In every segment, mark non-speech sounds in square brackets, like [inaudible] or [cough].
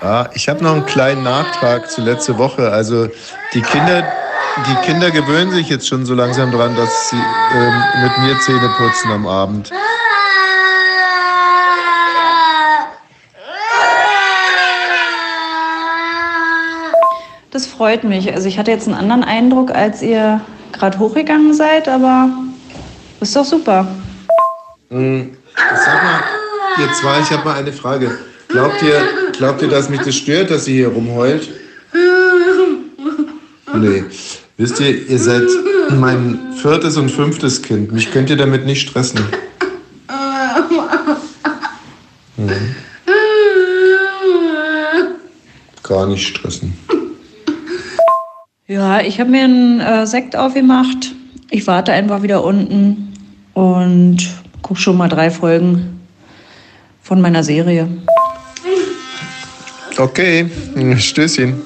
Ah, ich habe noch einen kleinen Nachtrag zu letzte Woche. Also die Kinder, die Kinder gewöhnen sich jetzt schon so langsam dran, dass sie ähm, mit mir Zähne putzen am Abend. Das freut mich. Also ich hatte jetzt einen anderen Eindruck, als ihr gerade hochgegangen seid, aber ist doch super. Hm, Sag mal, ihr zwei, ich habe mal eine Frage. Glaubt ihr, glaubt ihr, dass mich das stört, dass sie hier rumheult? Nee. Wisst ihr, ihr seid mein viertes und fünftes Kind. Mich könnt ihr damit nicht stressen. Hm. Gar nicht stressen. Ja, ich habe mir einen äh, Sekt aufgemacht. Ich warte einfach wieder unten und gucke schon mal drei Folgen von meiner Serie. Okay, Stößchen.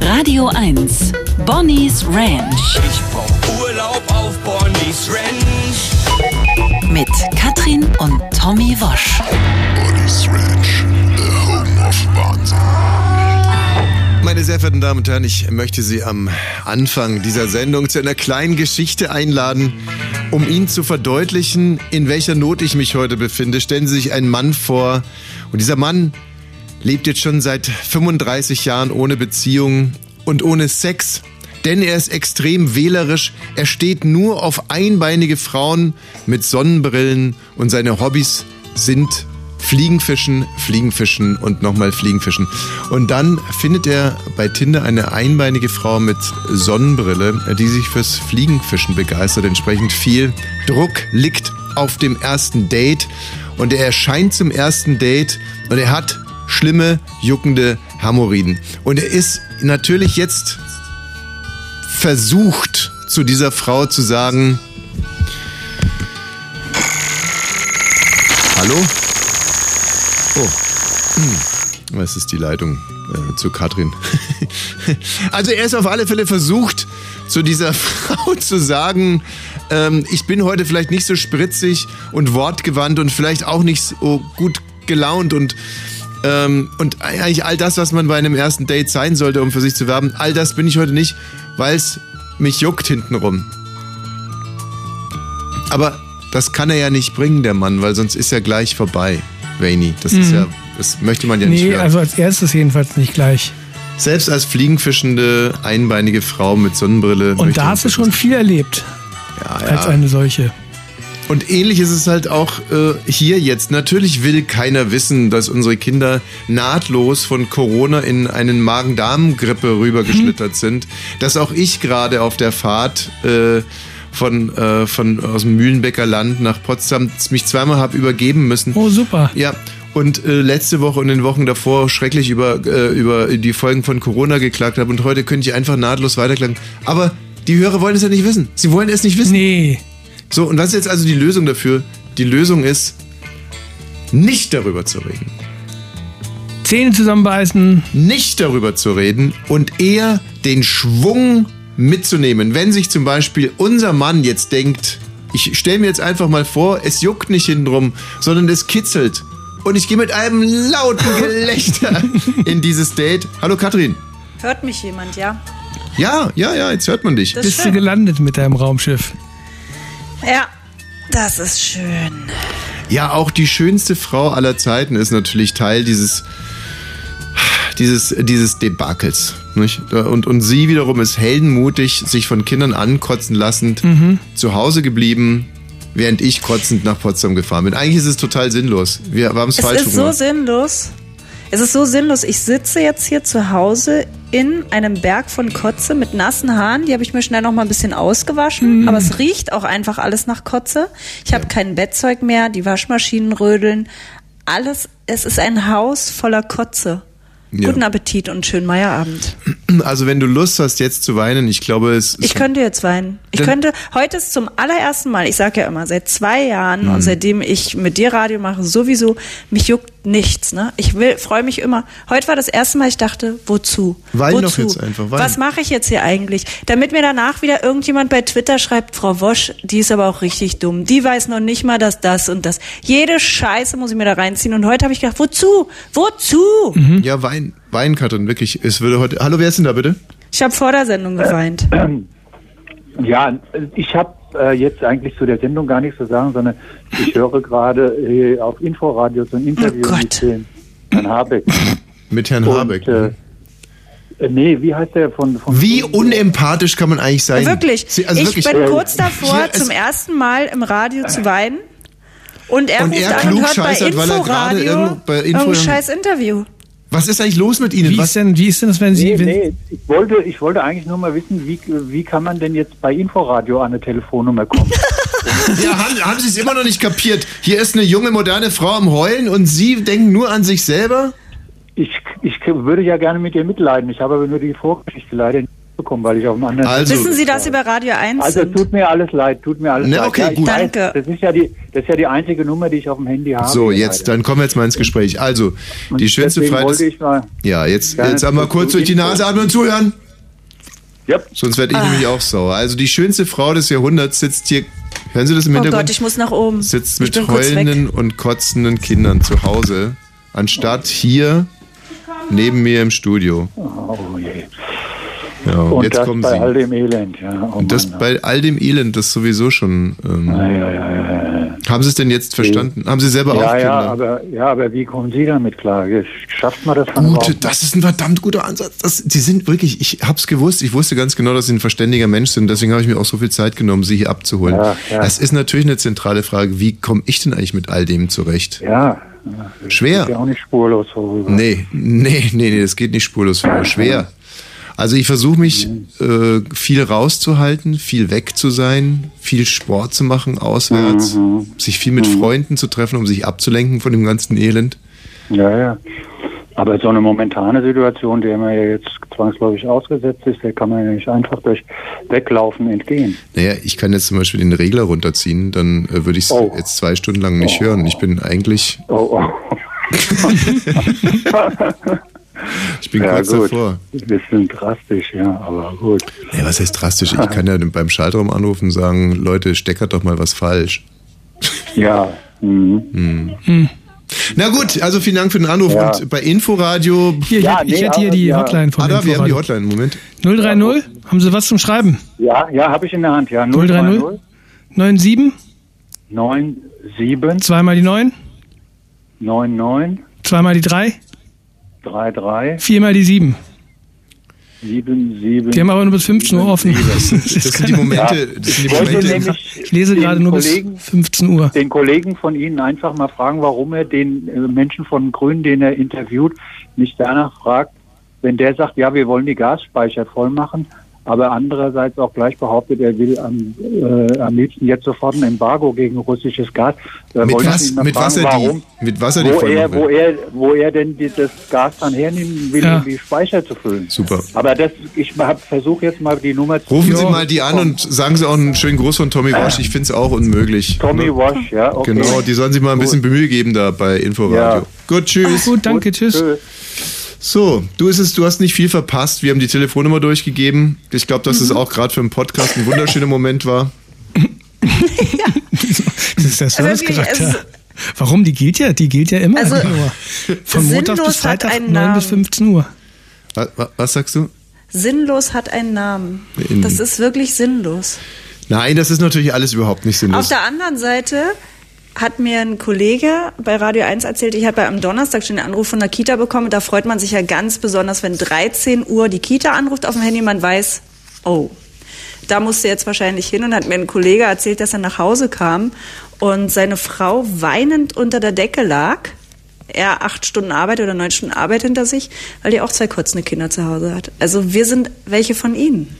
Radio 1. Bonnie's Ranch. Ich brauch Urlaub auf Bonnie's Ranch. Mit Katrin und Tommy Wosch. Bonnie's Ranch, Meine sehr verehrten Damen und Herren, ich möchte Sie am Anfang dieser Sendung zu einer kleinen Geschichte einladen, um Ihnen zu verdeutlichen, in welcher Not ich mich heute befinde. Stellen Sie sich einen Mann vor und dieser Mann lebt jetzt schon seit 35 Jahren ohne Beziehung und ohne Sex. Denn er ist extrem wählerisch, er steht nur auf einbeinige Frauen mit Sonnenbrillen und seine Hobbys sind Fliegenfischen, Fliegenfischen und nochmal Fliegenfischen. Und dann findet er bei Tinder eine einbeinige Frau mit Sonnenbrille, die sich fürs Fliegenfischen begeistert. Entsprechend viel Druck liegt auf dem ersten Date. Und er erscheint zum ersten Date und er hat schlimme, juckende Hämorrhoiden. Und er ist natürlich jetzt versucht, zu dieser Frau zu sagen, Hallo? Oh. Hm. Das ist die Leitung äh, zu Katrin. [laughs] also er ist auf alle Fälle versucht, zu dieser [laughs] Frau zu sagen, ähm, ich bin heute vielleicht nicht so spritzig und wortgewandt und vielleicht auch nicht so gut gelaunt und ähm, und eigentlich all das, was man bei einem ersten Date sein sollte, um für sich zu werben, all das bin ich heute nicht, weil es mich juckt hintenrum. Aber das kann er ja nicht bringen, der Mann, weil sonst ist er gleich vorbei, Vaini. Das ist Mhm. ja, das möchte man ja nicht Nee, hören. also als erstes jedenfalls nicht gleich. Selbst als fliegenfischende, einbeinige Frau mit Sonnenbrille. Und da hast du schon viel erlebt. Ja, Als ja. eine solche. Und ähnlich ist es halt auch äh, hier jetzt. Natürlich will keiner wissen, dass unsere Kinder nahtlos von Corona in einen Magen-Darm-Grippe rübergeschlittert sind. Dass auch ich gerade auf der Fahrt äh, von, äh, von aus dem Mühlenbecker Land nach Potsdam mich zweimal habe übergeben müssen. Oh, super. Ja. Und äh, letzte Woche und in den Wochen davor schrecklich über, äh, über die Folgen von Corona geklagt habe. Und heute könnte ich einfach nahtlos weiterklagen. Aber die Hörer wollen es ja nicht wissen. Sie wollen es nicht wissen. Nee. So, und was ist jetzt also die Lösung dafür? Die Lösung ist, nicht darüber zu reden. Zähne zusammenbeißen. Nicht darüber zu reden und eher den Schwung mitzunehmen. Wenn sich zum Beispiel unser Mann jetzt denkt, ich stelle mir jetzt einfach mal vor, es juckt nicht hintenrum, sondern es kitzelt. Und ich gehe mit einem lauten [laughs] Gelächter in dieses Date. Hallo Katrin. Hört mich jemand, ja? Ja, ja, ja, jetzt hört man dich. Das ist Bist du schön. gelandet mit deinem Raumschiff? Ja, das ist schön. Ja, auch die schönste Frau aller Zeiten ist natürlich Teil dieses, dieses, dieses Debakels. Nicht? Und, und sie wiederum ist heldenmutig, sich von Kindern ankotzen lassend, Mhm. zu Hause geblieben, während ich kotzend nach Potsdam gefahren bin. Eigentlich ist es total sinnlos. Wir, haben es Es falsch ist so gemacht. sinnlos. Es ist so sinnlos. Ich sitze jetzt hier zu Hause in einem Berg von Kotze mit nassen Haaren. Die habe ich mir schnell noch mal ein bisschen ausgewaschen. Aber es riecht auch einfach alles nach Kotze. Ich habe kein Bettzeug mehr. Die Waschmaschinen rödeln. Alles. Es ist ein Haus voller Kotze. Ja. Guten Appetit und schönen Meierabend. Also wenn du Lust hast, jetzt zu weinen, ich glaube, es Ich könnte jetzt weinen. Ich könnte, heute ist zum allerersten Mal, ich sage ja immer, seit zwei Jahren Mhm. und seitdem ich mit dir Radio mache, sowieso, mich juckt nichts. Ne? Ich will, freue mich immer. Heute war das erste Mal, ich dachte, wozu? Wein wozu? doch jetzt einfach, wein. Was mache ich jetzt hier eigentlich? Damit mir danach wieder irgendjemand bei Twitter schreibt, Frau Wosch, die ist aber auch richtig dumm. Die weiß noch nicht mal, dass das und das. Jede Scheiße muss ich mir da reinziehen. Und heute habe ich gedacht, wozu? Wozu? Mhm. Ja, Wein, Wein, Katrin, wirklich. Es würde heute. Hallo, wer ist denn da bitte? Ich habe vor der Sendung geweint. Ja, ich habe äh, jetzt eigentlich zu der Sendung gar nichts zu sagen, sondern ich höre [laughs] gerade äh, auf Inforadio so ein Interview Oh mit dem Herrn Habeck. [laughs] Mit Herrn Habeck. Und, äh, äh, nee, wie heißt der von... von Wie unempathisch kann man eigentlich sein? Wirklich. Sie- also ich wirklich. bin kurz davor, zum ersten Mal im Radio zu weinen. Und er Und ruft er an und hört bei Inforadio irgendwo bei Info- irgendein scheiß Interview. Was ist eigentlich los mit Ihnen? Wie Was, ist denn, wie ist denn das, wenn Sie, Nee, wenn, nee, ich wollte, ich wollte eigentlich nur mal wissen, wie, wie kann man denn jetzt bei Inforadio an eine Telefonnummer kommen? [laughs] ja, haben, haben Sie es immer noch nicht kapiert? Hier ist eine junge, moderne Frau am Heulen und Sie denken nur an sich selber? ich, ich würde ja gerne mit ihr mitleiden. Ich habe aber nur die Vorgeschichte leider nicht bekommen, weil ich auf einem anderen... Also- Wissen Sie, dass Sie bei Radio 1 Also sind? tut mir alles leid, tut mir alles Ne, leid. okay, ja, gut. Weiß, Danke. das ist ja die, das ist ja die einzige Nummer, die ich auf dem Handy habe. So, jetzt, leider. dann kommen wir jetzt mal ins Gespräch. Also, Und die schönste mal. Ja, jetzt, jetzt einmal kurz durch die. Nase atmen und zuhören. Ja, Sonst werde ich Ah. nämlich auch sauer. Also, die schönste Frau des Jahrhunderts sitzt hier. Hören Sie das im Oh Hintergrund? Gott, ich muss nach oben. sitzt ich mit heulenden und kotzenden Kindern zu Hause, anstatt hier neben mir im Studio. oh je. Ja, und jetzt das kommen bei Sie. all dem Elend, ja. Oh und das Mann. bei all dem Elend, das sowieso schon. Ähm, ja, ja, ja, ja. Haben Sie es denn jetzt verstanden? Haben Sie selber auch Ja, Kinder? aber, ja, aber wie kommen Sie damit klar? Schafft man das dann Gute, das ist ein verdammt guter Ansatz. Das, Sie sind wirklich, ich hab's gewusst, ich wusste ganz genau, dass Sie ein verständiger Mensch sind, deswegen habe ich mir auch so viel Zeit genommen, Sie hier abzuholen. Ja, ja. Das ist natürlich eine zentrale Frage, wie komme ich denn eigentlich mit all dem zurecht? Ja, Schwer. ist ja auch nicht spurlos vorüber. Nee, nee, nee, nee, das geht nicht spurlos vor. Schwer. Also ich versuche mich äh, viel rauszuhalten, viel weg zu sein, viel Sport zu machen auswärts, sich viel mit Freunden zu treffen, um sich abzulenken von dem ganzen Elend. Ja, ja. Aber so eine momentane Situation, der man ja jetzt zwangsläufig ausgesetzt ist, der kann man ja nicht einfach durch Weglaufen entgehen. Naja, ich kann jetzt zum Beispiel den Regler runterziehen, dann äh, würde ich es Oh. jetzt zwei Stunden lang nicht hören. Ich bin eigentlich, Oh, oh. [laughs] [laughs] [laughs] ich bin ja, kurz gut. davor. Wir sind drastisch, ja, aber gut. Ja, was heißt drastisch? Ich kann ja [laughs] beim Schaltraum anrufen und sagen, Leute, steckert doch mal was falsch. Ja, mhm. Na gut, also vielen Dank für den Anruf. Ja. Und bei Inforadio, hier, ich, Ja, hätte- ich nee, hätte hier die ja. Hotline von ah, da, wir haben die. Hotline, Moment. 030, haben Sie was zum Schreiben? ja, ja habe ich in der Hand, ja. 030? 030 97, 97 zweimal die 9, 99 zweimal die 3, 33 viermal die 7. 77. Die haben aber nur bis 15 Uhr offen. Das sind, das sind die Momente, das sind die Ich wollte Momente. nämlich Ich lese den gerade nur bis Kollegen, 15 Uhr. den Kollegen von Ihnen einfach mal fragen, warum er den äh, Menschen von Grünen, den er interviewt, nicht danach fragt, wenn der sagt, ja, wir wollen die Gasspeicher voll machen, aber andererseits auch gleich behauptet, er will am, äh, am liebsten jetzt sofort ein Embargo gegen russisches Gas. Da Mit was, mit was fragen, er warum, die, mit was er die wo er, wo er, wo er denn die, das Gas dann hernehmen will, Ja. um die Speicher zu füllen. Super. Aber das, ich versuche jetzt mal die Nummer zu Rufen Sie mal die an und sagen Sie auch einen schönen Gruß von Tommy Wasch. Ich finde es auch unmöglich. Tommy Ne? Wash, ja, okay. Genau, die sollen sich mal ein bisschen Mühe geben da bei Inforadio. Ja. Gut, tschüss. Gut, danke, tschüss. Tschüss. So, du ist es, du hast nicht viel verpasst. Wir haben die Telefonnummer durchgegeben. Ich glaube, dass es Mhm. auch gerade für einen Podcast ein wunderschöner Moment war. [laughs] Das ist der Servicecharakter. Wirklich, Warum? Die gilt ja, die gilt ja immer Also, nur. Von Montag sinnlos bis hat Freitag einen 9 bis Namen. 15 Uhr. Was, was sagst du? Sinnlos hat einen Namen. Das ist wirklich sinnlos. Nein, das ist natürlich alles überhaupt nicht Auf sinnlos. der anderen Seite hat mir ein Kollege bei Radio 1 erzählt, ich habe am Donnerstag schon einen Anruf von der Kita bekommen. Da freut man sich ja ganz besonders, wenn 13 Uhr die Kita anruft auf dem Handy, man weiß, oh, da musste jetzt wahrscheinlich hin und hat mir ein Kollege erzählt, dass er nach Hause kam und seine Frau weinend unter der Decke lag. Er acht Stunden Arbeit oder neun Stunden Arbeit hinter sich, weil die auch zwei kurzende Kinder zu Hause hat. Also wir sind welche von ihnen.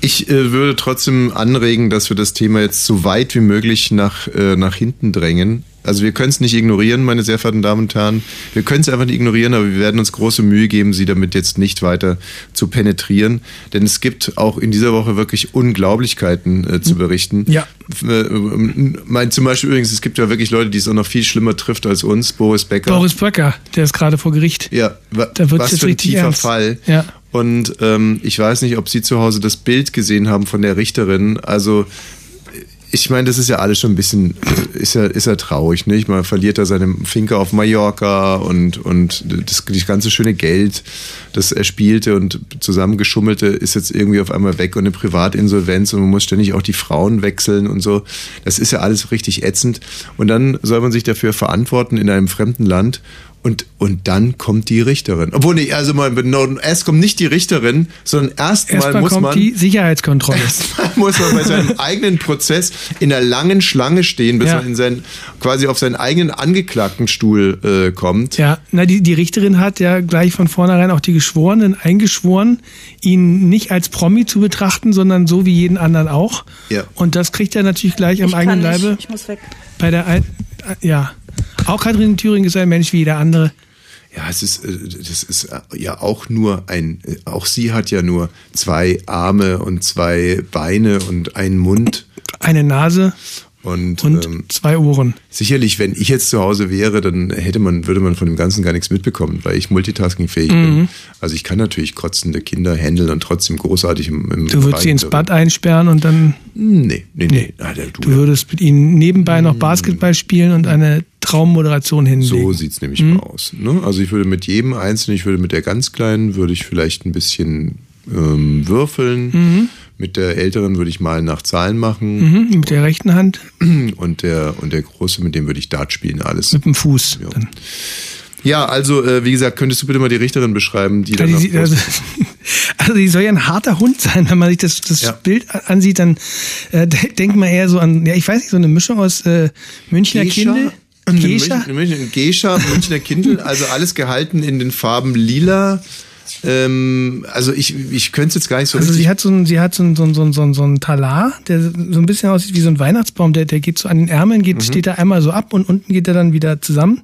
Ich äh, würde trotzdem anregen, dass wir das Thema jetzt so weit wie möglich nach, äh, nach hinten drängen. Also wir können es nicht ignorieren, meine sehr verehrten Damen und Herren. Wir können es einfach nicht ignorieren, aber wir werden uns große Mühe geben, Sie damit jetzt nicht weiter zu penetrieren. Denn es gibt auch in dieser Woche wirklich Unglaublichkeiten äh, zu berichten. Ja. Äh, mein, zum Beispiel übrigens, es gibt ja wirklich Leute, die es auch noch viel schlimmer trifft als uns. Boris Becker. Boris Becker, der ist gerade vor Gericht. Ja, wa was jetzt für ein tiefer ernst. Fall. Ja. Und ähm, ich weiß nicht, ob Sie zu Hause das Bild gesehen haben von der Richterin. Also ich meine, das ist ja alles schon ein bisschen, ist ja, ist ja traurig, nicht? Man verliert da seine Finke auf Mallorca und, und das, das ganze schöne Geld, das er spielte und zusammengeschummelte, ist jetzt irgendwie auf einmal weg und eine Privatinsolvenz und man muss ständig auch die Frauen wechseln und so. Das ist ja alles richtig ätzend. Und dann soll man sich dafür verantworten in einem fremden Land und, und dann kommt die Richterin. Obwohl, nee, also mal, no, erst kommt nicht die Richterin, sondern erstmal Erstmal muss kommt man. die Sicherheitskontrolle. Erstmal muss man bei seinem [laughs] eigenen Prozess in einer langen Schlange stehen, bis Ja. man in seinen, quasi auf seinen eigenen Angeklagtenstuhl äh, kommt. Ja, na, die, die Richterin hat ja gleich von vornherein auch die Geschworenen eingeschworen, ihn nicht als Promi zu betrachten, sondern so wie jeden anderen auch. Ja. Und das kriegt er natürlich gleich am Ich eigenen kann nicht, Leibe. Ich muss weg. Bei der ein, äh, ja. Auch Katrin Thüring ist ein Mensch wie jeder andere. Ja, es ist, äh, das ist äh, ja auch nur ein, äh, auch sie hat ja nur zwei Arme und zwei Beine und einen Mund. Eine Nase Und, und ähm, zwei Ohren. sicherlich, wenn ich jetzt zu Hause wäre, dann hätte man, würde man von dem Ganzen gar nichts mitbekommen, weil ich multitaskingfähig Mhm. bin. Also ich kann natürlich kotzende Kinder handeln und trotzdem großartig im, im Du würdest sie ins Bad einsperren und dann, Nee, nee, nee. Ah, der, du, du würdest mit ihnen nebenbei noch Basketball spielen und eine Traummoderation hinlegen. So sieht's nämlich mal aus. Ne? Also ich würde mit jedem Einzelnen, ich würde mit der ganz Kleinen, würde ich vielleicht ein bisschen ähm, würfeln. Mit der Älteren würde ich mal nach Zahlen machen. Mhm, mit der rechten Hand, [clears throat] Und der und der Große, mit dem würde ich Dart spielen, alles. mit dem Fuß. Ja. Dann. Ja, also äh, wie gesagt, könntest du bitte mal die Richterin beschreiben, die Ja, dann die, sieht- also, [laughs] also die soll ja ein harter Hund sein. Wenn man sich das, das Ja. Bild ansieht, dann äh, de- denkt man eher so an, ja, ich weiß nicht, so eine Mischung aus äh, Münchner Kindle, Eine Gescha. München- München- ein Geisha, Münchner Kindle, also alles gehalten in den Farben lila. Ähm, also ich, ich könnte es jetzt gar nicht so Also sie hat so ein, sie hat so ein, so ein, so ein, so ein, Talar, der so ein bisschen aussieht wie so ein Weihnachtsbaum, der, der geht so an den Ärmeln, geht, steht da einmal so ab und unten geht er dann wieder zusammen.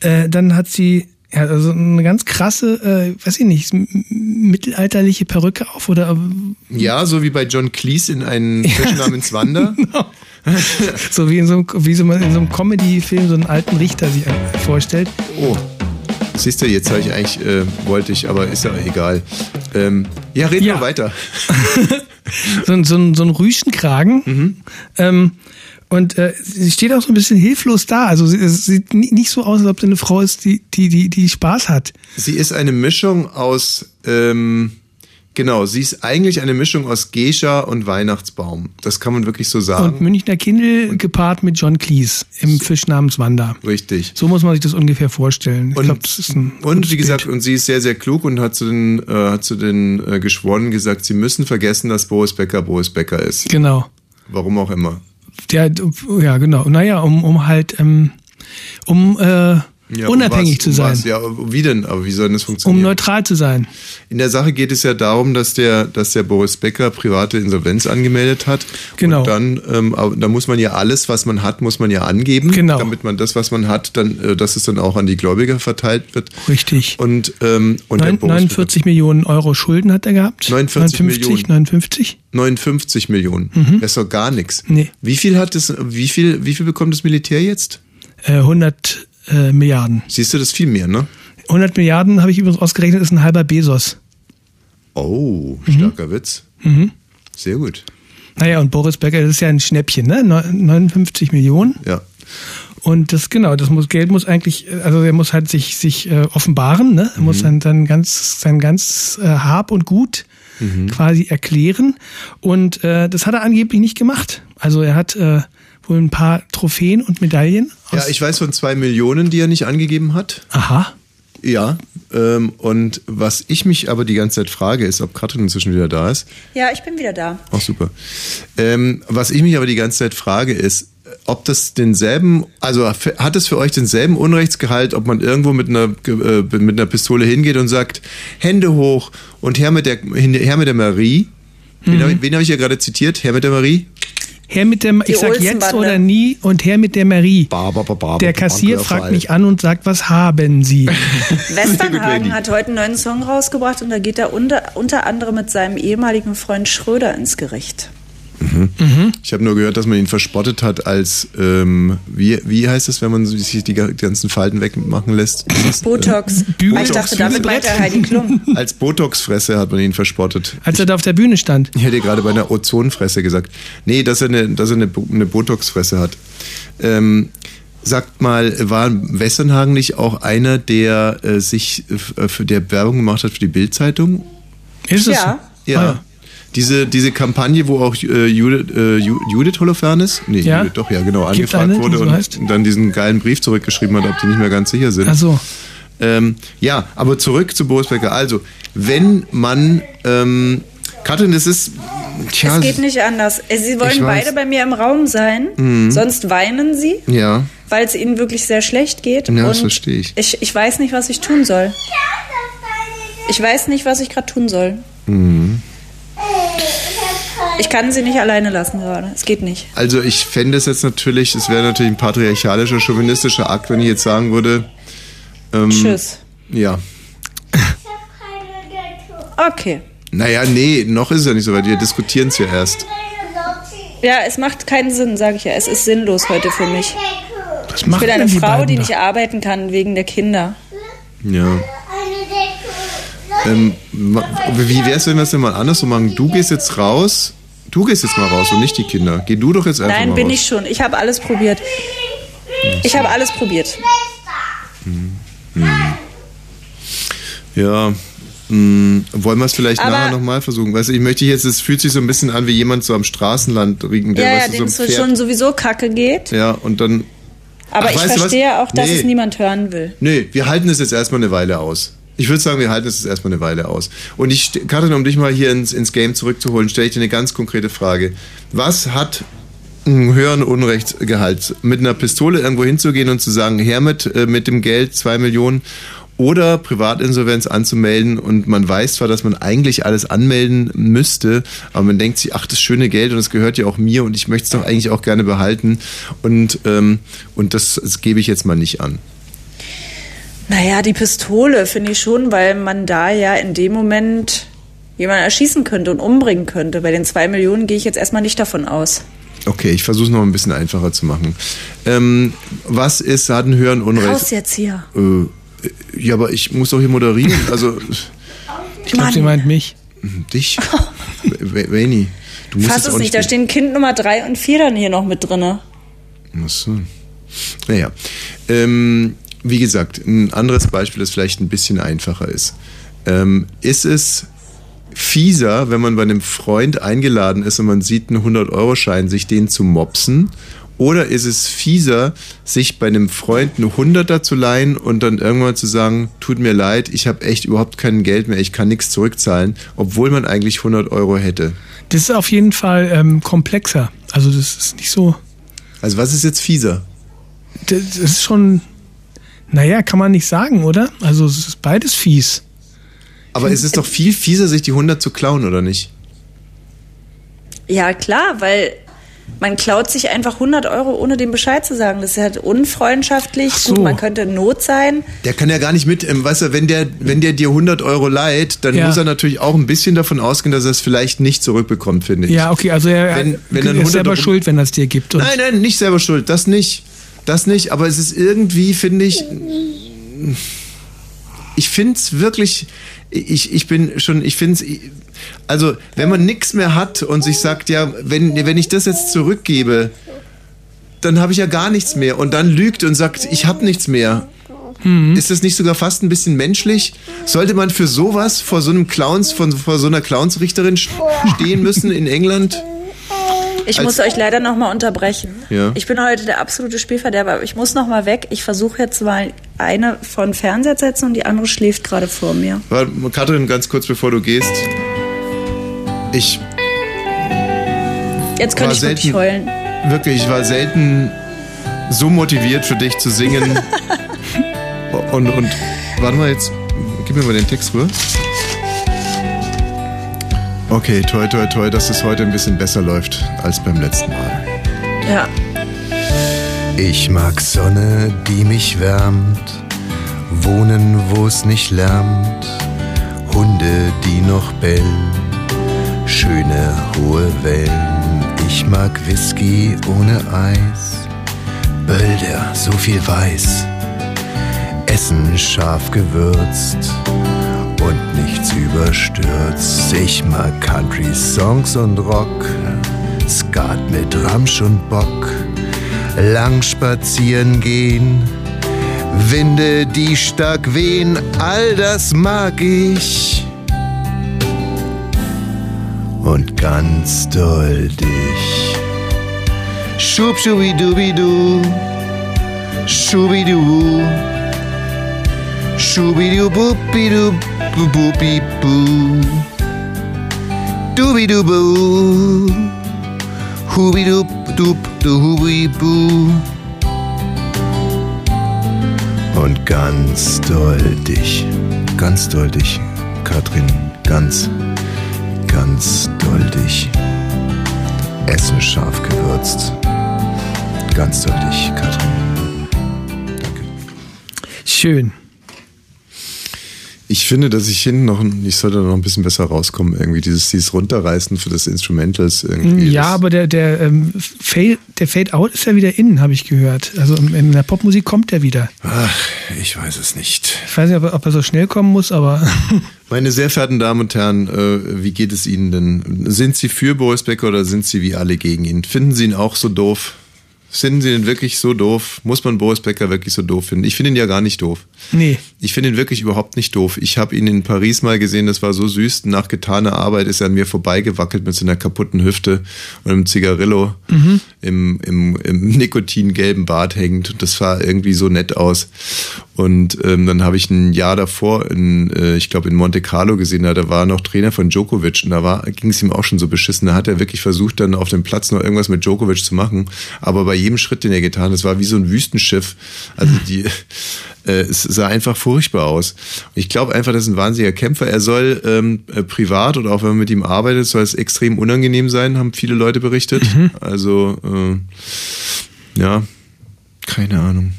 Äh, dann hat sie ja, also eine ganz krasse, äh, weiß ich nicht, mittelalterliche Perücke auf oder äh, Ja, so wie bei John Cleese in einen Fisch namens Wanda. [laughs] so wie in so einem, wie so man in so einem Comedy-Film so einen alten Richter sich vorstellt. Oh. Siehst du, jetzt habe ich eigentlich, äh, wollte ich, aber ist ja egal. Ähm, ja, reden Ja. wir weiter. [laughs] so, ein- so, ein- so ein Rüschenkragen. Mhm. Ähm, und äh, sie steht auch so ein bisschen hilflos da. Also sie, es sieht ni- nicht so aus, als ob sie eine Frau ist, die, die, die, die Spaß hat. Sie ist eine Mischung aus, ähm, genau, sie ist eigentlich eine Mischung aus Geisha und Weihnachtsbaum. Das kann man wirklich so Und sagen. Münchner Kindle gepaart mit John Cleese im Fisch namens Wanda. Richtig. So muss man sich das ungefähr vorstellen. Ich Und, glaube, das ist ein und wie gesagt, Bild. und sie ist sehr, sehr klug und hat zu den, äh, hat zu den äh, Geschworenen gesagt, sie müssen vergessen, dass Boris Becker Boris Becker ist. Genau. Warum auch immer. Der, ja, genau. Naja, um, um halt, ähm, um äh, Ja, um unabhängig was, zu um sein. Was? Ja, wie denn? Aber wie soll denn das Um funktionieren? neutral zu sein. In der Sache geht es ja darum, dass der, dass der Boris Becker private Insolvenz angemeldet hat. Genau. Und dann, ähm, da muss man ja alles, was man hat, muss man ja angeben. Genau. Damit man das, was man hat, dann, äh, dass es dann auch an die Gläubiger verteilt wird. Richtig. Und, ähm, und Boris 49 Millionen Euro Schulden hat er gehabt. 49 Millionen. 59? Becker, 59 Millionen. Das ist doch gar nichts. Mhm. Nee. Wie viel hat es, wie viel, wie viel bekommt das Militär jetzt? Äh, 100 äh, Milliarden. Siehst du, das viel mehr, ne? 100 Milliarden habe ich übrigens ausgerechnet, ist ein halber Bezos. Oh, Mhm. starker Witz. Sehr gut. Naja, und Boris Becker, das ist ja ein Schnäppchen, ne? Neun- 59 Millionen. Ja. Und das, genau, das muss, Geld muss eigentlich, also er muss halt sich, sich äh, offenbaren, ne? Er muss dann, dann ganz, sein ganz äh, Hab und Gut quasi erklären. Und äh, das hat er angeblich nicht gemacht. Also er hat äh, wohl ein paar Trophäen und Medaillen. Ja, ich weiß von zwei Millionen, die er nicht angegeben hat. Aha. Ja, ähm, und was ich mich aber die ganze Zeit frage, ist, ob Katrin inzwischen wieder da ist. Ja, ich bin wieder da. Ach, super. Ähm, was ich mich aber die ganze Zeit frage, ist, ob das denselben, also hat es für euch denselben Unrechtsgehalt, ob man irgendwo mit einer, äh, mit einer Pistole hingeht und sagt, Hände hoch und Herr mit der, Herr mit der Marie. Wen, hab ich- wen habe ich ja gerade zitiert? Herr mit der Marie? Her mit der, ich sag jetzt oder nie und her mit der Marie. Ba, ba, ba, ba, Der Kassier fragt mich an und sagt, was haben Sie? [laughs] Westernhagen hat heute einen neuen Song rausgebracht und da geht er unter, unter anderem mit seinem ehemaligen Freund Schröder ins Gericht. Ich habe nur gehört, dass man ihn verspottet hat als, ähm, wie, wie heißt es, wenn man sich die ganzen Falten wegmachen lässt? Botox. Bügel- ich dachte, damit meint er Heidi Klum. [laughs] Als Botox-Fresse hat man ihn verspottet. Als er da auf der Bühne stand. Ich hätte gerade bei einer Ozonfresse gesagt. Nee, dass er eine, dass er eine, eine Botox-Fresse hat. Ähm, sagt mal, war Westernhagen nicht auch einer, der äh, sich äh, für der Werbung gemacht hat für die Bildzeitung? Ist es Ja. so? Ja. Ah, ja. Diese, diese Kampagne, wo auch äh, Judith, äh, Ju- Judith Holofernes, nee, Ja. Judith, doch, ja, genau, angefragt eine, wurde so und heißt? dann diesen geilen Brief zurückgeschrieben hat, ob die nicht mehr ganz sicher sind. Ach so. Ähm, ja, aber zurück zu Boris Becker. Also, wenn man, ähm, Katrin, das ist, tja, Es geht nicht anders. Äh, Sie wollen. Mhm. beide bei mir im Raum sein, sonst weinen sie, ja, weil es ihnen wirklich sehr schlecht geht. Ja, das verstehe ich. ich. Ich weiß nicht, was ich tun soll. Ich weiß nicht, was ich gerade tun soll. Mhm. Ich kann sie nicht alleine lassen gerade. Es geht nicht. also ich fände es jetzt natürlich, es wäre natürlich ein patriarchalischer, chauvinistischer Akt, wenn ich jetzt sagen würde, ähm, Tschüss. ja. Okay. Naja, nee, noch ist es ja nicht so weit, wir diskutieren es ja erst. Ja, es macht keinen Sinn, sage ich ja. Es ist sinnlos heute für mich. Was Ich bin eine die Frau, die da? nicht arbeiten kann wegen der Kinder. Ja. Ähm, wie wär's, wenn wir es denn mal andersrum machen? Du gehst jetzt raus, du gehst jetzt mal raus und nicht die Kinder. Geh du doch jetzt einfach Nein, mal bin raus. ich schon. Ich habe alles probiert. Ich habe alles probiert. Ja. Mh, wollen wir es vielleicht Aber- nachher nochmal versuchen? Weißt du, ich möchte jetzt, es fühlt sich so ein bisschen an wie jemand so am Straßenland riechen, der Ja, ja, weißt du, dem so es schon sowieso kacke geht. Ja, und dann. Aber Ach, ich du verstehe auch, dass Nee. es niemand hören will. Nee, wir halten es jetzt erstmal eine Weile aus. Ich würde sagen, wir halten es erstmal eine Weile aus. Und ich, Katrin, um dich mal hier ins, ins Game zurückzuholen, stelle ich dir eine ganz konkrete Frage. Was hat ein höheren Unrechtsgehalt? Mit einer Pistole irgendwo hinzugehen und zu sagen, her mit, äh, mit dem Geld, zwei Millionen, oder Privatinsolvenz anzumelden und man weiß zwar, dass man eigentlich alles anmelden müsste, aber man denkt sich, ach, das schöne Geld und es gehört ja auch mir und ich möchte es doch eigentlich auch gerne behalten und, ähm, und das, das gebe ich jetzt mal nicht an. Naja, die Pistole finde ich schon, weil man da ja in dem Moment jemanden erschießen könnte und umbringen könnte. Bei den zwei Millionen gehe ich jetzt erstmal nicht davon aus. Okay, ich versuche es noch ein bisschen einfacher zu machen. Ähm, was ist, einen höheren Raus Unrecht? jetzt hier. Äh, ja, aber ich muss doch hier moderieren. Also, Ich glaube, sie meint mich. dich. [laughs] W- Wayne, du musst Fass es auch nicht, da stehen Kind Nummer drei und vier dann hier noch mit drinne. Ach so. Naja. Ähm, wie gesagt, ein anderes Beispiel, das vielleicht ein bisschen einfacher ist. Ähm, ist es fieser, wenn man bei einem Freund eingeladen ist und man sieht einen 100-Euro-Schein, sich den zu mopsen? Oder ist es fieser, sich bei einem Freund einen 100er zu leihen und dann irgendwann zu sagen, tut mir leid, ich habe echt überhaupt kein Geld mehr, ich kann nichts zurückzahlen, obwohl man eigentlich 100 Euro hätte? Das ist auf jeden Fall ähm, komplexer. Also das ist nicht so. Also was ist jetzt fieser? Das ist schon. Naja, kann man nicht sagen, oder? Also es ist beides fies. Aber es ist doch viel fieser, sich die 100 zu klauen, oder nicht? Ja, klar, weil man klaut sich einfach 100 Euro, ohne dem Bescheid zu sagen. Das ist halt unfreundschaftlich. So. Gut, man könnte in Not sein. Der kann ja gar nicht mit, ähm, weißt du, wenn der, wenn der dir 100 Euro leiht, dann Ja. muss er natürlich auch ein bisschen davon ausgehen, dass er es vielleicht nicht zurückbekommt, finde ich. Ja, okay, also er, Wenn- wenn er ist selber 100 schuld, wenn er es dir gibt. Und Nein, nein, nicht selber schuld, das nicht. Das nicht, aber es ist irgendwie, finde ich, ich finde es wirklich, ich, ich bin schon, ich finde es, also wenn man nichts mehr hat und sich sagt, ja, wenn, wenn ich das jetzt zurückgebe, dann habe ich ja gar nichts mehr und dann lügt und sagt, ich habe nichts mehr. Ist das nicht sogar fast ein bisschen menschlich? Sollte man für sowas vor so einem Clowns, von, vor so einer Clownsrichterin st- stehen müssen in England? Ich muss euch leider nochmal unterbrechen. Ja. Ich bin heute der absolute Spielverderber, ich muss nochmal weg. Ich versuche jetzt mal eine von Fernseher zu setzen und die andere schläft gerade vor mir. Warte, Katrin, ganz kurz bevor du gehst. Ich Jetzt könnte ich wirklich selten- heulen. wirklich, ich war selten so motiviert für dich zu singen. [laughs] und, und, warte mal jetzt, gib mir mal den Text rüber. Okay, toi, toi, toi, dass es heute ein bisschen besser läuft als beim letzten Mal. Ja. Ich mag Sonne, die mich wärmt, Wohnen, wo es nicht lärmt, Hunde, die noch bellen, schöne hohe Wellen. Ich mag Whisky ohne Eis, Bölder, so viel weiß, Essen scharf gewürzt überstürzt. Ich mag Country-Songs und Rock, Skat mit Ramsch und Bock, lang spazieren gehen, Winde, die stark wehen, all das mag ich. Und ganz doll dich. Schub, schubidubidu, schubidu, schubidu, bubidu, bubibu, dubidubu, hubidub, dub, du hubibu. Und ganz doll dich, ganz doll dich, Katrin, ganz, ganz doll dich. Essen scharf gewürzt. Ganz doll dich, Katrin. Schön. Ich finde, dass ich hinten noch, ein- ich sollte noch ein bisschen besser rauskommen, irgendwie dieses, dieses Runterreißen für das Instrumentals irgendwie. Ja, das, aber der, der, ähm, Fade, der Fade-Out ist ja wieder innen, habe ich gehört. Also in der Popmusik kommt der wieder. Ach, ich weiß es nicht. Ich weiß nicht, ob er, ob er so schnell kommen muss, aber [laughs] Meine sehr verehrten Damen und Herren, äh, wie geht es Ihnen denn? Sind Sie für Boris Becker oder sind Sie wie alle gegen ihn? Finden Sie ihn auch so doof? Finden Sie ihn wirklich so doof? Muss man Boris Becker wirklich so doof finden? Ich finde ihn ja gar nicht doof. nee. Ich finde ihn wirklich überhaupt nicht doof. Ich habe ihn in Paris mal gesehen, das war so süß. Nach getaner Arbeit ist er an mir vorbeigewackelt mit seiner kaputten Hüfte und einem Zigarillo im, im, im nikotingelben Bart hängend. Und das sah irgendwie so nett aus. Und ähm, dann habe ich ein Jahr davor, in, äh, ich glaube in Monte Carlo gesehen, da da war er noch Trainer von Djokovic und da ging es ihm auch schon so beschissen. Da hat er wirklich versucht, dann auf dem Platz noch irgendwas mit Djokovic zu machen. Aber bei jedem Schritt, den er getan hat, das war wie so ein Wüstenschiff. Also die, [laughs] äh, es sah einfach furchtbar aus. Ich glaube einfach, das ist ein wahnsinniger Kämpfer. Er soll ähm, äh, privat oder auch wenn man mit ihm arbeitet, soll es extrem unangenehm sein, haben viele Leute berichtet. Also äh, ja, keine Ahnung.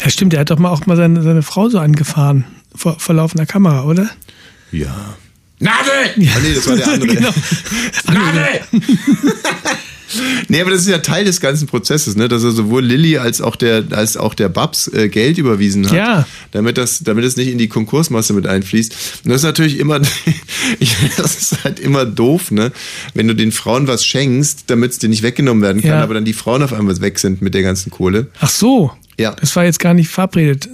Ja, stimmt, er hat doch mal auch mal seine, seine Frau so angefahren. Vor, vor laufender Kamera, oder? Ja. Nadel! Ah, nee, das war der andere. Genau. Nadel! [laughs] Nee, aber das ist ja Teil des ganzen Prozesses, ne? dass er sowohl Lilly als auch der, als auch der Babs äh, Geld überwiesen hat, Ja. damit das, damit es nicht in die Konkursmasse mit einfließt. Und das ist natürlich immer, [laughs] das ist halt immer doof, ne? Wenn du den Frauen was schenkst, damit es dir nicht weggenommen werden kann, Ja. aber dann die Frauen auf einmal weg sind mit der ganzen Kohle. Ach so. Ja. Das war jetzt gar nicht verabredet.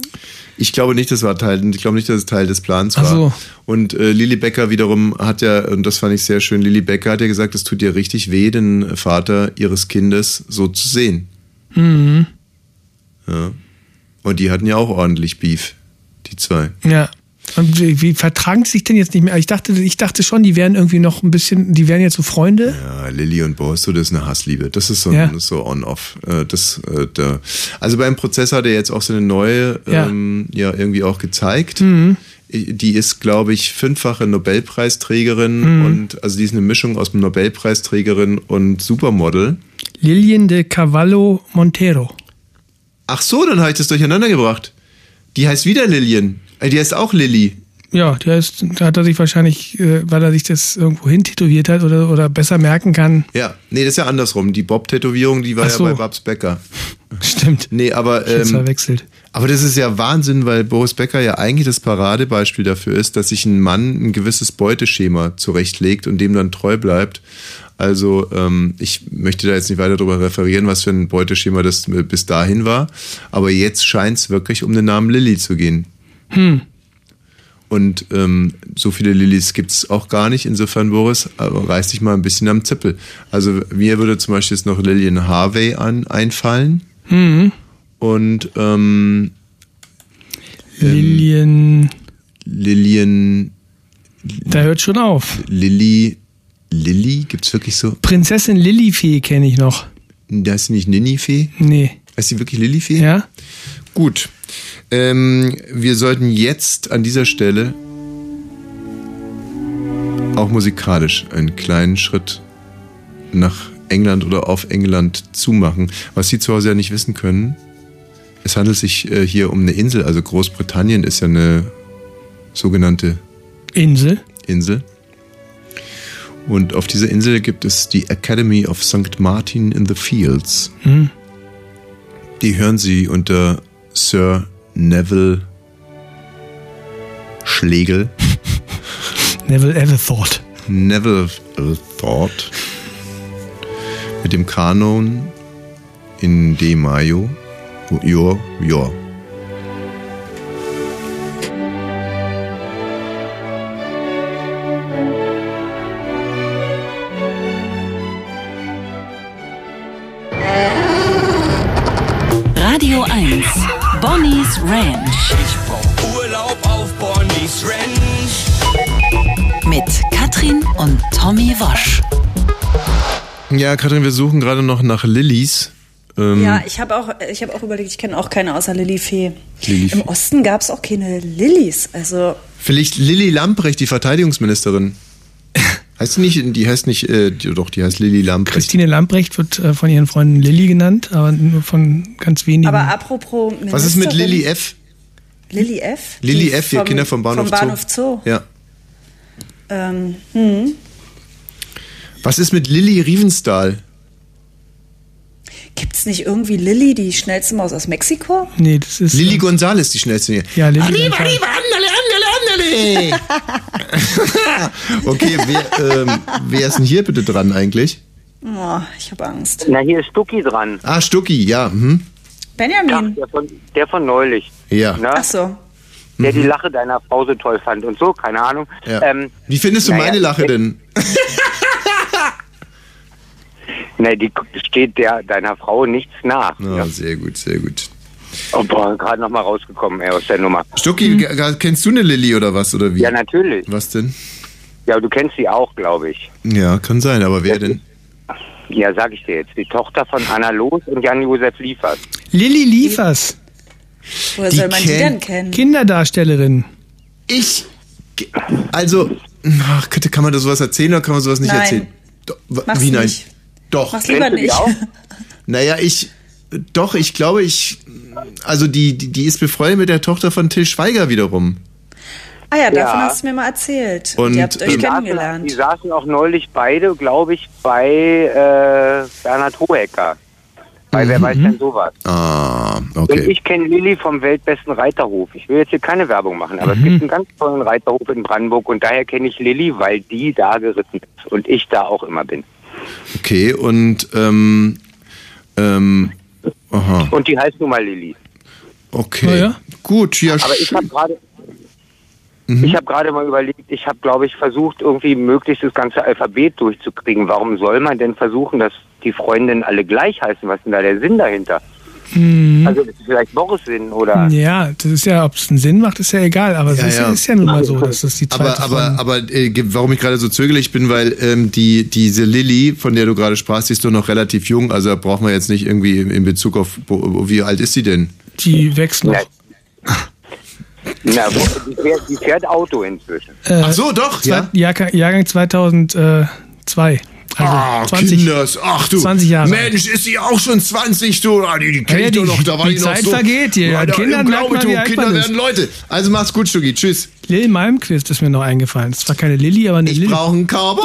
Ich glaube nicht, das war Teil, ich glaube nicht, dass es Teil des Plans Ach war. so. Und äh, Lilly Becker wiederum hat ja, und das fand ich sehr schön, Lilly Becker hat ja gesagt, es tut ihr richtig weh, den Vater ihres Kindes so zu sehen. Mhm. Ja. Und die hatten ja auch ordentlich Beef, die zwei. Ja. Und wie, wie vertragen sie sich denn jetzt nicht mehr? Ich dachte, ich dachte schon, die wären irgendwie noch ein bisschen, die wären jetzt so Freunde. Ja, Lilly und Boris, so, das ist eine Hassliebe. Das ist so, Ja. so on-off. Äh, Das, äh, da. Also beim Prozess hat er jetzt auch seine neue, Ja. ähm, ja, irgendwie auch gezeigt. Mhm. Die ist, glaube ich, fünffache Nobelpreisträgerin Mhm. und also die ist eine Mischung aus Nobelpreisträgerin und Supermodel. Lillian de Cavallo Montero. Ach so, dann habe ich das durcheinander gebracht. Die heißt wieder Lillian. Äh, Die heißt auch Lilly. Ja, der ist, da hat er sich wahrscheinlich, äh, weil er sich das irgendwo hin tätowiert hat oder, oder besser merken kann. Ja, nee, das ist ja andersrum. Die Bob-Tätowierung, die war so. ja bei Babs Becker. [laughs] Stimmt. Nee, aber ähm, verwechselt. Aber das ist ja Wahnsinn, weil Boris Becker ja eigentlich das Paradebeispiel dafür ist, dass sich ein Mann ein gewisses Beuteschema zurechtlegt und dem dann treu bleibt. Also ähm, ich möchte da jetzt nicht weiter darüber referieren, was für ein Beuteschema das bis dahin war. Aber jetzt scheint es wirklich um den Namen Lilly zu gehen. Hm. Und ähm, so viele Lillys gibt es auch gar nicht. Insofern, Boris, aber reiß dich mal ein bisschen am Zippel. Also mir würde zum Beispiel jetzt noch Lillian Harvey an, einfallen. Hm. Und ähm, Lillian, Lillian, da hört schon auf. Lilly, Lilly, gibt's wirklich so? Prinzessin Lillifee kenne ich noch. Da ist sie nicht Ninifee? Nee. Heißt sie wirklich Lillifee? Ja? Gut. Ähm, wir sollten jetzt an dieser Stelle auch musikalisch einen kleinen Schritt nach England oder auf England zumachen. Was Sie zu Hause ja nicht wissen können, es handelt sich äh, hier um eine Insel. Also Großbritannien ist ja eine sogenannte Insel. Insel. Und auf dieser Insel gibt es die Academy of St. Martin in the Fields. Hm. Die hören Sie unter Sir Neville Schlegel. Never ever thought. [laughs] Neville Thought. Mit dem Kanon in D Mayo. Jor, Jor. Ich brauch Urlaub auf Bonnie's Ranch. Mit Katrin und Tommy Wosch. Ja, Katrin, wir suchen gerade noch nach Lillys. Ähm, Ja, ich habe auch, ich habe auch überlegt, ich kenne auch keine außer Lilly Fee. Lilly Im Fee. Osten gab es auch keine Lillys. Also Vielleicht Lilly Lamprecht, die Verteidigungsministerin. heißt die nicht, die heißt nicht, äh, die, doch, die heißt Lilly Lamprecht. Christine Lamprecht wird äh, von ihren Freunden Lilly genannt, aber nur von ganz wenigen. Aber apropos Was ist mit Ministerin- Lilly F? Lilly F? Lilly F, die Kinder vom Bahnhof, vom Bahnhof Zoo. Ja. Ähm, hm. Was ist mit Lilly Riefenstahl? Gibt es nicht irgendwie Lilly, die schnellste Maus aus Mexiko? nee, das ist. Lilly Gonzales, die schnellste hier. ja, Lilly. Arriba, arriba, andale, andale, andale. [laughs] okay, wer, ähm, wer ist denn hier bitte dran eigentlich? Oh, ich habe Angst. Na, hier ist Stucki dran. Ah, Stucki, ja. Ja, Benjamin. der, von, der von neulich. Ja. Ne? Ach so. Der die Lache deiner Frau so toll fand und so, keine Ahnung. ja. Ähm, Wie findest du naja, meine Lache denn? [laughs] Ne, die steht der deiner Frau nichts nach. Oh, sehr gut, sehr gut. Oh, boah, gerade noch mal rausgekommen, ey, aus der Nummer. Stucki, g- kennst du eine Lilly oder was? Oder wie? Ja, natürlich. Was denn? Ja, du kennst sie auch, glaube ich. Ja, kann sein, aber wer denn? Ja, sag ich dir jetzt. Die Tochter von Anna Los und Jan-Josef Liefers. Lilly Liefers, Woher Die soll man die denn kennen? Kinderdarstellerin. Ich. Also, ach, kann man da sowas erzählen oder kann man sowas nicht Nein. erzählen? Do, Mach's wie nein? nicht. Doch. Mach's lieber nicht. auch? [laughs] Naja, ich. Doch, ich glaube, ich. Also, die, die, die ist befreundet mit der Tochter von Till Schweiger wiederum. Ah ja, davon Ja. hast du mir mal erzählt. Und, ihr habt euch ähm, Die saßen, kennengelernt. die saßen auch neulich beide, glaube ich, bei äh, Bernhard Hohecker. Bei Wer weiß denn sowas. Ah, Und okay. ich kenne Lilly vom weltbesten Reiterhof. Ich will jetzt hier keine Werbung machen, aber es gibt einen ganz tollen Reiterhof in Brandenburg und daher kenne ich Lilly, weil die da geritten ist und ich da auch immer bin. Okay, und, ähm. Ähm. Aha, Und die heißt nun mal Lilly. okay. Na ja. Gut, ja, Aber ich habe gerade ich habe gerade mal überlegt, ich habe, glaube ich, versucht, irgendwie möglichst das ganze Alphabet durchzukriegen. Warum soll man denn versuchen, dass die Freundinnen alle gleich heißen? Was ist denn da der Sinn dahinter? Also ist es vielleicht Boris Sinn oder... Ja, das ist ja, ob es einen Sinn macht, ist ja egal, aber es Ja, ist, ja. ist ja nun mal so, dass das die zweite Aber, aber, aber äh, warum ich gerade so zögerlich bin, weil ähm, die, diese Lilly, von der du gerade sprachst, die ist doch noch relativ jung, also da brauchen wir jetzt nicht irgendwie in, in Bezug auf, wo- wie alt ist sie denn? die wächst noch. Na, na, wo- die, fährt, die fährt Auto inzwischen. Äh, Ach so, doch, ja. Jahrgang, Jahrgang 2002. Also Ah, 20. Kinders, ach du. 20 Jahre Mensch, ist sie auch schon 20, du? Ah, die, die kenn Ja, ich die- doch noch, da war die die noch Zeit so. vergeht hier. Ja, Kindern glaube merkt man, du, wie alt Kinder werden Leute. Also mach's gut, Stugi, tschüss. Lil Malmquist ist mir noch eingefallen. Es war keine Lilly, aber eine Ich Lilly. brauche einen Cowboy.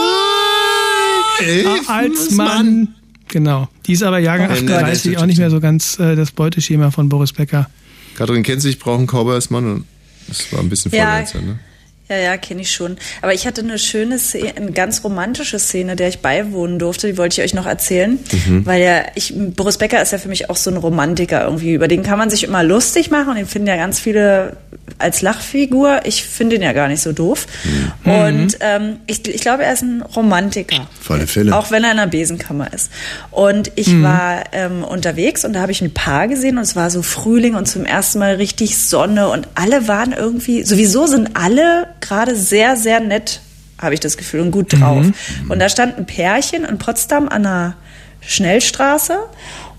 Ah, als Mann. Genau. Die ist aber Jahrgang Ach, 38, auch nicht mehr so ganz äh, das Beuteschema von Boris Becker. Katrin, kennst du, ich brauche einen Cowboy als Mann? Das war ein bisschen Ja. vorwärts, ne? Ja, ja, kenne ich schon. Aber ich hatte eine schöne Szene, eine ganz romantische Szene, der ich beiwohnen durfte. Die wollte ich euch noch erzählen. Mhm. Weil ja, ich, Boris Becker ist ja für mich auch so ein Romantiker irgendwie. Über den kann man sich immer lustig machen und den finden ja ganz viele als Lachfigur. Ich finde ihn ja gar nicht so doof. Mhm. Und ähm, ich, ich glaube, er ist ein Romantiker. Alle Fälle. Auch wenn er in einer Besenkammer ist. Und ich Mhm. war ähm, unterwegs und da habe ich ein Paar gesehen und es war so Frühling und zum ersten Mal richtig Sonne und alle waren irgendwie, sowieso sind alle gerade sehr, sehr nett, habe ich das Gefühl, und gut drauf. Und da stand ein Pärchen in Potsdam an einer Schnellstraße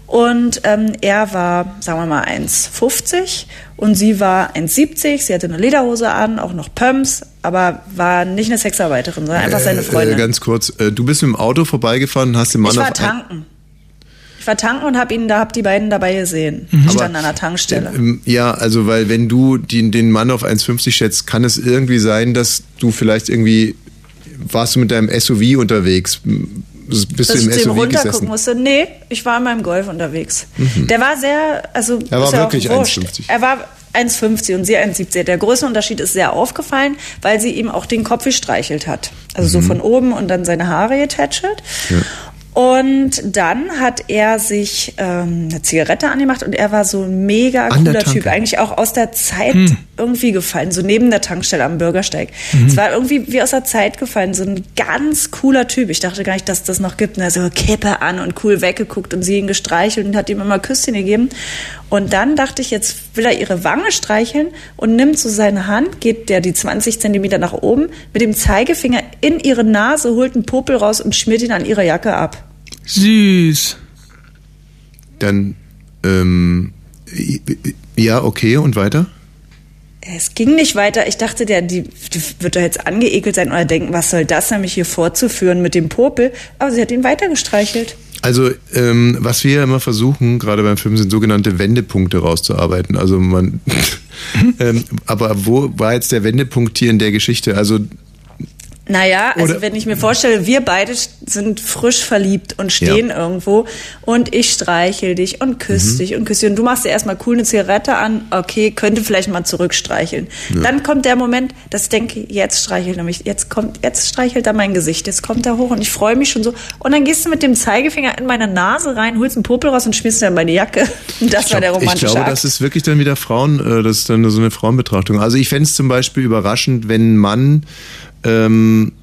Und ähm, er war, sagen wir mal, 1,50 und sie war 1,70. Sie hatte eine Lederhose an, auch noch Pumps, aber war nicht eine Sexarbeiterin, sondern einfach seine Äh, Freundin. ganz kurz, äh, du bist mit dem Auto vorbeigefahren und hast den Mann ich war tanken. Ich war tanken und habe ihn, da hab die beiden dabei gesehen. Mhm. Die standen an der Tankstelle. Ja, also weil wenn du die, den Mann auf 1,50 schätzt, kann es irgendwie sein, dass du vielleicht irgendwie warst du mit deinem SUV unterwegs, bist Dass du ich im ihm SUV runtergucken musste. Nee, ich war in meinem Golf unterwegs. Der war sehr, also Er war ja wirklich wurscht. 1,50. Er war 1,50 und sie 1,70. Der Größenunterschied ist sehr aufgefallen, weil sie ihm auch den Kopf gestreichelt hat. Also so von oben und dann seine Haare getätschelt. Und dann hat er sich ähm, eine Zigarette angemacht und er war so ein mega An cooler. Typ. Eigentlich auch aus der Zeit Hm. irgendwie gefallen, so neben der Tankstelle am Bürgersteig. Mhm. Es war irgendwie wie aus der Zeit gefallen, so ein ganz cooler Typ. Ich dachte gar nicht, dass das noch gibt. Und er so Kippe an und cool weggeguckt und sie ihn gestreichelt und hat ihm immer Küsschen gegeben. Und dann dachte ich, jetzt will er ihre Wange streicheln und nimmt so seine Hand, geht der die 20 Zentimeter nach oben, mit dem Zeigefinger in ihre Nase, holt einen Popel raus und schmiert ihn an ihre Jacke ab. Süß. Dann, ähm, ja, okay, und weiter? Es ging nicht weiter. Ich dachte, der die, die wird doch jetzt angeekelt sein oder denken, was soll das nämlich hier vorzuführen mit dem Popel. Aber sie hat ihn weiter gestreichelt. Also, ähm, was wir ja immer versuchen, gerade beim Film, sind sogenannte Wendepunkte rauszuarbeiten. Also man, [laughs] ähm, aber wo war jetzt der Wendepunkt hier in der Geschichte? Also Naja, also Oder- wenn ich mir vorstelle, wir beide sind frisch verliebt und stehen irgendwo und ich streichel dich und küsse Mhm. dich und küsse dich und du machst dir erstmal cool eine Zigarette an, okay, könnte vielleicht mal zurückstreicheln. Dann kommt der Moment, dass ich denke, jetzt streichelt er mich, jetzt kommt, jetzt streichelt er mein Gesicht, jetzt kommt er hoch und ich freue mich schon so und dann gehst du mit dem Zeigefinger in meine Nase rein, holst einen Popel raus und schmierst ihn in meine Jacke. Und [laughs] das war der ich romantische glaube, Akt. das ist wirklich dann wieder Frauen, äh, das ist dann so eine Frauenbetrachtung. Also ich fände es zum Beispiel überraschend, wenn ein Mann, ähm,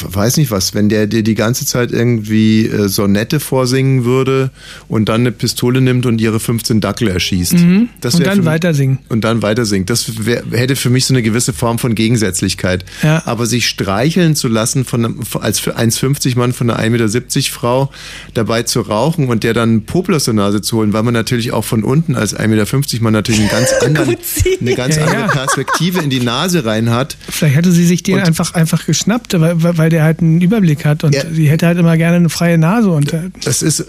weiß nicht was, wenn der dir die ganze Zeit irgendwie äh, Sonette vorsingen würde und dann eine Pistole nimmt und ihre 15 Dackel erschießt. Mhm. Und dann weiter singen. Und dann weiter singt. Das wär, hätte für mich so eine gewisse Form von Gegensätzlichkeit. Ja. Aber sich streicheln zu lassen von als für 1,50 Mann von einer 1,70 Meter Frau dabei zu rauchen und der dann einen Popel aus der Nase zu holen, weil man natürlich auch von unten als 1,50 Meter Mann natürlich einen ganz [laughs] anderen, eine ganz Ja, andere ja. Perspektive in die Nase rein hat. Vielleicht hätte sie sich den einfach, einfach geschnappt, weil, weil weil der halt einen Überblick hat und Ja. sie hätte halt immer gerne eine freie Nase und äh, Das ist, äh,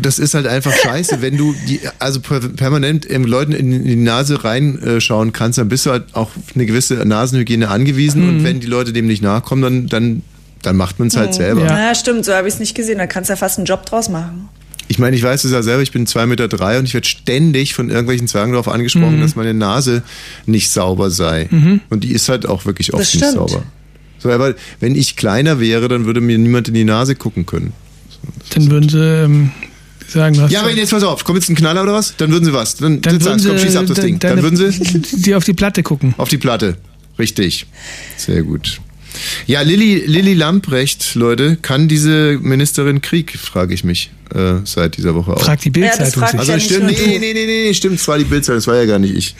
das ist halt einfach scheiße. Wenn du die, also per- permanent Leuten in die Nase reinschauen kannst, dann bist du halt auch auf eine gewisse Nasenhygiene angewiesen. Mhm. Und wenn die Leute dem nicht nachkommen, dann, dann, dann macht man es halt selber. Ja, stimmt, so habe ich es nicht gesehen. Da kannst du ja fast einen Job draus machen. Ich meine, ich weiß es ja selber, ich bin 2,3 Meter drei und ich werde ständig von irgendwelchen Zwergen darauf angesprochen, Mhm. dass meine Nase nicht sauber sei. Mhm. Und die ist halt auch wirklich oft Das nicht sauber. So, aber wenn ich kleiner wäre, dann würde mir niemand in die Nase gucken können. dann würden sie ähm, sagen, was Ja, aber jetzt pass auf, kommt jetzt ein Knaller oder was? Dann würden sie was. Dann, dann würden sag's, komm, sie schieß ab das Ding. Dann würden sie [laughs] die auf die Platte gucken. auf die Platte. Richtig. Sehr gut. Ja, Lilly, Lilly Lamprecht, Leute, kann diese Ministerin Krieg, frage ich mich äh, seit dieser Woche auch. Fragt die Bildzeitung sich. Also ja nicht stimmt, nee, nee, nee, nee, stimmt, es war die Bildzeitung, das war ja gar nicht ich.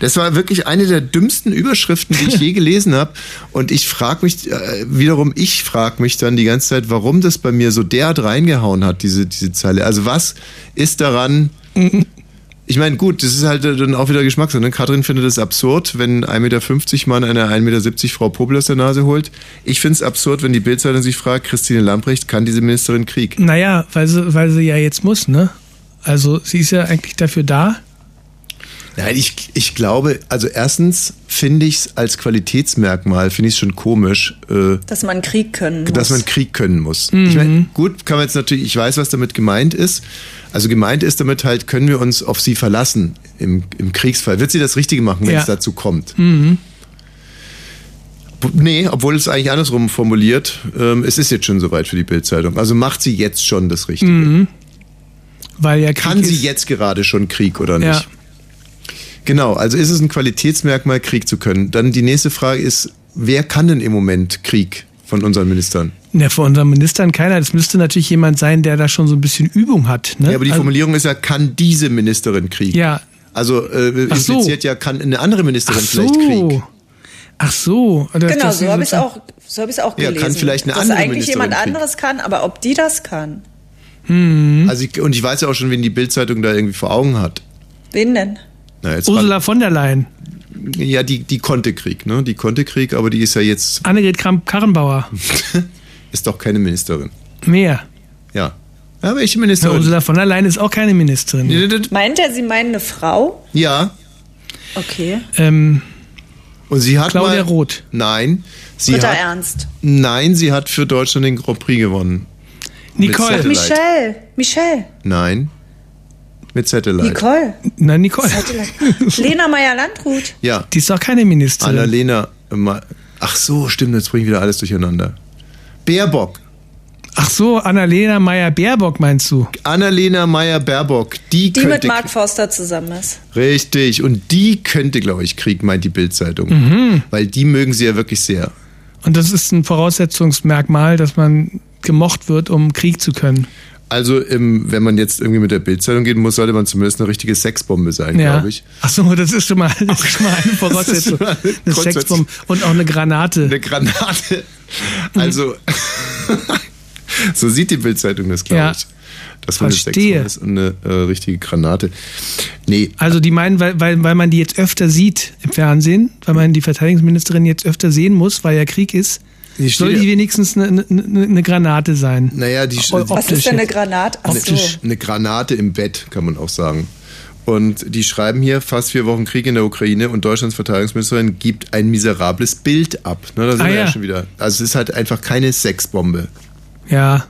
Das war wirklich eine der dümmsten Überschriften, die ich je [laughs] gelesen habe. Und ich frage mich, äh, wiederum, ich frage mich dann die ganze Zeit, warum das bei mir so derart reingehauen hat, diese, diese Zeile. Also was ist daran... [laughs] Ich meine, gut, das ist halt dann auch wieder Geschmackssache. Ne? Katrin findet es absurd, wenn 1,50 Meter Mann eine 1,70 Meter Frau Popel aus der Nase holt. Ich finde es absurd, wenn die Bildzeitung sich fragt, Christine Lamprecht, kann diese Ministerin Krieg? Naja, weil sie, weil sie ja jetzt muss, ne? Also sie ist ja eigentlich dafür da. Nein, ich, ich glaube, also erstens finde ich es als Qualitätsmerkmal, finde ich es schon komisch, äh, Dass man Krieg können muss. dass man Krieg können muss. Mhm. Ich meine, gut, kann man jetzt natürlich, ich weiß, was damit gemeint ist. Also gemeint ist damit halt, können wir uns auf sie verlassen im, im Kriegsfall. Wird sie das Richtige machen, wenn Ja. es dazu kommt? Mhm. Nee, obwohl es eigentlich andersrum formuliert. Ähm, es ist jetzt schon soweit für die Bildzeitung. Also macht sie jetzt schon das Richtige. Mhm. Weil ja Krieg Kann sie jetzt gerade schon Krieg oder nicht? Ja. Genau, also ist es ein Qualitätsmerkmal, Krieg zu können. Dann die nächste Frage ist, wer kann denn im Moment Krieg von unseren Ministern? Ja, von unseren Ministern keiner. Das müsste natürlich jemand sein, der da schon so ein bisschen Übung hat. Ne? Ja, aber die also, Formulierung ist ja, kann diese Ministerin Krieg? Ja. Also äh, Ach so. impliziert ja, kann eine andere Ministerin Ach vielleicht Krieg? so. Ach so. Das, Genau, das so habe ich es auch, so hab auch Ja, gelesen. kann vielleicht eine dass andere eigentlich Ministerin jemand Krieg. anderes kann, aber ob die das kann. Mhm. Also ich, und ich weiß ja auch schon, wen die Bildzeitung da irgendwie vor Augen hat. Wen denn? Na, jetzt Ursula von der Leyen. Ja, die, die konnte Krieg, ne? Die konnte Krieg, aber die ist ja jetzt, [laughs] Annegret Kramp-Karrenbauer. ist doch keine Ministerin. Mehr. Ja. Ja, welche Ja, Ministerin? Ursula von der Leyen ist auch keine Ministerin. Meint er, Sie meinen eine Frau? Ja. Okay. Ähm, Und sie hat Claudia mal, Roth. Nein. Sie hat, Ernst. nein, sie hat für Deutschland den Grand Prix gewonnen. Nicole. Michelle. Michelle. Nein. Mit Satellite. Nicole. Nein, Nicole. [laughs] Lena Meyer-Landrut. Ja. Die ist doch keine Ministerin. Annalena. Ma- Ach so, stimmt, jetzt bringe ich wieder alles durcheinander. Baerbock. Ach so, Annalena Meyer-Baerbock meinst du? Annalena Meyer-Baerbock. Die, Die mit könnte. Mark Forster zusammen ist. Richtig. Und die könnte, glaube ich, Krieg, meint die Bildzeitung. Mhm. Weil die mögen sie ja wirklich sehr. Und das ist ein Voraussetzungsmerkmal, dass man gemocht wird, um Krieg zu können. Also, ähm, wenn man jetzt irgendwie mit der Bildzeitung gehen muss, sollte man zumindest eine richtige Sexbombe sein, Ja. glaube ich. Ach so, das ist schon mal, das ist schon mal eine [laughs] Voraussetzung. Das mal eine Eine Sexbombe und auch eine Granate. Eine Granate. Also, [laughs] so sieht die Bildzeitung das, glaube Ja. ich. Dass man eine Verstehe. Sexbombe ist und eine äh, richtige Granate. Nee, Also die meinen, weil, weil, weil man die jetzt öfter sieht im Fernsehen, weil man die Verteidigungsministerin jetzt öfter sehen muss, weil ja Krieg ist, soll die wenigstens eine, eine, eine Granate sein. naja, die, O- die Was ist denn eine Granate? Ach so. Eine Granate im Bett, kann man auch sagen. Und die schreiben hier, fast vier Wochen Krieg in der Ukraine und Deutschlands Verteidigungsministerin gibt ein miserables Bild ab. Ne, da sind Ah, wir ja. ja. schon wieder. Also es ist halt einfach keine Sexbombe. Ja.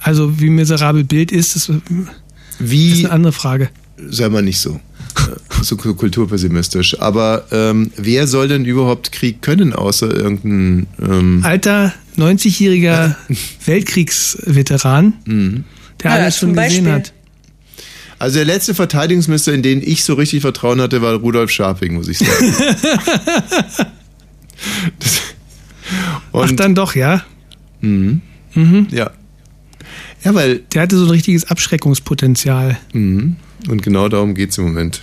Also wie miserabel Bild ist, das, das ist Wie, eine andere Frage. sei mal nicht so, so kulturpessimistisch. Aber ähm, wer soll denn überhaupt Krieg können, außer irgendein... Ähm, Alter, 90-jähriger [laughs] Weltkriegsveteran, der Ja, alles schon gesehen Beispiel. hat. also der letzte Verteidigungsminister, in den ich so richtig Vertrauen hatte, war Rudolf Scharping, muss ich sagen. [laughs] das, Ach, und, dann doch, ja. ja. Ja, weil Der hatte so ein richtiges Abschreckungspotenzial. Mhm. Und genau darum geht's im Moment.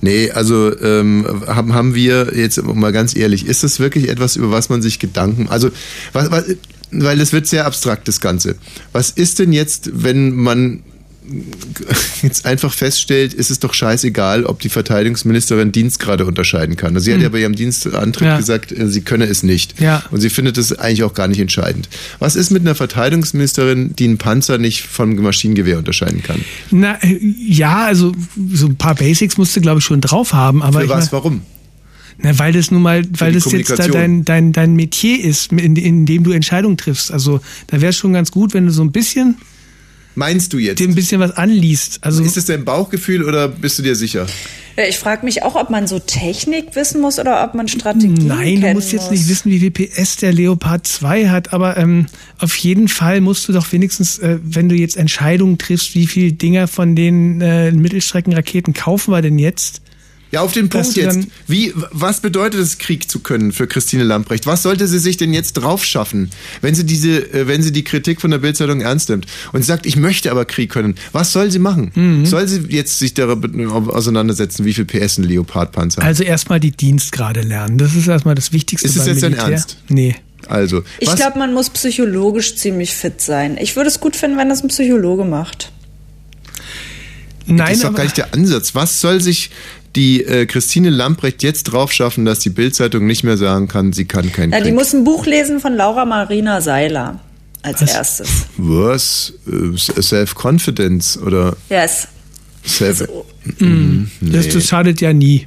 Nee, also ähm, haben, haben wir jetzt mal ganz ehrlich, ist das wirklich etwas, über was man sich Gedanken, also was, was, weil das wird sehr abstrakt, das Ganze. Was ist denn jetzt, wenn man jetzt einfach feststellt, ist es doch scheißegal, ob die Verteidigungsministerin Dienstgrade unterscheiden kann. Also sie hat ja bei ihrem Dienstantritt Ja. gesagt, äh, sie könne es nicht. Ja. Und sie findet es eigentlich auch gar nicht entscheidend. Was ist mit einer Verteidigungsministerin, die einen Panzer nicht vom Maschinengewehr unterscheiden kann? Na, äh, ja, also so ein paar Basics musst du, glaube ich, schon drauf haben. Aber Für was? Warum? na, weil das nun mal, weil das jetzt da dein, dein, dein Metier ist, in, in dem du Entscheidungen triffst. Also da wäre es schon ganz gut, wenn du so ein bisschen Meinst du jetzt? dir ein bisschen was anliest. Also Ist es dein Bauchgefühl oder bist du dir sicher? Ja, ich frage mich auch, ob man so Technik wissen muss oder ob man Strategien Nein, du musst jetzt nicht wissen, wie viel PS der Leopard 2 hat, aber ähm, auf jeden Fall musst du doch wenigstens, äh, wenn du jetzt Entscheidungen triffst, wie viel Dinger von den äh, Mittelstreckenraketen kaufen wir denn jetzt? Ja, auf den Punkt jetzt. Wie, was bedeutet es, Krieg zu können für Christine Lamprecht? Was sollte sie sich denn jetzt drauf schaffen, wenn sie diese, äh, wenn sie die Kritik von der Bildzeitung ernst nimmt und sagt, ich möchte aber Krieg können? Was soll sie machen? Mhm. Soll sie jetzt sich darüber auseinandersetzen, wie viel PS ein Leopardpanzer hat? Also erstmal die Dienstgrade lernen. Das ist erstmal das Wichtigste. Ist es jetzt dein Militär. Ernst? Nee. Also, Ich glaube, man muss psychologisch ziemlich fit sein. Ich würde es gut finden, wenn das ein Psychologe macht. das Nein, ist doch gar nicht der Ansatz. Was soll sich die äh, Christine Lamprecht jetzt drauf schaffen, dass die Bildzeitung nicht mehr sagen kann, sie kann keinen Na, die Krieg? muss ein Buch lesen von Laura Marina Seiler als Was? erstes. Was? Äh, Self-Confidence oder Yes. Self... das, das schadet ja nie.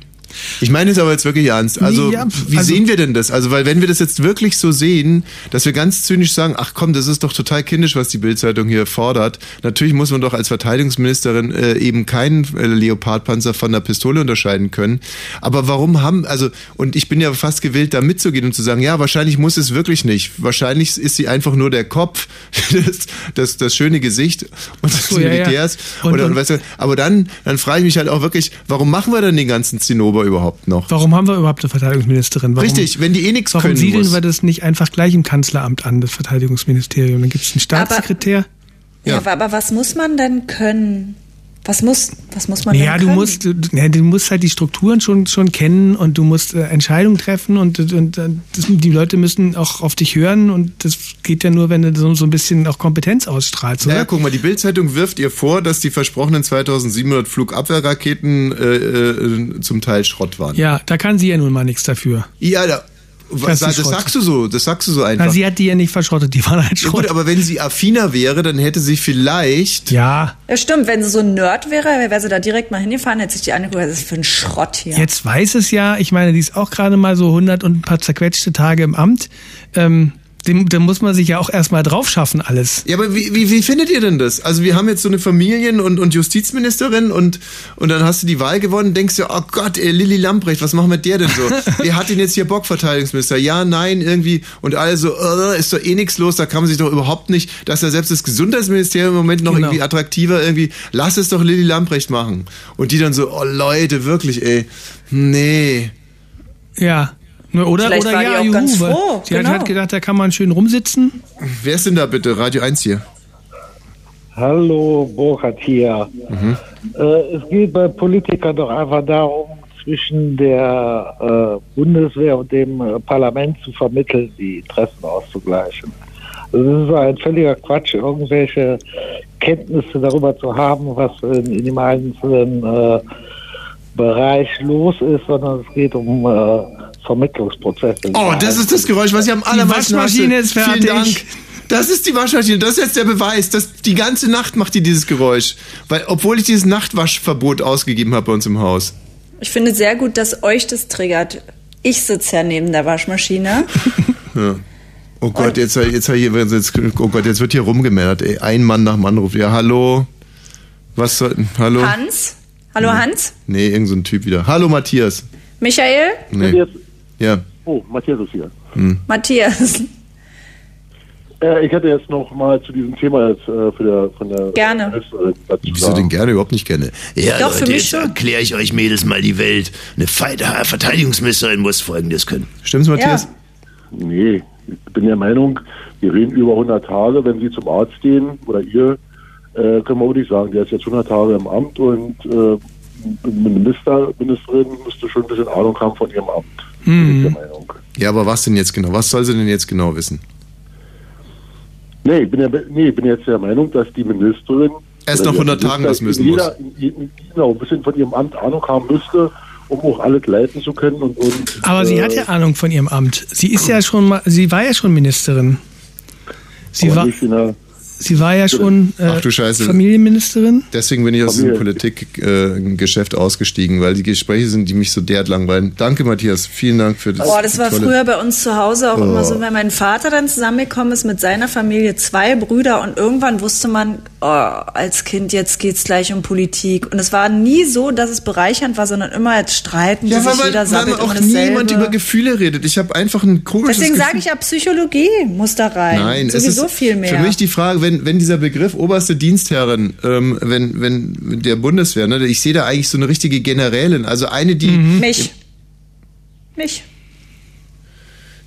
Ich meine es aber jetzt wirklich ernst. Also, Ja, wie also- sehen wir denn das? Also, weil wenn wir das jetzt wirklich so sehen, dass wir ganz zynisch sagen, ach komm, das ist doch total kindisch, was die Bildzeitung hier fordert. Natürlich muss man doch als Verteidigungsministerin äh, eben keinen äh, Leopardpanzer von einer Pistole unterscheiden können. Aber warum haben, also, und ich bin ja fast gewillt, da mitzugehen und zu sagen, ja, wahrscheinlich muss es wirklich nicht. Wahrscheinlich ist sie einfach nur der Kopf, [laughs] das, das, das schöne Gesicht und des so, ja, ja. Militärs. Und- Oder, und, und- weißt du, aber dann, dann frage ich mich halt auch wirklich, warum machen wir denn den ganzen Zinnober überhaupt noch? Warum haben wir überhaupt eine Verteidigungsministerin? Warum, Richtig, wenn die eh nichts Warum können siedeln muss. wir das nicht einfach gleich im Kanzleramt an, das Verteidigungsministerium? Dann gibt es einen Staatssekretär. Ja. Ja, aber, aber was muss man denn können? Was muss, was muss man Ja, denn du können? musst, du, ja, du musst halt die Strukturen schon, schon kennen und du musst äh, Entscheidungen treffen und, und äh, das, die Leute müssen auch auf dich hören und das geht ja nur, wenn du so, so ein bisschen auch Kompetenz ausstrahlst, oder? Naja, guck mal, die Bildzeitung wirft ihr vor, dass die versprochenen 2700 Flugabwehrraketen äh, äh, zum Teil Schrott waren. Ja, da kann sie ja nun mal nichts dafür. Ja, da, Das das, sagst du so, das sagst du so einfach. Na, sie hat die ja nicht verschrottet, die waren halt ja, Schrott. gut, aber wenn sie affiner wäre, dann hätte sie vielleicht. Ja, Ja, stimmt. Wenn sie so ein Nerd wäre, wäre sie da direkt mal hingefahren, hätte sich die angeguckt, was ist das für ein Schrott hier. jetzt weiß es ja, ich meine, die ist auch gerade mal so 100 und ein paar zerquetschte Tage im Amt. Ähm, dem, da muss man sich ja auch erstmal drauf schaffen, alles. Ja, aber wie, wie, wie findet ihr denn das? Also wir haben jetzt so eine Familien- und, und Justizministerin und, und dann hast du die Wahl gewonnen, denkst du, oh Gott, ey, Lilly Lamprecht, was machen wir mit der denn so? [laughs] Wer hat denn jetzt hier Bock, Verteidigungsminister? Ja, nein, irgendwie. Und alle so, ist doch eh nichts los, da kann man sich doch überhaupt nicht, dass ja selbst das Gesundheitsministerium im Moment noch Genau. irgendwie attraktiver irgendwie, lass es doch Lilly Lamprecht machen. Und die dann so, oh Leute, wirklich, ey, nee. Ja. Ne, Oder, Vielleicht oder war die ja, auch juhu, ganz froh, Sie genau. hat gedacht, da kann man schön rumsitzen. Wer ist denn da bitte? Radio 1 hier. Hallo, Burkhard hier. Äh, es geht bei Politikern doch einfach darum, zwischen der äh, Bundeswehr und dem äh, Parlament zu vermitteln, die Interessen auszugleichen. Also das ist ein völliger Quatsch, irgendwelche Kenntnisse darüber zu haben, was in, in dem einzelnen äh, Bereich los ist, sondern es geht um Vermittlungsprozesse. Oh, das ist das Geräusch, was ich am allermeisten Waschmaschine hasse. ist fertig. Vielen Dank. Das ist die Waschmaschine. Das ist jetzt der Beweis. Das, die ganze Nacht macht die dieses Geräusch. Weil, obwohl ich dieses Nachtwaschverbot ausgegeben habe bei uns im Haus. Ich finde sehr gut, dass euch das triggert. Ich sitze ja neben der Waschmaschine. [laughs] Ja. Oh Gott, jetzt, jetzt, hier, jetzt, oh Gott, jetzt wird hier rumgemännert. Ey. Ein Mann nach dem anderen ruft. Ja, hallo. Was soll, hallo? Hans? Hallo Hans? Nee, irgend so ein Typ wieder. Hallo Matthias. Michael? Nee. Ja. Oh, Matthias ist hier. Hm. Matthias? Äh, ich hätte jetzt noch mal zu diesem Thema jetzt äh, für der, von der Gerne. Ministerin was zu Wieso sagen. denn gerne? Überhaupt nicht gerne. Ja, Doch, für Leute, mich jetzt schon. erkläre ich euch Mädels mal die Welt. Eine Verteidigungsministerin muss Folgendes können. Stimmt's, Matthias? Nee, ich bin der Meinung, wir reden über 100 Tage. Wenn Sie zum Arzt gehen oder ihr, äh, können wir wirklich sagen, der ist jetzt 100 Tage im Amt und äh, eine Minister, Ministerin müsste schon ein bisschen Ahnung haben von ihrem Amt. Bin ich der Meinung. Ja, aber was denn jetzt genau? Was soll sie denn jetzt genau wissen? Nee, ich bin, ja, nee, ich bin jetzt der Meinung, dass die Ministerin Erst nach der 100 Tagen das müssen jeder, in- Genau, ein bisschen von ihrem Amt Ahnung haben müsste, um auch alles leiten zu können und, und Aber sie äh, hat ja Ahnung von ihrem Amt. Sie ist ja schon mal, sie war ja schon Ministerin. Sie war, nicht in der, sie war ja schon äh, Ach du Scheiße. Familienministerin. Deswegen bin ich aus diesem. Politikgeschäft ausgestiegen, weil die Gespräche sind, die mich so derart langweilen. Danke, Matthias. Vielen Dank für das. Boah, das war tolle- früher bei uns zu Hause auch Oh. immer so, wenn mein Vater dann zusammengekommen ist mit seiner Familie, zwei Brüder und irgendwann wusste man, oh, als Kind, jetzt geht's gleich um Politik. Und es war nie so, dass es bereichernd war, sondern immer jetzt streiten, Ja, die weil, sich jeder weil sabbelt man auch niemand über Gefühle redet. Ich habe einfach ein komisches Deswegen sage ich ja, Psychologie muss da rein. Nein, Sowieso es ist viel mehr. Für mich die Frage, wenn, wenn dieser Begriff oberste Dienstherrin, ähm, wenn, wenn der Bundeswehr, ne, ich sehe da eigentlich so eine richtige Generälin, also eine, die. Mich. Mich.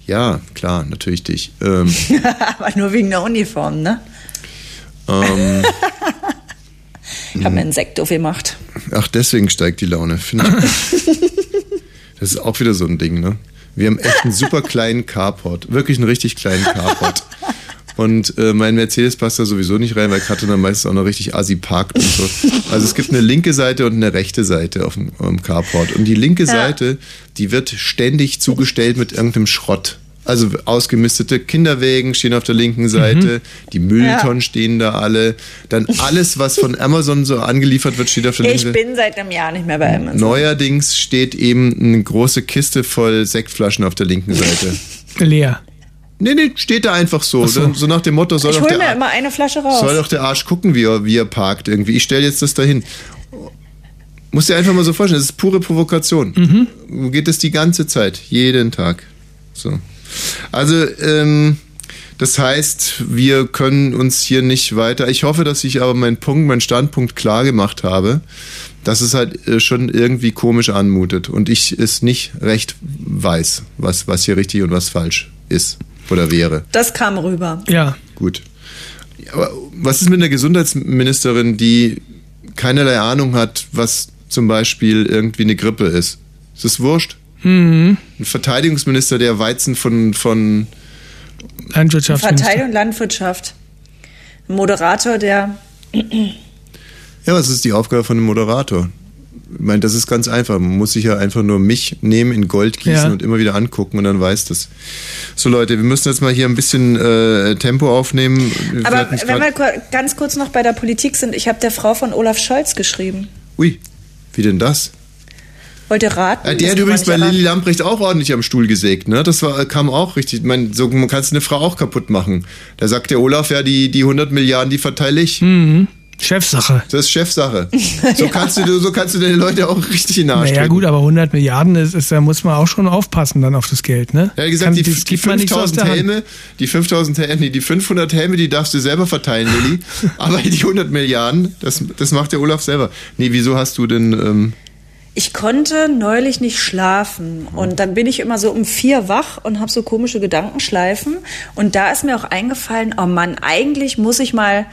Ja, klar, natürlich dich. Ähm, [laughs] Aber nur wegen der Uniform, ne? ähm, [laughs] Ich habe mir einen Sekt aufgemacht. ach, deswegen steigt die Laune. Finde ich. [laughs] Das ist auch wieder so ein Ding, ne? Wir haben echt einen super kleinen Carport. Wirklich einen richtig kleinen Carport. Und äh, mein Mercedes passt da sowieso nicht rein, weil Katrin dann meistens auch noch richtig assi parkt und so. Also es gibt eine linke Seite und eine rechte Seite auf dem, auf dem Carport. Und die linke Ja. Seite, die wird ständig zugestellt mit irgendeinem Schrott. Also ausgemistete Kinderwägen stehen auf der linken Seite, die Mülltonnen stehen da alle. Dann alles, was von Amazon so angeliefert wird, steht auf der linken Ich Seite. bin seit einem Jahr nicht mehr bei Amazon. Neuerdings steht eben eine große Kiste voll Sektflaschen auf der linken Seite. Leer. Nee, nee, steht da einfach so. so. So nach dem Motto, soll Ich doch, hole mir der, immer eine Flasche raus. soll doch der Arsch gucken, wie er, wie er parkt irgendwie. Ich stelle jetzt das dahin. Muss dir einfach mal so vorstellen, das ist pure Provokation. Geht es die ganze Zeit, jeden Tag. So. Also, ähm, das heißt, wir können uns hier nicht weiter. Ich hoffe, dass ich aber meinen Punkt, meinen Standpunkt klar gemacht habe, dass es halt äh, schon irgendwie komisch anmutet und ich es nicht recht weiß, was, was hier richtig und was falsch ist oder wäre. Das kam rüber. Ja. Gut. Aber was ist mit einer Gesundheitsministerin, die keinerlei Ahnung hat, was zum Beispiel irgendwie eine Grippe ist. Ist das wurscht? Mhm. Ein Verteidigungsminister, der Weizen von, von Landwirtschaftsminister. Verteidigung und Landwirtschaft. Ein Moderator, der Ja, was ist die Aufgabe von einem Moderator? Ich meine, das ist ganz einfach. Man muss sich ja einfach nur mich nehmen, in Gold gießen Ja. und immer wieder angucken und dann weiß das. So Leute, wir müssen jetzt mal hier ein bisschen äh, Tempo aufnehmen. Wir Aber wenn wir ganz kurz noch bei der Politik sind, ich habe der Frau von Olaf Scholz geschrieben. Ui, wie denn das? Wollt ihr raten? Ja, der hat übrigens bei. Lilly Lamprecht auch ordentlich am Stuhl gesägt, ne? Das war, kam auch richtig. Ich meine, so man kannst eine Frau auch kaputt machen. Da sagt der Olaf, ja, die, die 100 Milliarden, die verteile ich. Mhm. Chefsache. Das ist Chefsache. So kannst du, so kannst du deine Leute auch richtig in den Arsch Naja gut, aber 100 Milliarden, ist, ist, da muss man auch schon aufpassen dann auf das Geld, ne? Er hat gesagt, Kann- die, die aus 5000 der Hand. Helme, die 5000 Helme, nee, die 500 Helme, die darfst du selber verteilen, Lilly. [laughs] Aber die 100 Milliarden, das, das macht der Olaf selber. Nee, wieso hast du denn, ähm, Ich konnte neulich nicht schlafen und dann bin ich immer so um vier wach und habe so komische Gedankenschleifen und da ist mir auch eingefallen, oh Mann, eigentlich muss ich mal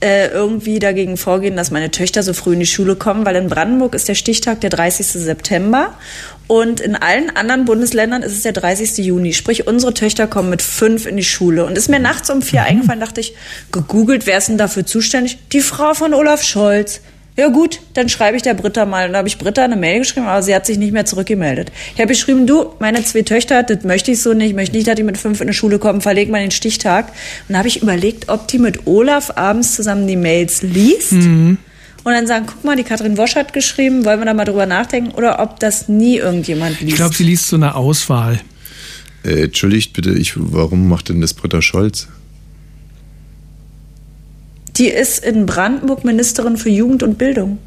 äh, irgendwie dagegen vorgehen, dass meine Töchter so früh in die Schule kommen, weil in Brandenburg ist der Stichtag der 30. September und in allen anderen Bundesländern ist es der 30. Juni. Sprich, unsere Töchter kommen mit fünf in die Schule. Und ist mir nachts um vier eingefallen, dachte ich, gegoogelt, wer ist denn dafür zuständig? Die Frau von Olaf Scholz. Ja gut, dann schreibe ich der Britta mal. Und da habe ich Britta eine Mail geschrieben, aber sie hat sich nicht mehr zurückgemeldet. Ich habe geschrieben, du, meine zwei Töchter, das möchte ich so nicht. Ich möchte nicht, dass die mit fünf in die Schule kommen. Verleg mal den Stichtag. Und da habe ich überlegt, ob die mit Olaf abends zusammen die Mails liest. Mhm. Und dann sagen, guck mal, die Katrin Wosch hat geschrieben, wollen wir da mal drüber nachdenken? Oder ob das nie irgendjemand liest. Ich glaube, sie liest so eine Auswahl. äh, entschuldigt bitte, ich, warum macht denn das Britta Scholz? Die ist in Brandenburg Ministerin für Jugend und Bildung.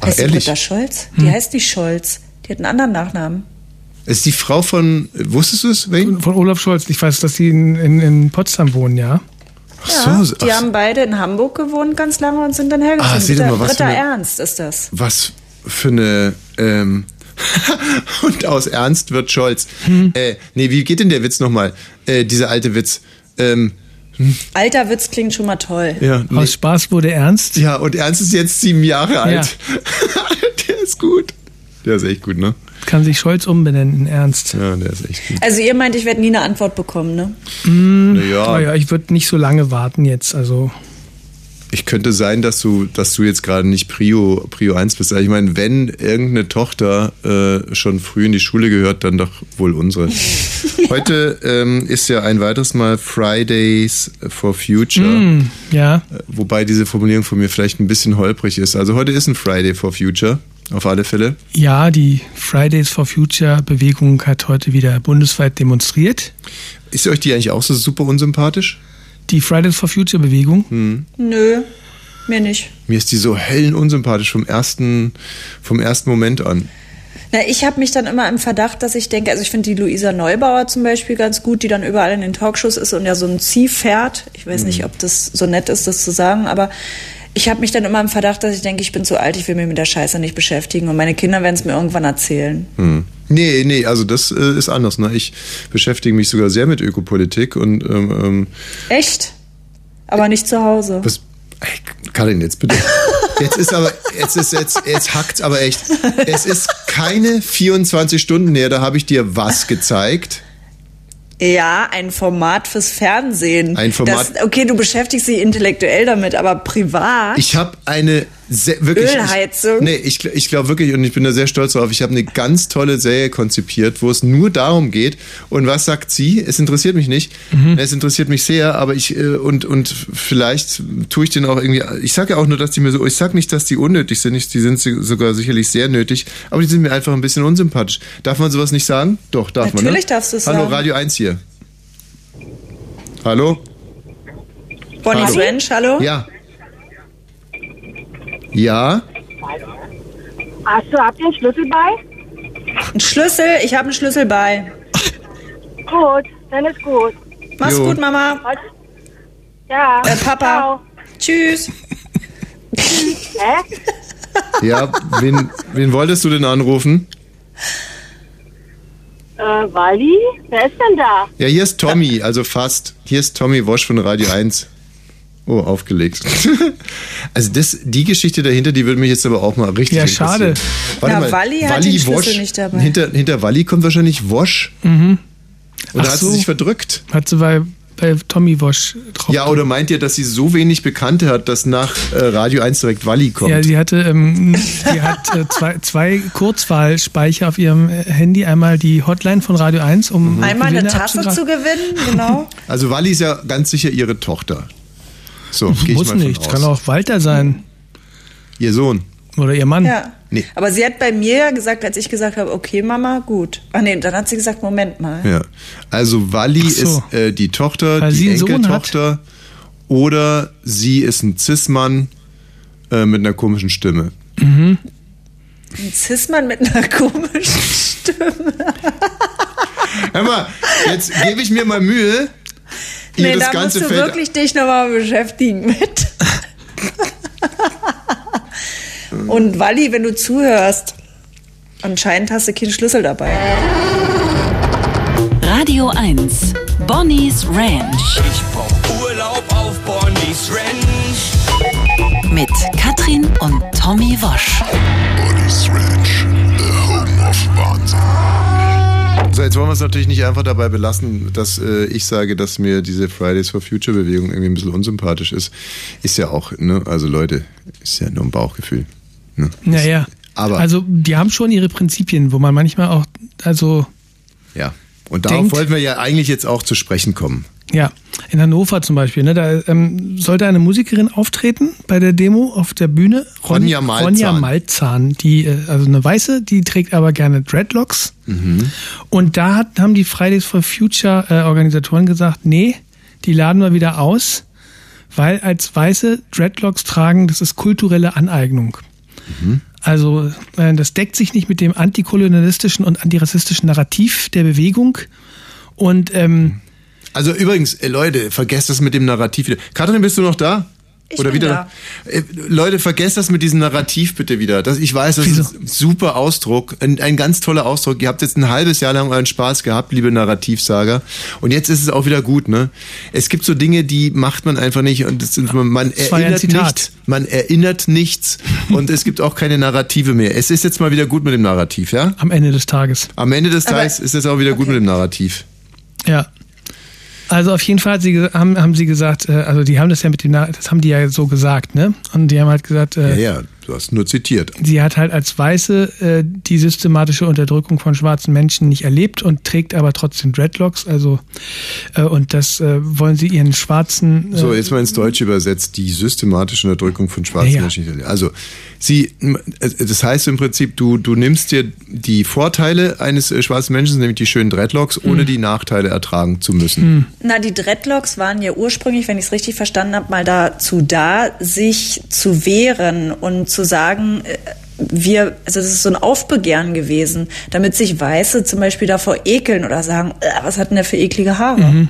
Ach, heißt die ehrlich? Britta Scholz? Die heißt nicht Scholz. Die hat einen anderen Nachnamen. Ist die Frau von, wusstest du es, wen? Von Olaf Scholz. Ich weiß, dass die in, in, in Potsdam wohnen, ja. Ja, so, die ach, haben beide in Hamburg gewohnt ganz lange und sind dann hergezogen. Ah, seht mal, was Britta eine- Ernst ist das. Was für eine, ähm, [laughs] und aus Ernst wird Scholz. Hm. Äh, nee, wie geht denn der Witz nochmal? Äh, dieser alte Witz. Ähm, Alter Witz klingt schon mal toll. ja, nee. Aus Spaß wurde ernst. ja, und Ernst ist jetzt sieben Jahre alt. Ja. [laughs] der ist gut. Der ist echt gut, ne? Kann sich Scholz umbenennen in Ernst. Ja, der ist echt gut. Also ihr meint, ich werde nie eine Antwort bekommen, ne? Naja, Naja, ich würde nicht so lange warten jetzt. Also ich könnte sein, dass du, dass du jetzt gerade nicht Prio, Prio 1 bist. Aber ich meine, wenn irgendeine Tochter äh, schon früh in die Schule gehört, dann doch wohl unsere. [laughs] Heute ähm, ist ja ein weiteres Mal Fridays for Future. mm, ja, Äh, Wobei diese Formulierung von mir vielleicht ein bisschen holprig ist. Also heute ist ein Friday for Future, auf alle Fälle. ja, die Fridays for Future Bewegung hat heute wieder bundesweit demonstriert. Ist euch die eigentlich auch so super unsympathisch? Die Fridays for Future Bewegung. Hm. Nö, mir nicht. Mir ist die so hellen unsympathisch vom ersten, vom ersten Moment an. Na, ich habe mich dann immer im Verdacht, dass ich denke, also ich finde die Luisa Neubauer zum Beispiel ganz gut, die dann überall in den Talkshows ist und ja so ein Zieh fährt. Ich weiß Mhm. nicht, ob das so nett ist, das zu sagen, aber ich habe mich dann immer im Verdacht, dass ich denke, ich bin zu alt, ich will mich mit der Scheiße nicht beschäftigen und meine Kinder werden es mir irgendwann erzählen. Hm. Nee, nee, also das äh, ist anders. Ne? Ich beschäftige mich sogar sehr mit Ökopolitik und ähm, ähm, Echt? Aber nicht zu Hause. was. Ey, Karin, jetzt bitte. [laughs] Jetzt ist aber, jetzt ist jetzt, jetzt hackt's aber echt. Es ist keine 24 Stunden näher, da habe ich dir was gezeigt. Ja, ein Format fürs Fernsehen. Ein Format- Das, okay, du beschäftigst dich intellektuell damit, aber privat. Ich habe eine sehr, wirklich. Ölheizung? Ich, nee, ich, ich glaube wirklich, und ich bin da sehr stolz drauf, ich habe eine ganz tolle Serie konzipiert, wo es nur darum geht. Und was sagt sie? Es interessiert mich nicht. Es interessiert mich sehr, aber ich, äh, und, und vielleicht tue ich den auch irgendwie. Ich sage ja auch nur, dass die mir so. Ich sage nicht, dass die unnötig sind. Ich, die sind si- sogar sicherlich sehr nötig, aber die sind mir einfach ein bisschen unsympathisch. Darf man sowas nicht sagen? Doch, darf man. Natürlich ne? darfst du es Hallo, sagen. Radio 1 hier. Hallo? Bonnie Hallo? Ranch, hallo? Ja. Ja? Hast du, habt ihr einen Schlüssel bei? Ein Schlüssel, ich habe einen Schlüssel bei. Gut, dann ist gut. Mach's Jo. gut, Mama. Ja. Äh, Papa. Ciao. Tschüss. Hä? Ja, wen, wen wolltest du denn anrufen? Äh, Waldi? Wer ist denn da? Ja, hier ist Tommy, also fast. Hier ist Tommy Wosch von Radio 1. Oh, aufgelegt. [laughs] also das, die Geschichte dahinter, die würde mich jetzt aber auch mal richtig Ja, schade. Warte Ja, mal, Walli hat den Schlüssel Wosch, nicht dabei. Hinter, hinter Walli kommt wahrscheinlich Wosch. Mhm. Oder Ach hat so. sie sich verdrückt? Hat sie bei, bei Tommy Wosch drauf. Ja, oder meint ihr, dass sie so wenig Bekannte hat, dass nach äh, Radio 1 direkt Walli kommt? Ja, sie hatte, ähm, sie hat äh, zwei, zwei Kurzwahlspeicher auf ihrem Handy. Einmal die Hotline von Radio 1, um Einmal eine Tasse zu gewinnen, genau. Also Walli ist ja ganz sicher ihre Tochter. So, Muss nicht, aus. kann auch Walter sein. Ihr Sohn. Oder ihr Mann. Ja. Nee. Aber sie hat bei mir ja gesagt, als ich gesagt habe, okay, Mama, gut. Ach nee, dann hat sie gesagt, Moment mal. Ja. Also Walli Ach so. ist äh, die Tochter, Weil die Enkeltochter. Oder sie ist ein Cis-Mann äh, mit einer komischen Stimme. Mhm. Ein Cis-Mann mit einer komischen [laughs] Stimme. Hör mal, jetzt gebe ich mir mal Mühe, ihr nee, das da ganze musst du Feld wirklich dich nochmal beschäftigen mit. [laughs] Und Walli, wenn du zuhörst, anscheinend hast du keinen Schlüssel dabei. Radio 1. Bonnie's Ranch. Ich brauch Urlaub auf Bonnie's Ranch. Mit Katrin und Tommy Wosch. Bonnie's Ranch, the home of Wahnsinn. So, jetzt wollen wir es natürlich nicht einfach dabei belassen, dass äh, ich sage, dass mir diese Fridays for Future Bewegung irgendwie ein bisschen unsympathisch ist. Ist ja auch, ne, also Leute, ist ja nur ein Bauchgefühl. Ne? Naja. Aber- Also, die haben schon ihre Prinzipien, wo man manchmal auch, also, Ja. Und darauf Denkt- wollten wir ja eigentlich jetzt auch zu sprechen kommen. Ja, in Hannover zum Beispiel, ne, da ähm, sollte eine Musikerin auftreten bei der Demo auf der Bühne. Ron- Ronja Malzahn. Ronja Malzahn, die, äh, also eine Weiße, die trägt aber gerne Dreadlocks. Und da hat, haben die Fridays for Future äh, Organisatoren gesagt, nee, die laden wir wieder aus, weil als Weiße Dreadlocks tragen, das ist kulturelle Aneignung. Also äh, das deckt sich nicht mit dem antikolonialistischen und antirassistischen Narrativ der Bewegung. Und ähm, Also übrigens, äh, Leute, vergesst das mit dem Narrativ wieder. Katrin, bist du noch da? Ich Oder bin wieder? Äh, Leute, vergesst das mit diesem Narrativ bitte wieder. Das, ich weiß, das ist ein super Ausdruck, ein, ein ganz toller Ausdruck. Ihr habt jetzt ein halbes Jahr lang euren Spaß gehabt, liebe Narrativsager. Und jetzt ist es auch wieder gut, ne? Es gibt so Dinge, die macht man einfach nicht und das sind, man, man Das ja erinnert nichts. Man erinnert nichts [laughs] und es gibt auch keine Narrative mehr. Es ist jetzt mal wieder gut mit dem Narrativ, ja? am Ende des Tages. Am Ende des Aber- Tages ist es auch wieder gut mit dem Narrativ. Ja. Also auf jeden Fall sie, haben, haben sie gesagt, äh, also die haben das ja mit dem, das haben die ja so gesagt, ne? Und die haben halt gesagt, äh, Ja, ja, du hast nur zitiert. sie hat halt als Weiße äh, die systematische Unterdrückung von schwarzen Menschen nicht erlebt und trägt aber trotzdem Dreadlocks, also äh, und das äh, wollen sie ihren schwarzen äh, So, jetzt mal ins Deutsche übersetzt, die systematische Unterdrückung von schwarzen Ja. Menschen. Also, sie, das heißt im Prinzip, du, du nimmst dir die Vorteile eines äh, schwarzen Menschen, nämlich die schönen Dreadlocks, Mhm. ohne die Nachteile ertragen zu müssen. Na, die Dreadlocks waren ja ursprünglich, wenn ich es richtig verstanden habe, mal dazu da, sich zu wehren und zu sagen, äh, wir, also das ist so ein Aufbegehren gewesen, damit sich Weiße zum Beispiel davor ekeln oder sagen, äh, was hat denn der für eklige Haare?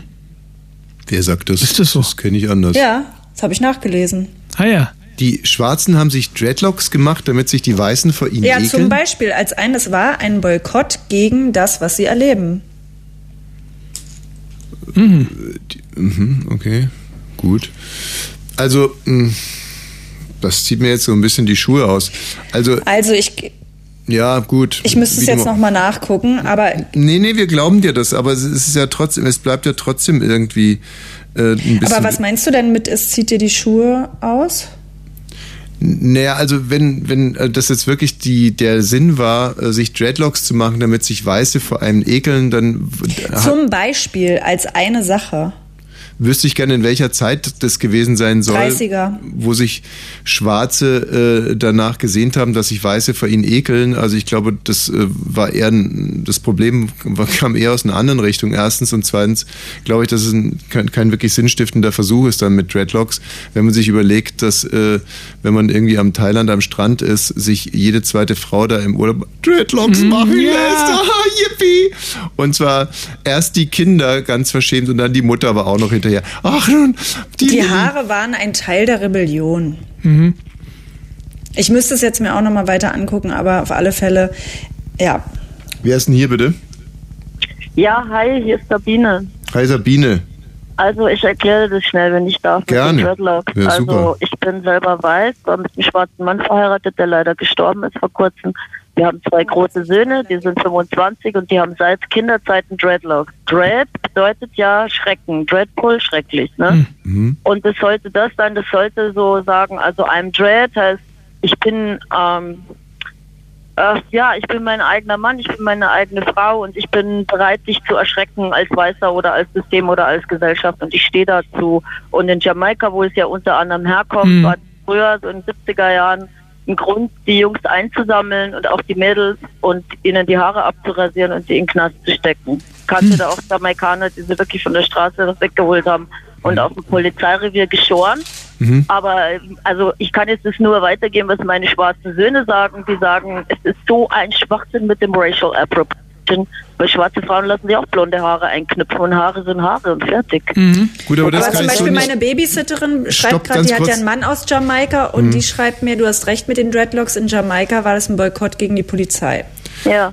Wer sagt das? Ist das so? Das kenne ich anders. Ja, das habe ich nachgelesen. Ah ja. Die Schwarzen haben sich Dreadlocks gemacht, damit sich die Weißen vor ihnen Ja, ekeln. zum Beispiel als ein, das war ein Boykott gegen das, was sie erleben. Mhm, okay, gut. Also, mh, das zieht mir jetzt so ein bisschen die Schuhe aus. Also, Also ich, ja, gut. ich müsste es jetzt mal- nochmal nachgucken, aber Nee, nee, wir glauben dir das, aber es ist ja trotzdem, es bleibt ja trotzdem irgendwie äh, ein bisschen. Aber was meinst du denn mit, es zieht dir die Schuhe aus? Naja, also wenn, wenn äh, das jetzt wirklich die, der Sinn war, äh, sich Dreadlocks zu machen, damit sich Weiße vor einem ekeln, dann Zum Beispiel als eine Sache. Wüsste ich gerne, in welcher Zeit das gewesen sein soll. 30er. Wo sich Schwarze äh, danach gesehnt haben, dass sich Weiße vor ihnen ekeln. Also ich glaube, das äh, war eher ein, das Problem kam eher aus einer anderen Richtung. Erstens und zweitens glaube ich, dass es ein, kein, kein wirklich sinnstiftender Versuch ist dann mit Dreadlocks, wenn man sich überlegt, dass äh, wenn man irgendwie am Thailand am Strand ist, sich jede zweite Frau da im Urlaub Dreadlocks machen ja. lässt. [laughs] Ah, yippie! Und zwar erst die Kinder ganz verschämt und dann die Mutter aber auch noch hinterher. Ach nun, die, Die Haare waren ein Teil der Rebellion. Mhm. Ich müsste es jetzt mir auch nochmal weiter angucken, aber auf alle Fälle, ja. Wer ist denn hier bitte? Ja, hi, hier ist Sabine. Hi Sabine. Also ich erkläre das schnell, wenn ich darf. Gerne. Dreadlocks. Ja, also super. ich bin selber weiß, war mit einem schwarzen Mann verheiratet, der leider gestorben ist vor kurzem. Wir haben zwei große Söhne, die sind 25 und die haben seit Kinderzeiten Dreadlocks. Dread bedeutet ja Schrecken, Dreadful schrecklich, ne? Und das sollte das sein, das sollte so sagen, also I'm Dread heißt, ich bin ähm, äh, ja, ich bin mein eigener Mann, ich bin meine eigene Frau und ich bin bereit, dich zu erschrecken als Weißer oder als System oder als Gesellschaft und ich stehe dazu. Und in Jamaika, wo es ja unter anderem herkommt, Mhm. war früher, so in den 70er Jahren, ein Grund, die Jungs einzusammeln und auch die Mädels und ihnen die Haare abzurasieren und sie in den Knast zu stecken. Kannte da auch Jamaikaner, die sie wirklich von der Straße weggeholt haben und auf dem Polizeirevier geschoren. Mhm. Aber also ich kann jetzt das nur weitergeben, was meine schwarzen Söhne sagen. Die sagen, es ist so ein Schwachsinn mit dem Racial Appropriation. Weil schwarze Frauen lassen sich auch blonde Haare einknüpfen und Haare sind Haare und fertig. Gut, aber das Aber zum Beispiel meine Babysitterin schreibt gerade, die hat ja kurz. einen Mann aus Jamaika und Mhm. die schreibt mir, du hast recht mit den Dreadlocks, in Jamaika war das ein Boykott gegen die Polizei. Ja.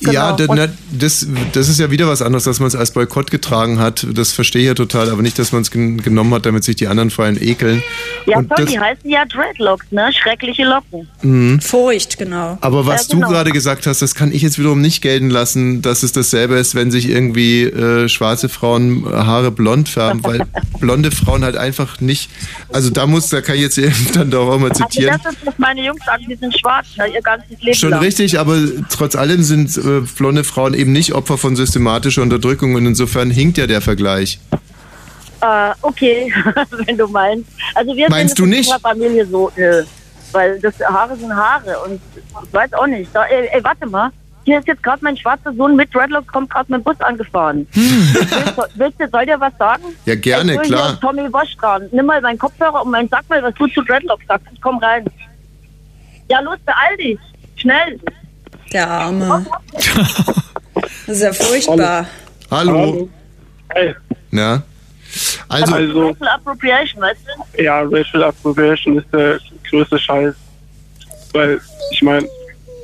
Ja, Genau. da, na, das, das ist ja wieder was anderes, dass man es als Boykott getragen hat. Das verstehe ich ja total, aber nicht, dass man es gen genommen hat, damit sich die anderen vor allem ekeln. Ja, Und toll, das- die heißen ja Dreadlocks, ne? Schreckliche Locken. Mhm. Furcht, genau. Aber was Ja, genau. du gerade gesagt hast, das kann ich jetzt wiederum nicht gelten lassen, dass es dasselbe ist, wenn sich irgendwie äh, schwarze Frauen äh, Haare blond färben, weil [laughs] blonde Frauen halt einfach nicht. Also da muss, da kann ich jetzt eben [laughs] dann doch auch mal zitieren. Also das ist, was meine Jungs sagen, die sind schwarz, ne? ihr ganzes Leben Schon lang. richtig, aber trotz allem sind äh, blonde Frauen eben nicht Opfer von systematischer Unterdrückung und insofern hinkt ja der Vergleich. Äh, okay, [laughs] wenn du meinst. Also wir Meinst sind du in nicht? unserer Familie so, nö. Weil das Haare sind Haare und ich weiß auch nicht. Da, ey, ey, warte mal. Hier ist jetzt gerade mein schwarzer Sohn mit Dreadlocks, kommt gerade mit dem Bus angefahren. Willst, du- willst du, soll der was sagen? Ja, gerne, so, klar. Hier Tommy Wasch dran. Nimm mal meinen Kopfhörer und mein, sag mal, was du zu Dreadlocks sagst. Ich komm rein. Ja, los, beeil dich. Schnell. Der Arme. [laughs] Das ist ja furchtbar. Hallo. Ja. Also, Racial Appropriation, weißt du? Ja, Racial Appropriation ist der größte Scheiß. Weil, ich meine,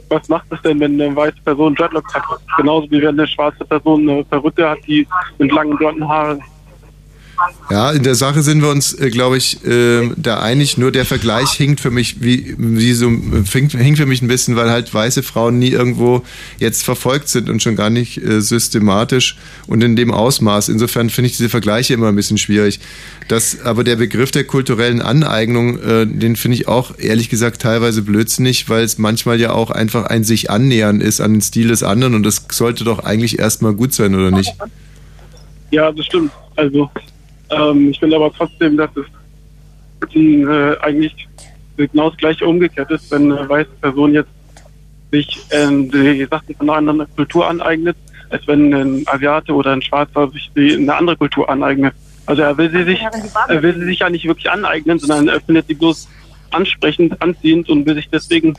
was macht es denn, wenn eine weiße Person Dreadlocks hat? Genauso wie wenn eine schwarze Person eine Perücke hat, die mit langen blonden Haaren. Ja, in der Sache sind wir uns, äh, glaube ich, äh, da einig. Nur der Vergleich hinkt für mich wie, wie so hinkt, hinkt für mich ein bisschen, weil halt weiße Frauen nie irgendwo jetzt verfolgt sind und schon gar nicht äh, systematisch und in dem Ausmaß. Insofern finde ich diese Vergleiche immer ein bisschen schwierig. Das, aber der Begriff der kulturellen Aneignung, äh, den finde ich auch ehrlich gesagt teilweise blödsinnig, weil es manchmal ja auch einfach ein sich annähern ist an den Stil des anderen und das sollte doch eigentlich erstmal gut sein, oder nicht? Ja, das stimmt. Also, ähm, ich finde aber trotzdem, dass es äh, eigentlich genau das gleiche umgekehrt ist, wenn eine weiße Person jetzt sich ähm, die Sachen von einer anderen Kultur aneignet, als wenn ein Asiate oder ein Schwarzer sich die, eine andere Kultur aneignet. Also er will sie sich, er will sie sich ja nicht wirklich aneignen, sondern er findet sie bloß ansprechend, anziehend und will sich deswegen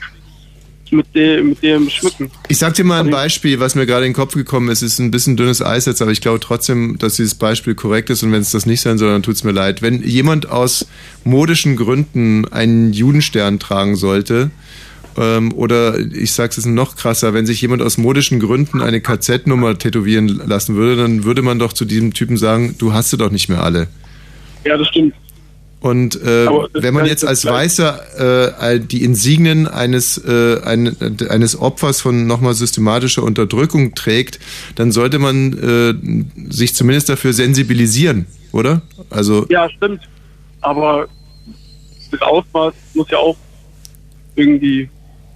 mit dem, mit dem schmücken. Ich sag dir mal ein Beispiel, was mir gerade in den Kopf gekommen ist. Es ist ein bisschen dünnes Eis jetzt, aber ich glaube trotzdem, dass dieses Beispiel korrekt ist und wenn es das nicht sein soll, dann tut's mir leid. Wenn jemand aus modischen Gründen einen Judenstern tragen sollte, ähm, oder ich sag's jetzt noch krasser, wenn sich jemand aus modischen Gründen eine KZ-Nummer tätowieren lassen würde, dann würde man doch zu diesem Typen sagen, du hast sie doch nicht mehr alle. Ja, das stimmt. Und äh, wenn man jetzt als Weißer äh, die Insignien eines, äh, ein, eines Opfers von nochmal systematischer Unterdrückung trägt, dann sollte man äh, sich zumindest dafür sensibilisieren, oder? Also Ja, stimmt. Aber das Ausmaß muss ja auch irgendwie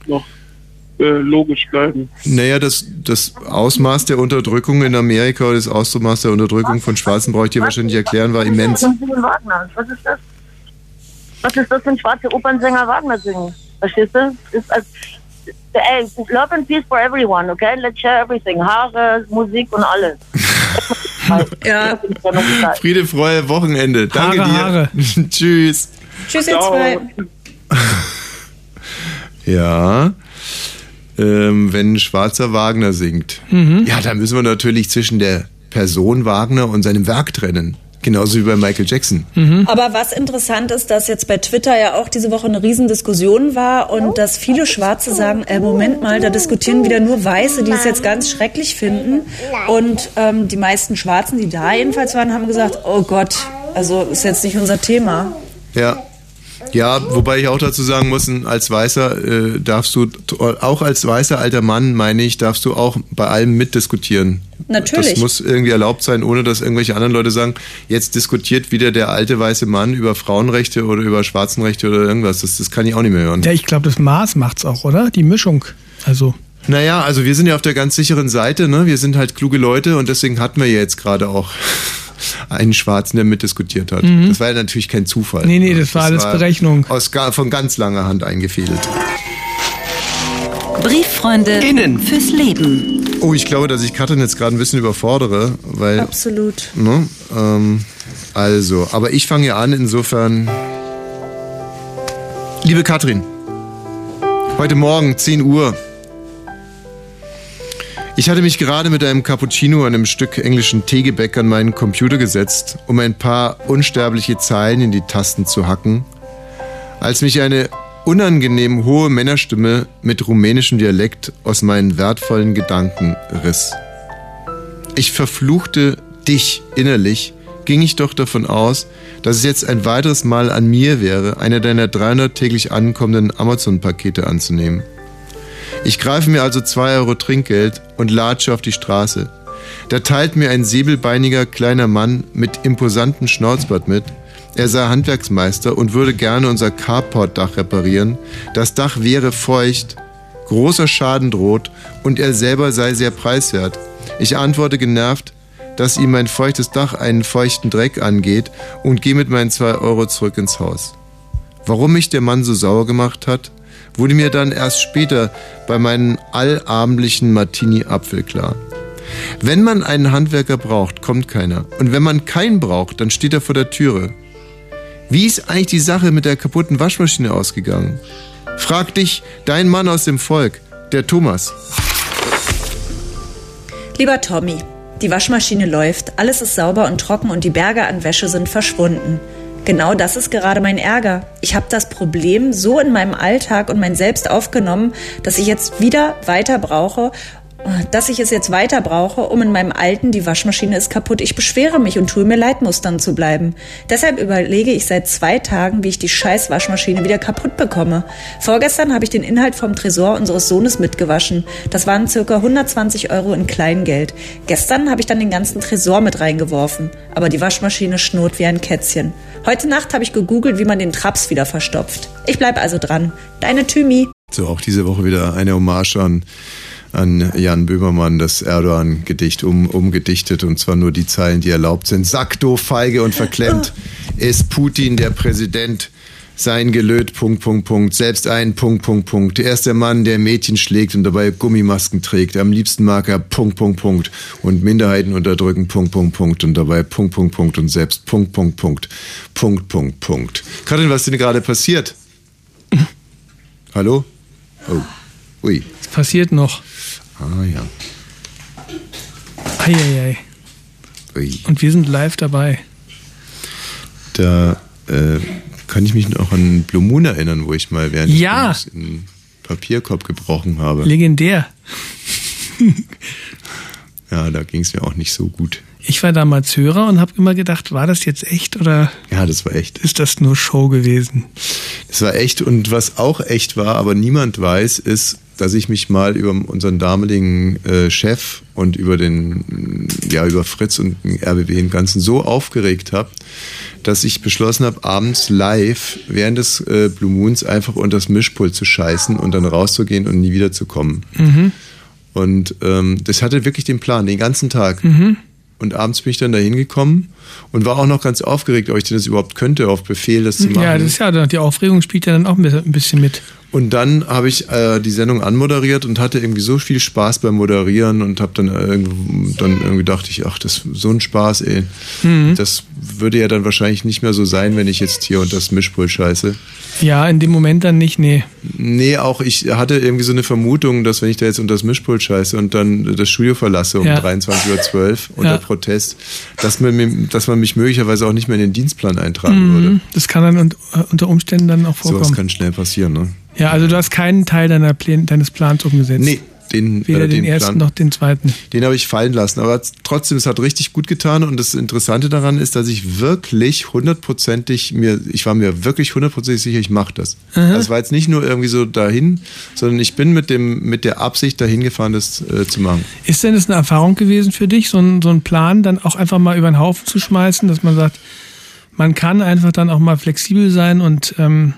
noch äh, logisch bleiben. naja, das, das Ausmaß der Unterdrückung in Amerika oder das Ausmaß der Unterdrückung von Schwarzen brauche ich dir wahrscheinlich erklären, war immens. Was ist das? Was ist das, wenn schwarze Opernsänger Wagner singen? Verstehst du? Ist als, ey, love and peace for everyone, okay? Let's share everything. Haare, Musik und alles. [laughs] ja. Friede, Freude, Wochenende. Danke Haare, dir. [laughs] Tschüss. Tschüss, ihr zwei. [laughs] Ja. Ähm, wenn ein schwarzer Wagner singt. Mhm. Ja, da müssen wir natürlich zwischen der Person Wagner und seinem Werk trennen. Genauso wie bei Michael Jackson. Aber was interessant ist, dass jetzt bei Twitter ja auch diese Woche eine Riesendiskussion war und dass viele Schwarze sagen, äh, Moment mal, da diskutieren wieder nur Weiße, die es jetzt ganz schrecklich finden. Und ähm, die meisten Schwarzen, die da jedenfalls waren, haben gesagt, oh Gott, also ist jetzt nicht unser Thema. Ja. Ja, wobei ich auch dazu sagen muss, als Weißer äh, darfst du, auch als weißer alter Mann, meine ich, darfst du auch bei allem mitdiskutieren. Natürlich. Das muss irgendwie erlaubt sein, ohne dass irgendwelche anderen Leute sagen, jetzt diskutiert wieder der alte weiße Mann über Frauenrechte oder über Schwarzenrechte oder irgendwas. Das, das kann ich auch nicht mehr hören. Ja, ich glaube, das Maß macht's auch, oder? Die Mischung. Also. Naja, also wir sind ja auf der ganz sicheren Seite, ne? Wir sind halt kluge Leute und deswegen hatten wir ja jetzt gerade auch einen Schwarzen, der mitdiskutiert hat. Mhm. Das war ja natürlich kein Zufall. Nee, nee, das war alles Berechnung. Aus, von ganz langer Hand eingefädelt. Brieffreunde Innen. fürs Leben. Oh, ich glaube, dass ich Katrin jetzt gerade ein bisschen überfordere, weil. Absolut. Ne, ähm, also, aber ich fange ja an, insofern. Liebe Katrin, heute Morgen, 10 Uhr. Ich hatte mich gerade mit einem Cappuccino und einem Stück englischen Teegebäck an meinen Computer gesetzt, um ein paar unsterbliche Zeilen in die Tasten zu hacken, als mich eine unangenehm hohe Männerstimme mit rumänischem Dialekt aus meinen wertvollen Gedanken riss. Ich verfluchte dich innerlich, ging ich doch davon aus, dass es jetzt ein weiteres Mal an mir wäre, eine deiner 300 täglich ankommenden Amazon-Pakete anzunehmen. Ich greife mir also 2 Euro Trinkgeld und latsche auf die Straße. Da teilt mir ein säbelbeiniger kleiner Mann mit imposantem Schnauzbart mit. Er sei Handwerksmeister und würde gerne unser Carport-Dach reparieren. Das Dach wäre feucht, großer Schaden droht und er selber sei sehr preiswert. Ich antworte genervt, dass ihm mein feuchtes Dach einen feuchten Dreck angeht und gehe mit meinen 2 Euro zurück ins Haus. Warum mich der Mann so sauer gemacht hat, wurde mir dann erst später bei meinem allabendlichen Martini-Apfel klar. Wenn man einen Handwerker braucht, kommt keiner. Und wenn man keinen braucht, dann steht er vor der Türe. Wie ist eigentlich die Sache mit der kaputten Waschmaschine ausgegangen? Frag dich, dein Mann aus dem Volk, der Thomas. Lieber Tommy, die Waschmaschine läuft, alles ist sauber und trocken und die Berge an Wäsche sind verschwunden. Genau das ist gerade mein Ärger. Ich habe das Problem so in meinem Alltag und mein Selbst aufgenommen, dass ich jetzt wieder weiter brauche, dass ich es jetzt weiter brauche, um in meinem alten, die Waschmaschine ist kaputt, ich beschwere mich und tue mir leid, Mustern zu bleiben. Deshalb überlege ich seit zwei Tagen, wie ich die scheiß Waschmaschine wieder kaputt bekomme. Vorgestern habe ich den Inhalt vom Tresor unseres Sohnes mitgewaschen. Das waren circa 120 Euro in Kleingeld. Gestern habe ich dann den ganzen Tresor mit reingeworfen. Aber die Waschmaschine schnurrt wie ein Kätzchen. Heute Nacht habe ich gegoogelt, wie man den Traps wieder verstopft. Ich bleib also dran. Deine Thymi. So, auch diese Woche wieder eine Hommage an, an Jan Böhmermann, das Erdogan-Gedicht um, umgedichtet und zwar nur die Zeilen, die erlaubt sind. Sackdo, feige und verklemmt [laughs] ist Putin der Präsident. Sein Gelöt, Punkt, Punkt, Punkt. Selbst ein, Punkt, Punkt, Punkt. Er ist der Mann, der Mädchen schlägt und dabei Gummimasken trägt. Am liebsten mag er, Punkt, Punkt, Punkt. Und Minderheiten unterdrücken, Punkt, Punkt, Punkt. Und dabei Punkt, Punkt, Punkt. Und selbst Punkt, Punkt, Punkt. Punkt, Punkt, Punkt. Karin, was ist denn gerade passiert? [laughs] Hallo? Oh. Ui. Es passiert noch. Ah ja. Eieiei. Ui. Und wir sind live dabei. Da äh, kann ich mich noch an Blue Moon erinnern, wo ich mal während Ja. des einen Papierkorb gebrochen habe. Legendär. [laughs] Ja, da ging es mir auch nicht so gut. Ich war damals Hörer und habe immer gedacht, war das jetzt echt oder Ja, das war echt. ist das nur Show gewesen? Das war echt und was auch echt war, aber niemand weiß, ist, dass ich mich mal über unseren damaligen äh, Chef und über den, ja, über Fritz und den RBB im Ganzen so aufgeregt habe, dass ich beschlossen habe, abends live während des äh, Blue Moons einfach unter das Mischpult zu scheißen und dann rauszugehen und nie wiederzukommen. Mhm. Und ähm, das hatte wirklich den Plan, den ganzen Tag. Mhm. Und abends bin ich dann da hingekommen und war auch noch ganz aufgeregt, ob ich denn das überhaupt könnte, auf Befehl das zu machen. Ja, das ist ja, die Aufregung spielt ja dann auch ein bisschen mit. Und dann habe ich äh, die Sendung anmoderiert und hatte irgendwie so viel Spaß beim Moderieren und habe dann, äh, irgend- dann irgendwie dachte ich, ach, das so ein Spaß, ey. Mhm. Das würde ja dann wahrscheinlich nicht mehr so sein, wenn ich jetzt hier unter das Mischpult scheiße. Ja, in dem Moment dann nicht, nee. Nee, auch ich hatte irgendwie so eine Vermutung, dass wenn ich da jetzt unter das Mischpult scheiße und dann das Studio verlasse um Ja. 23.12 Uhr unter Ja. Protest, dass man, mir- dass man mich möglicherweise auch nicht mehr in den Dienstplan eintragen würde. Mhm. Das kann dann äh, unter Umständen dann auch vorkommen. kann schnell passieren, ne? Ja, also du hast keinen Teil deiner Plän deines Plans umgesetzt. Nee, den, Weder äh, den, den ersten Plan- noch den zweiten. Den habe ich fallen lassen. Aber trotzdem, es hat richtig gut getan. Und das Interessante daran ist, dass ich wirklich hundertprozentig mir, ich war mir wirklich hundertprozentig sicher, ich mache das. Aha. Das war jetzt nicht nur irgendwie so dahin, sondern ich bin mit dem, mit der Absicht dahin gefahren, das äh, zu machen. Ist denn das eine Erfahrung gewesen für dich, so ein, so ein Plan dann auch einfach mal über den Haufen zu schmeißen, dass man sagt, man kann einfach dann auch mal flexibel sein und ähm,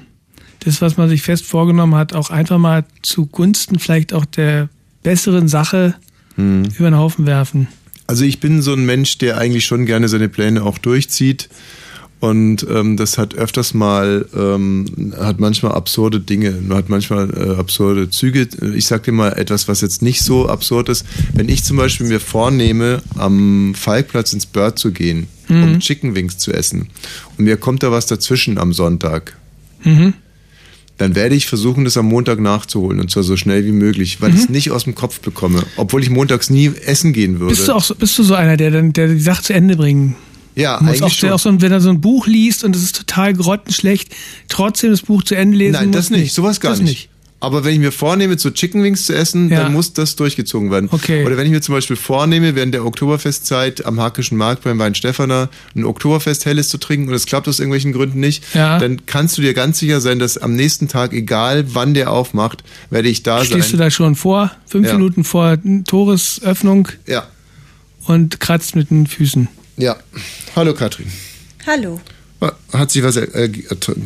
das, was man sich fest vorgenommen hat, auch einfach mal zugunsten vielleicht auch der besseren Sache über den Haufen werfen. Also ich bin so ein Mensch, der eigentlich schon gerne seine Pläne auch durchzieht. Und ähm, das hat öfters mal, ähm, hat manchmal absurde Dinge, hat manchmal äh, absurde Züge. Ich sag dir mal etwas, was jetzt nicht so absurd ist. Wenn ich zum Beispiel mir vornehme, am Falkplatz ins Bird zu gehen, um Mhm. Chicken Wings zu essen, und mir kommt da was dazwischen am Sonntag, Mhm. Dann werde ich versuchen, das am Montag nachzuholen und zwar so schnell wie möglich, weil ich es nicht aus dem Kopf bekomme, obwohl ich montags nie essen gehen würde. Bist du auch so, bist du so einer, der dann der die Sache zu Ende bringen? Ja, muss eigentlich auch, schon. auch so, wenn er so ein Buch liest und es ist total grottenschlecht, trotzdem das Buch zu Ende lesen Nein, das nicht, sowas gar das nicht. Aber wenn ich mir vornehme, so Chicken Wings zu essen, Ja. dann muss das durchgezogen werden. Okay. Oder wenn ich mir zum Beispiel vornehme, während der Oktoberfestzeit am Hackischen Markt beim Weinstefaner ein Oktoberfest Helles zu trinken und es klappt aus irgendwelchen Gründen nicht, Ja. dann kannst du dir ganz sicher sein, dass am nächsten Tag, egal wann der aufmacht, werde ich da Stehst du sein. da schon vor, fünf Ja. Minuten vor Toresöffnung Ja. und kratzt mit den Füßen. Ja. Hallo Katrin. Hallo. Hat sich was äh, äh,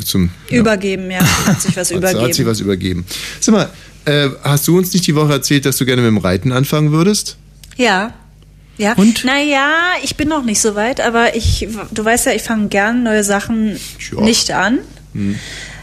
zum Übergeben, ja. Hat sich was Hat, [laughs] übergeben. hat sich was übergeben. Sag mal, äh, hast du uns nicht die Woche erzählt, dass du gerne mit dem Reiten anfangen würdest? Ja. Ja. Und? Naja, ich bin noch nicht so weit, aber ich, du weißt ja, ich fange gern neue Sachen Ja. nicht an.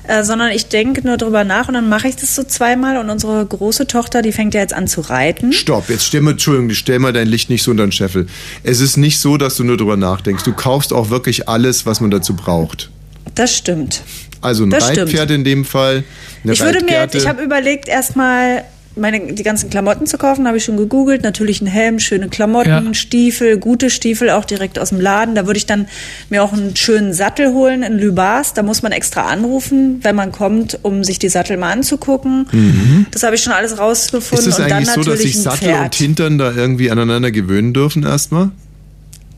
Äh, sondern ich denke nur drüber nach und dann mache ich das so zweimal und unsere große Tochter, die fängt ja jetzt an zu reiten. Stopp, jetzt stell mal, Entschuldigung, stell mal dein Licht nicht so unter den Scheffel. Es ist nicht so, dass du nur drüber nachdenkst. Du kaufst auch wirklich alles, was man dazu braucht. Das stimmt. Also ein Das stimmt. Reitpferd in dem Fall. Ich würde mir jetzt, ich habe überlegt, erstmal meine, die ganzen Klamotten zu kaufen, habe ich schon gegoogelt. Natürlich ein Helm, schöne Klamotten, Ja. Stiefel, gute Stiefel, auch direkt aus dem Laden. Da würde ich dann mir auch einen schönen Sattel holen in Lübars. Da muss man extra anrufen, wenn man kommt, um sich die Sattel mal anzugucken. Mhm. Das habe ich schon alles Ist rausgefunden. es und dann eigentlich so, dass sich Sattel Pferd. und Hintern da irgendwie aneinander gewöhnen dürfen erstmal?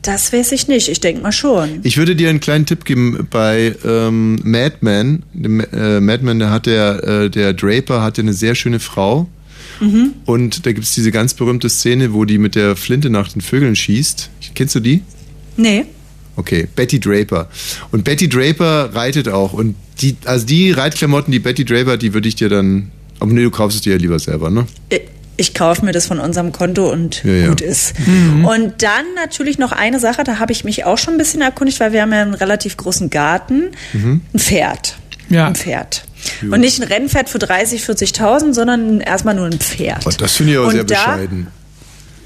Das weiß ich nicht. Ich denke mal schon. Ich würde dir einen kleinen Tipp geben bei ähm, Madman. Dem, äh, Madman, der hat der, äh, der Draper hatte eine sehr schöne Frau. Mhm. Und da gibt es diese ganz berühmte Szene, wo die mit der Flinte nach den Vögeln schießt. Kennst du die? Nee. Okay, Betty Draper. Und Betty Draper reitet auch. Und die, also die Reitklamotten, die Betty Draper hat, die würde ich dir dann. Aber nee, du kaufst es dir ja lieber selber, ne? Ich- Ich kaufe mir das von unserem Konto und Ja, ja. gut ist. Mhm. Und dann natürlich noch eine Sache, da habe ich mich auch schon ein bisschen erkundigt, weil wir haben ja einen relativ großen Garten. Mhm. Ein Pferd. Ja. Ein Pferd. Ja. Und nicht ein Rennpferd für 30, 40.000, sondern erstmal nur ein Pferd. Oh, das finde ich aber Und sehr da- bescheiden.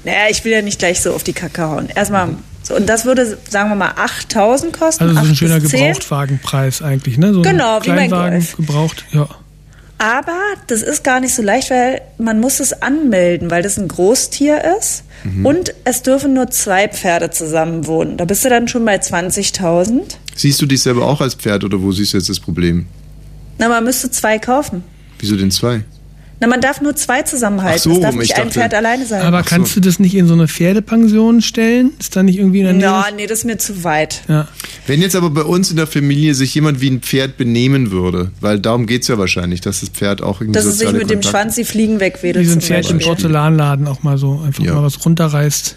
Naja, ich will ja nicht gleich so auf die Kacke hauen. Erstmal, so, und das würde, sagen wir mal, 8.000 kosten. Also so ein 8 schöner bis 10. Gebrauchtwagenpreis eigentlich, ne? So ein Genau, wie mein Kleinwagen Golf. gebraucht, ja. Aber das ist gar nicht so leicht, weil man muss es anmelden, weil das ein Großtier ist. Mhm. Und es dürfen nur zwei Pferde zusammen wohnen. Da bist du dann schon bei 20.000. Siehst du dich selber auch als Pferd oder wo siehst du jetzt das Problem? Na, man müsste zwei kaufen. Wieso denn zwei? Na, man darf nur zwei zusammenhalten. So, es darf ich nicht ein dachte- Pferd alleine sein. Aber kannst du das nicht in so eine Pferdepension stellen? Ist da nicht irgendwie in der Nähe? Ja, nee, das ist mir zu weit. Ja. Wenn jetzt aber bei uns in der Familie sich jemand wie ein Pferd benehmen würde, weil darum geht's ja wahrscheinlich, dass das Pferd auch irgendwie Dass es sich mit dem Kontakte- Schwanz die Fliegen wegwedelt. Wie so ein Pferd im. Porzellanladen auch mal so einfach mal was runterreißt.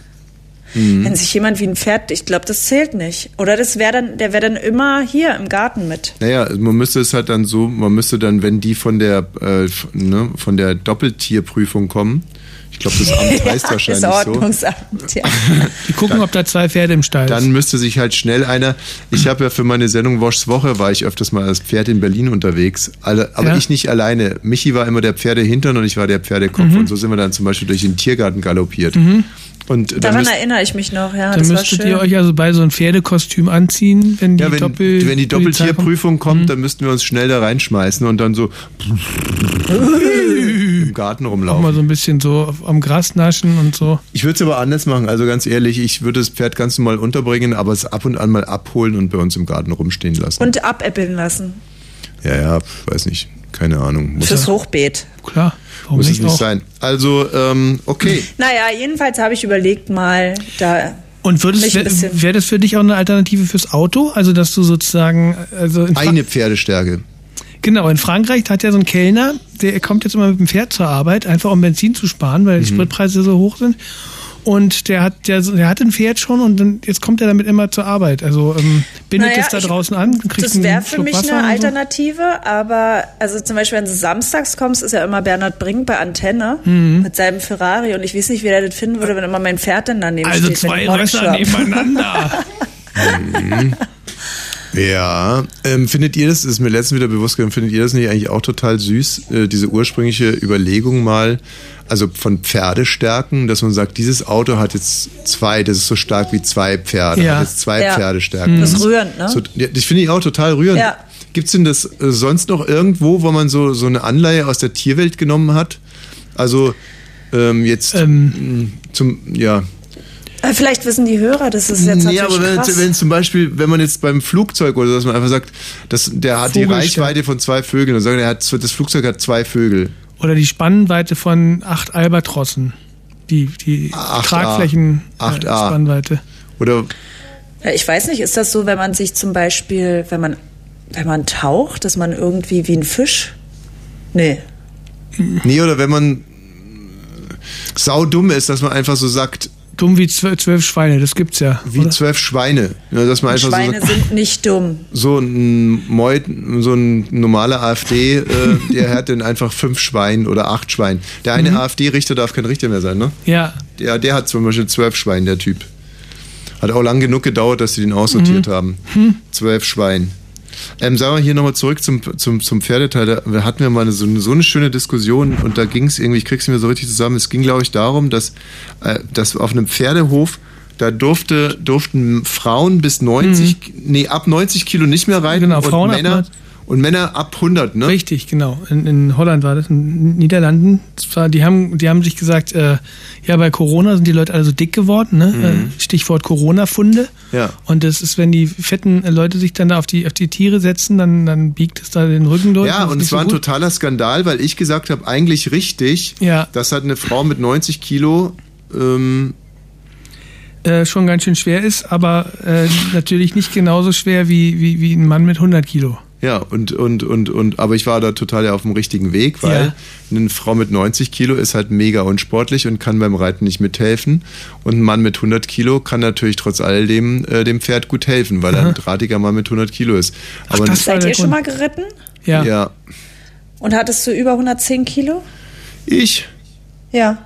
Mhm. Wenn sich jemand wie ein Pferd, ich glaube, das zählt nicht. Oder das wäre dann, der wäre dann immer hier im Garten mit. Naja, man müsste es halt dann so, man müsste dann, wenn die von der, äh, ne, von der Doppeltierprüfung kommen, ich glaube, das Amt [laughs] heißt wahrscheinlich das so. Ordnungsamt, ja. Die gucken, ob da zwei Pferde im Stall Dann müsste sich halt schnell einer. Ich habe ja für meine Sendung Woschs Woche war ich öfters mal als Pferd in Berlin unterwegs. Alle, aber Ja. ich nicht alleine. Michi war immer der Pferdehintern und ich war der Pferdekopf. Mhm. Und so sind wir dann zum Beispiel durch den Tiergarten galoppiert. Mhm. Und dann Daran müsst, erinnere ich mich noch, ja. Dann das war müsstet schön. ihr euch also bei so ein Pferdekostüm anziehen, wenn die ja, wenn, Doppel wenn die. Doppeltierprüfung kommt, Mhm. dann müssten wir uns schnell da reinschmeißen und dann so [laughs] im Garten Auch rumlaufen. mal so ein bisschen so am Gras naschen und so. Ich würde es aber anders machen. Also ganz ehrlich, ich würde das Pferd ganz normal unterbringen, aber es ab und an mal abholen und bei uns im Garten rumstehen lassen. Und abäppeln lassen. Ja, ja, weiß nicht. Keine Ahnung. Muss, Fürs Hochbeet. Klar, warum muss es nicht nicht auch? sein. Also, ähm, okay. [clears throat] Naja, jedenfalls habe ich überlegt, mal da. Und würdest wäre wär das für dich auch eine Alternative fürs Auto? Also dass du sozusagen also Eine Pferdestärke. Genau, in Frankreich hat ja so ein Kellner, der kommt jetzt immer mit dem Pferd zur Arbeit, einfach um Benzin zu sparen, weil die Mhm. Spritpreise so hoch sind. Und der hat, der, der hat ein Pferd schon und dann, jetzt kommt er damit immer zur Arbeit. Also ähm, bindet Naja, es da ich- draußen an, kriegt Das wäre für mich Wasser eine und so. Alternative, aber also zum Beispiel, wenn du samstags kommst, ist ja immer Bernhard Brink bei Antenne Mhm. mit seinem Ferrari und ich weiß nicht, wie der das finden würde, wenn immer mein Pferd dann daneben Also steht. zwei mit dem Rösser nebeneinander. [laughs] Mhm. Ja, ähm, findet ihr das, ist mir letztens wieder bewusst geworden, findet ihr das nicht eigentlich auch total süß, äh, diese ursprüngliche Überlegung mal, also von Pferdestärken, dass man sagt, dieses Auto hat jetzt zwei, das ist so stark wie zwei Pferde, Ja. hat jetzt zwei Ja. Pferdestärken. Mhm. Das ist rührend, ne? So, ja, das finde ich auch total rührend. Ja. Gibt's denn das äh, sonst noch irgendwo, wo man so, so eine Anleihe aus der Tierwelt genommen hat? Also ähm, jetzt mh, zum, ja, Vielleicht wissen die Hörer, das ist jetzt natürlich aber wenn, krass. wenn zum Beispiel, wenn man jetzt beim Flugzeug oder so, dass man einfach sagt, dass der hat die Vogelstern. Reichweite von zwei Vögeln und sagen, er hat, das Flugzeug hat zwei Vögel. Oder die Spannweite von acht Albatrossen. Die, die 8A. Tragflächen äh, 8A. Spannweite. Oder Ja, ich weiß nicht, ist das so, wenn man sich zum Beispiel, wenn man, wenn man taucht, dass man irgendwie wie ein Fisch? Nee. nee, oder wenn man saudumm ist, dass man einfach so sagt, Dumm wie zwölf, zwölf Schweine, das gibt's ja. wie oder? zwölf Schweine. Ja, dass man einfach Schweine so sind nicht dumm. so ein Meut, so ein normaler AfD, äh, [laughs] der hat dann einfach fünf Schwein oder acht Schwein. Der eine Mhm. AfD-Richter darf kein Richter mehr sein, ne? Ja. Der, der hat zum Beispiel zwölf Schwein, der Typ. Hat auch lang genug gedauert, dass sie den aussortiert Mhm. haben. Hm. Zwölf Schwein. Ähm, sagen wir hier nochmal zurück zum, zum, zum Pferdeteil. Da hatten wir mal eine, so, eine, so eine schöne Diskussion und da ging es irgendwie, ich krieg's nicht mehr so richtig zusammen. Es ging, glaube ich, darum, dass, äh, dass auf einem Pferdehof da durfte, durften Frauen bis 90, nee, ab 90 Kilo nicht mehr reiten Mhm. Genau, und Frauen ab Männer, 90. und Männer ab 100, ne? Richtig, genau. In, in Holland war das, in Niederlanden. War, die, haben, die haben sich gesagt, äh, ja, bei Corona sind die Leute alle so dick geworden, ne? Mhm. Äh, Stichwort Corona-Funde. Ja. Und das ist, wenn die fetten Leute sich dann da auf die, auf die Tiere setzen, dann, dann biegt es da den Rücken durch. Ja, und es war ein so gut. totaler Skandal, weil ich gesagt habe, eigentlich richtig, Ja. dass halt eine Frau mit 90 Kilo ähm, äh, schon ganz schön schwer ist, aber äh, natürlich nicht genauso schwer wie, wie, wie ein Mann mit 100 Kilo. Ja, und, und, und, und, aber ich war da total auf dem richtigen Weg, weil eine Frau mit 90 Kilo ist halt mega unsportlich und kann beim Reiten nicht mithelfen. Und ein Mann mit 100 Kilo kann natürlich trotz alledem äh, dem Pferd gut helfen, weil er Aha. ein drahtiger Mann mit 100 Kilo ist. Aber Seid ihr schon mal geritten? Ja. ja. Und hattest du über 110 Kilo? Ich? Ja.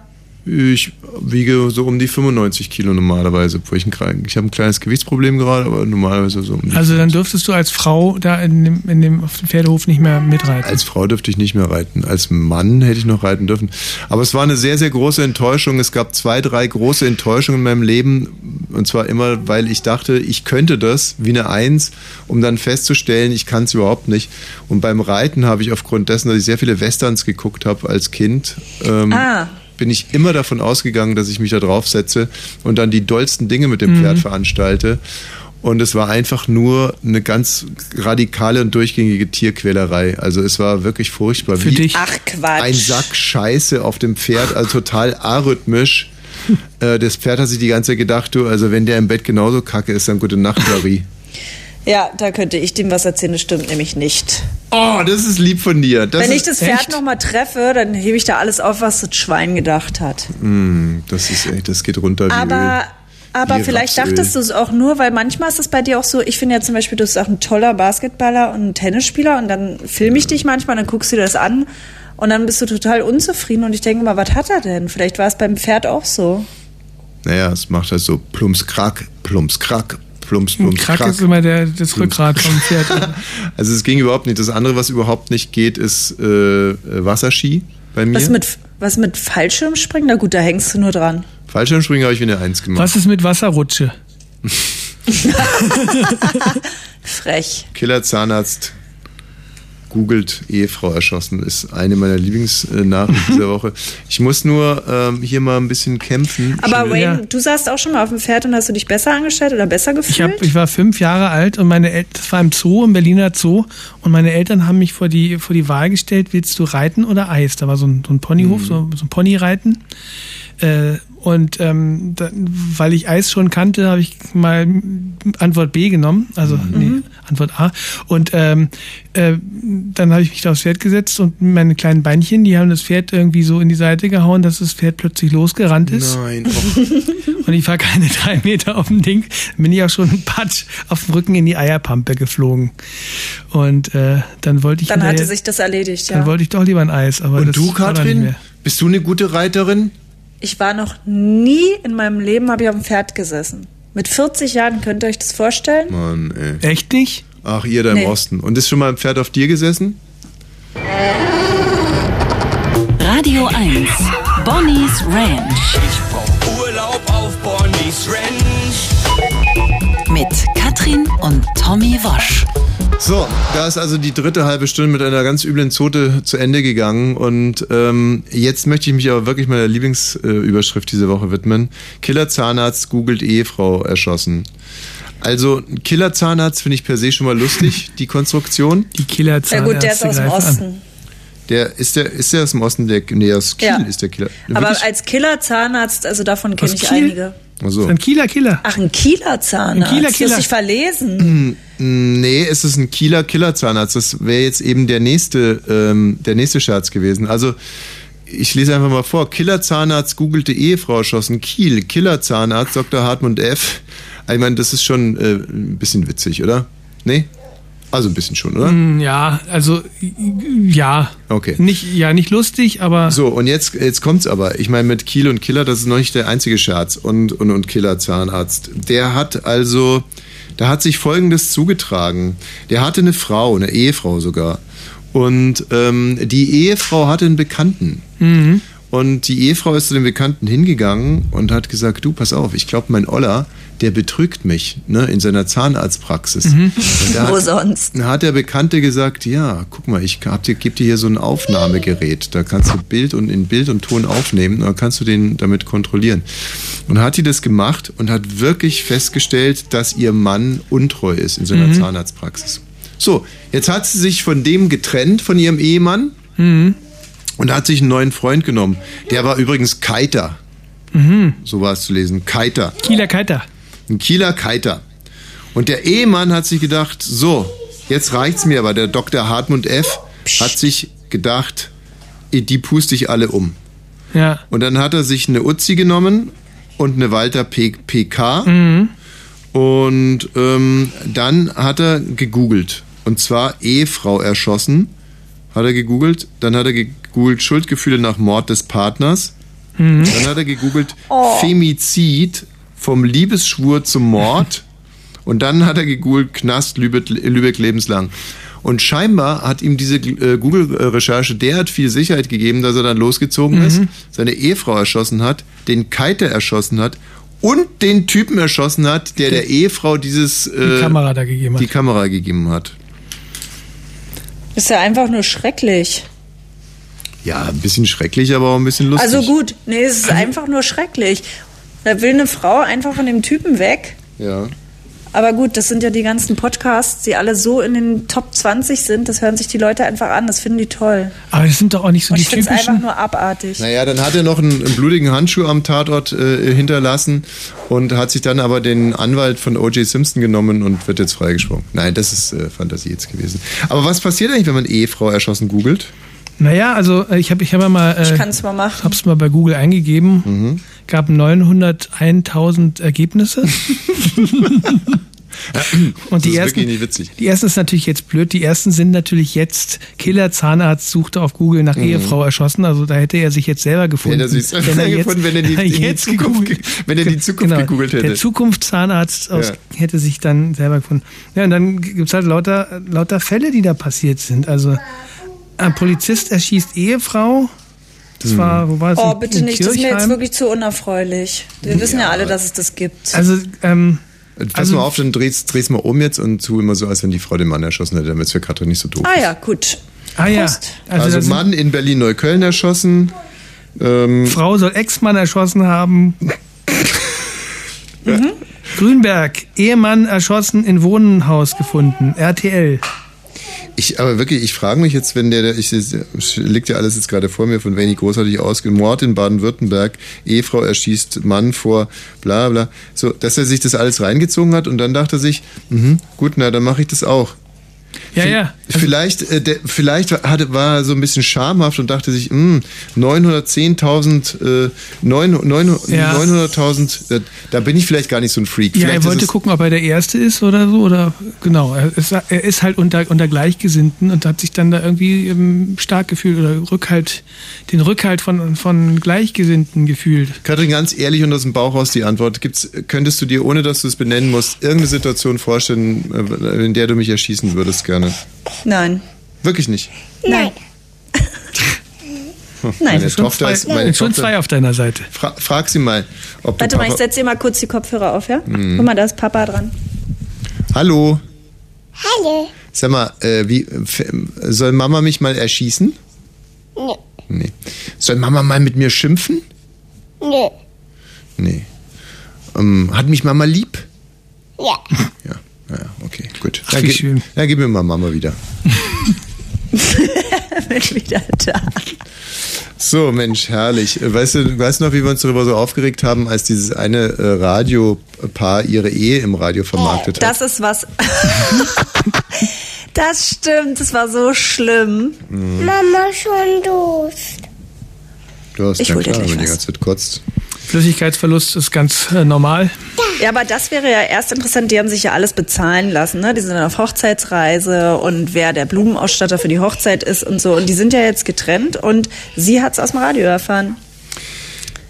Ich wiege so um die 95 Kilo normalerweise, obwohl ich ich habe ein kleines Gewichtsproblem gerade, aber normalerweise so um die Also dann dürftest du als Frau da in dem, in dem, auf dem Pferdehof nicht mehr mitreiten. Als Frau dürfte ich nicht mehr reiten. Als Mann hätte ich noch reiten dürfen. Aber es war eine sehr, sehr große Enttäuschung. Es gab zwei, drei große Enttäuschungen in meinem Leben. Und zwar immer, weil ich dachte, ich könnte das wie eine Eins, um dann festzustellen, ich kann es überhaupt nicht. Und beim Reiten habe ich aufgrund dessen, dass ich sehr viele Westerns geguckt habe als Kind, ähm, Ah. Bin ich immer davon ausgegangen, dass ich mich da drauf setze und dann die dollsten Dinge mit dem Mhm. Pferd veranstalte. Und es war einfach nur eine ganz radikale und durchgängige Tierquälerei. Also es war wirklich furchtbar. Für Wie dich. Ach Quatsch. Ein Sack Scheiße auf dem Pferd, also total arrhythmisch. [laughs] Äh, Das Pferd hat sich die ganze Zeit gedacht, du, also wenn der im Bett genauso kacke ist, dann gute Nacht, Larry. Ja, da könnte ich dem was erzählen, das stimmt nämlich nicht. Oh, das ist lieb von dir. Das Wenn ich das Pferd echt- nochmal treffe, dann hebe ich da alles auf, was das Schwein gedacht hat. Mm, das ist echt, das geht runter wie Aber Öl. Aber Wie vielleicht Rapsöl. dachtest du es auch nur, weil manchmal ist es bei dir auch so, ich finde ja zum Beispiel, du bist auch ein toller Basketballer und ein Tennisspieler und dann filme ich dich manchmal, dann guckst du dir das an und dann bist du total unzufrieden und ich denke mal, was hat er denn? Vielleicht war es beim Pferd auch so. Naja, es macht halt so plumps, krack, plumps, krack, plumps, plumps, Krack, krack. ist immer der, das Rückgrat vom Pferd. [laughs] Also es ging überhaupt nicht. Das andere, was überhaupt nicht geht, ist äh, äh, Wasserski bei mir. Was mit, was mit Fallschirmspringen? Na gut, da hängst du nur dran. Fallschirmspringen habe ich wie eine Eins gemacht. Was ist mit Wasserrutsche? [laughs] [laughs] Frech. Killer Zahnarzt googelt Ehefrau erschossen, ist eine meiner Lieblingsnachrichten dieser [laughs] Woche. Ich muss nur ähm, hier mal ein bisschen kämpfen. Aber Ich- Wayne, du saßt auch schon mal auf dem Pferd und hast du dich besser angestellt oder besser gefühlt? Ich, hab, ich war fünf Jahre alt und meine Eltern, das war im Zoo, im Berliner Zoo, und meine Eltern haben mich vor die, vor die Wahl gestellt, willst du reiten oder Eis? Da war so ein, so ein Ponyhof, so, so ein Ponyreiten. Äh, und ähm, da, weil ich Eis schon kannte, habe ich mal Antwort B genommen, also nee, Antwort A. Und ähm, äh, dann habe ich mich da aufs Pferd gesetzt und meine kleinen Beinchen, die haben das Pferd irgendwie so in die Seite gehauen, dass das Pferd plötzlich losgerannt ist. Nein. [laughs] Und ich war keine drei Meter auf dem Ding, bin ich auch schon patsch auf dem Rücken in die Eierpampe geflogen. Und äh, dann wollte ich Dann hatte sich das erledigt, dann ja. wollte ich doch lieber ein Eis. Aber Und das du, war dann nicht Katrin? mehr. Bist du eine gute Reiterin? Ich war noch nie in meinem Leben, habe ich auf dem Pferd gesessen. Mit 40 Jahren, könnt ihr euch das vorstellen? Mann, ey. Echt nicht? Ach, ihr da im Nee. Osten. Und ist schon mal ein Pferd auf dir gesessen? Radio 1. Bonnie's Ranch. Urlaub auf Bonnie's Ranch. Mit Katrin und Tommy Wosch. So, da ist also die dritte halbe Stunde mit einer ganz üblen Zote zu Ende gegangen. Und ähm, jetzt möchte ich mich aber wirklich meiner Lieblingsüberschrift diese Woche widmen. Killer Zahnarzt googelt Ehefrau erschossen. Also, Killer Zahnarzt finde ich per se schon mal lustig, [laughs] die Konstruktion. Die Killer Ja gut, der ist aus dem Osten. Der, ist, der, ist der aus dem Osten? Der, nee, aus Kiel Ja. ist der Killer. Aber Wirklich? als Killer-Zahnarzt, also davon kenne ich einige. Also. Ein Kieler Killer. Ach, ein Kieler-Zahnarzt. Ein Kieler, Du Killer. hast dich verlesen. Mm, Nee, es ist ein Kieler Killerzahnarzt. Das wäre jetzt eben der nächste, ähm, der nächste Scherz gewesen. Also, ich lese einfach mal vor. Killerzahnarzt googelte Ehefrau erschossen. Kiel, Killerzahnarzt Dr. Hartmut F. Ich meine, das ist schon äh, ein bisschen witzig, oder? Nee? Also ein bisschen schon, oder? Mm, Ja, also ja. Okay. Nicht, ja, nicht lustig, aber. So, und jetzt, jetzt kommt's aber. Ich meine, mit Kiel und Killer, das ist noch nicht der einzige Scherz. Und, und, und Killer-Zahnarzt. Der hat also, da hat sich Folgendes zugetragen. Der hatte eine Frau, eine Ehefrau sogar. Und ähm, die Ehefrau hatte einen Bekannten. Mhm. Und die Ehefrau ist zu dem Bekannten hingegangen und hat gesagt, du, pass auf, ich glaube, mein Oller, der betrügt mich ne, in seiner Zahnarztpraxis. Mhm. Wo hat- sonst? dann hat der Bekannte gesagt, ja, guck mal, ich hab dir, gebe dir hier so ein Aufnahmegerät. Da kannst du Bild und in Bild und Ton aufnehmen. Dann kannst du den damit kontrollieren. Und hat die das gemacht und hat wirklich festgestellt, dass ihr Mann untreu ist in seiner Mhm. Zahnarztpraxis. So, jetzt hat sie sich von dem getrennt, von ihrem Ehemann, Mhm. und hat sich einen neuen Freund genommen. Der war übrigens Kiter. Mhm. So war es zu lesen. Kiter. Kieler Kiter. Ein Kieler Kiter. Und der Ehemann hat sich gedacht, so, jetzt reicht's mir, aber der Dr. Hartmut F. hat sich gedacht, die puste ich alle um. Ja. Und dann hat er sich eine Uzi genommen und eine Walter P PK. Mhm. Und ähm, dann hat er gegoogelt. Und zwar Ehefrau erschossen. Hat er gegoogelt. Dann hat er gegoogelt Schuldgefühle nach Mord des Partners. Mhm. Dann hat er gegoogelt Oh. Femizid vom Liebesschwur zum Mord. [laughs] Und dann hat er gegoogelt Knast Lübeck, Lübeck lebenslang. Und scheinbar hat ihm diese äh, Google-Recherche derart viel Sicherheit gegeben, dass er dann losgezogen Mhm. ist, seine Ehefrau erschossen hat, den Kiter erschossen hat und den Typen erschossen hat, der der Ehefrau dieses äh, Die Kamera da gegeben hat. die Kamera gegeben hat. Ist ja einfach nur schrecklich. Ja, ein bisschen schrecklich, aber auch ein bisschen lustig. Also gut, nee, es ist einfach nur schrecklich. Da will eine Frau einfach von dem Typen weg. Ja. Aber gut, das sind ja die ganzen Podcasts, die alle so in den Top 20 sind. Das hören sich die Leute einfach an. Das finden die toll. Aber das sind doch auch nicht so Und die ich finde es einfach typischen. nur abartig. Naja, dann hat er noch einen, einen blutigen Handschuh am Tatort äh, hinterlassen und hat sich dann aber den Anwalt von O.J. Simpson genommen und wird jetzt freigesprochen. Nein, das ist äh, Fantasie jetzt gewesen. Aber was passiert eigentlich, wenn man Ehefrau erschossen googelt? Naja, also äh, ich habe ich hab ja mal. Äh, Ich kann's mal machen. Hab's mal bei Google eingegeben. Gab 901.000 Ergebnisse. [laughs] Und die das ist ersten, wirklich nicht witzig. die ersten ist natürlich jetzt blöd. Die ersten sind natürlich jetzt Killer Zahnarzt suchte auf Google nach Mhm. Ehefrau erschossen. Also da hätte er sich jetzt selber gefunden. Hätte er sich selber gefunden, wenn er die- [laughs] die Zukunft wenn er die Zukunft gegoogelt hätte. Der Zukunftszahnarzt aus, Ja. hätte sich dann selber gefunden. Ja, und dann gibt's halt lauter, lauter Fälle, die da passiert sind. Also ein Polizist erschießt Ehefrau. Das war, wo war es? Oh, In- bitte in nicht, das ist mir jetzt Kirchheim. wirklich zu unerfreulich. Wir wissen ja alle, dass es das gibt. Also, ähm, Pass Also- mal auf, dann drehst, drehst mal um jetzt und tu immer so, als wenn die Frau den Mann erschossen hätte, damit es für Katrin nicht so doof Ah ja, gut. Ah ja. Prost. Also, Also, Mann in Berlin-Neukölln erschossen. Ähm, Frau soll Ex-Mann erschossen haben. Mhm. Grünberg, Ehemann erschossen in Wohnhaus gefunden. RTL. Ich, aber wirklich, ich frage mich jetzt, wenn der, ich, liegt ja alles jetzt gerade vor mir, von Vanny großartig ausgeht, Mord in Baden-Württemberg, Ehefrau erschießt Mann vor, bla bla, so, dass er sich das alles reingezogen hat und dann dachte er sich, mhm, gut, na, dann mache ich das auch. Ja, ja. Vielleicht, äh, der, vielleicht hatte, war er so ein bisschen schamhaft und dachte sich, hm, 910.000, äh, 900 Ja. 900.000, da, da bin ich vielleicht gar nicht so ein Freak. Ja, vielleicht er wollte gucken, ob er der Erste ist oder so. Oder genau, er ist, er ist halt unter, unter Gleichgesinnten und hat sich dann da irgendwie ähm, stark gefühlt oder Rückhalt, den Rückhalt von, von Gleichgesinnten gefühlt. Katrin, ganz ehrlich und aus dem Bauch raus die Antwort. Gibt's, könntest du dir, ohne dass du es benennen musst, irgendeine Situation vorstellen, äh, in der du mich erschießen würdest gerne? Nein. Wirklich nicht. Nein. Meine Schon Tochter zwei, ist, meine schon Tochter, zwei auf deiner Seite. fra frag sie mal, ob Warte mal, ich Papa, setze dir mal kurz die Kopfhörer auf, ja? Mhm. Guck mal, da ist Papa dran. Hallo, Hallo. sag mal, äh, wie, soll Mama mich mal erschießen? Nö. Nee. Soll Mama mal mit mir schimpfen? Nö. Nee. Ähm, hat mich Mama lieb? Ja. Ja, gut. Ach, Dann, wie ge- schön. dann gib mir mal Mama wieder. [laughs] Bin wieder da. So, Mensch, herrlich. Äh, Weißt du, weißt du noch, wie wir uns darüber so aufgeregt haben, als dieses eine äh, Radiopaar ihre Ehe im Radio vermarktet hat? Das ist was. [laughs] das stimmt, das war so schlimm. Mhm. Mama schon Durst. Du hast Ich ja klar, wenn die was. ganze Zeit kotzt. Flüssigkeitsverlust ist ganz äh, normal. Ja, aber das wäre ja erst interessant, die haben sich ja alles bezahlen lassen, ne? Die sind dann auf Hochzeitsreise und wer der Blumenausstatter für die Hochzeit ist und so. Und die sind ja jetzt getrennt und sie hat's aus dem Radio erfahren.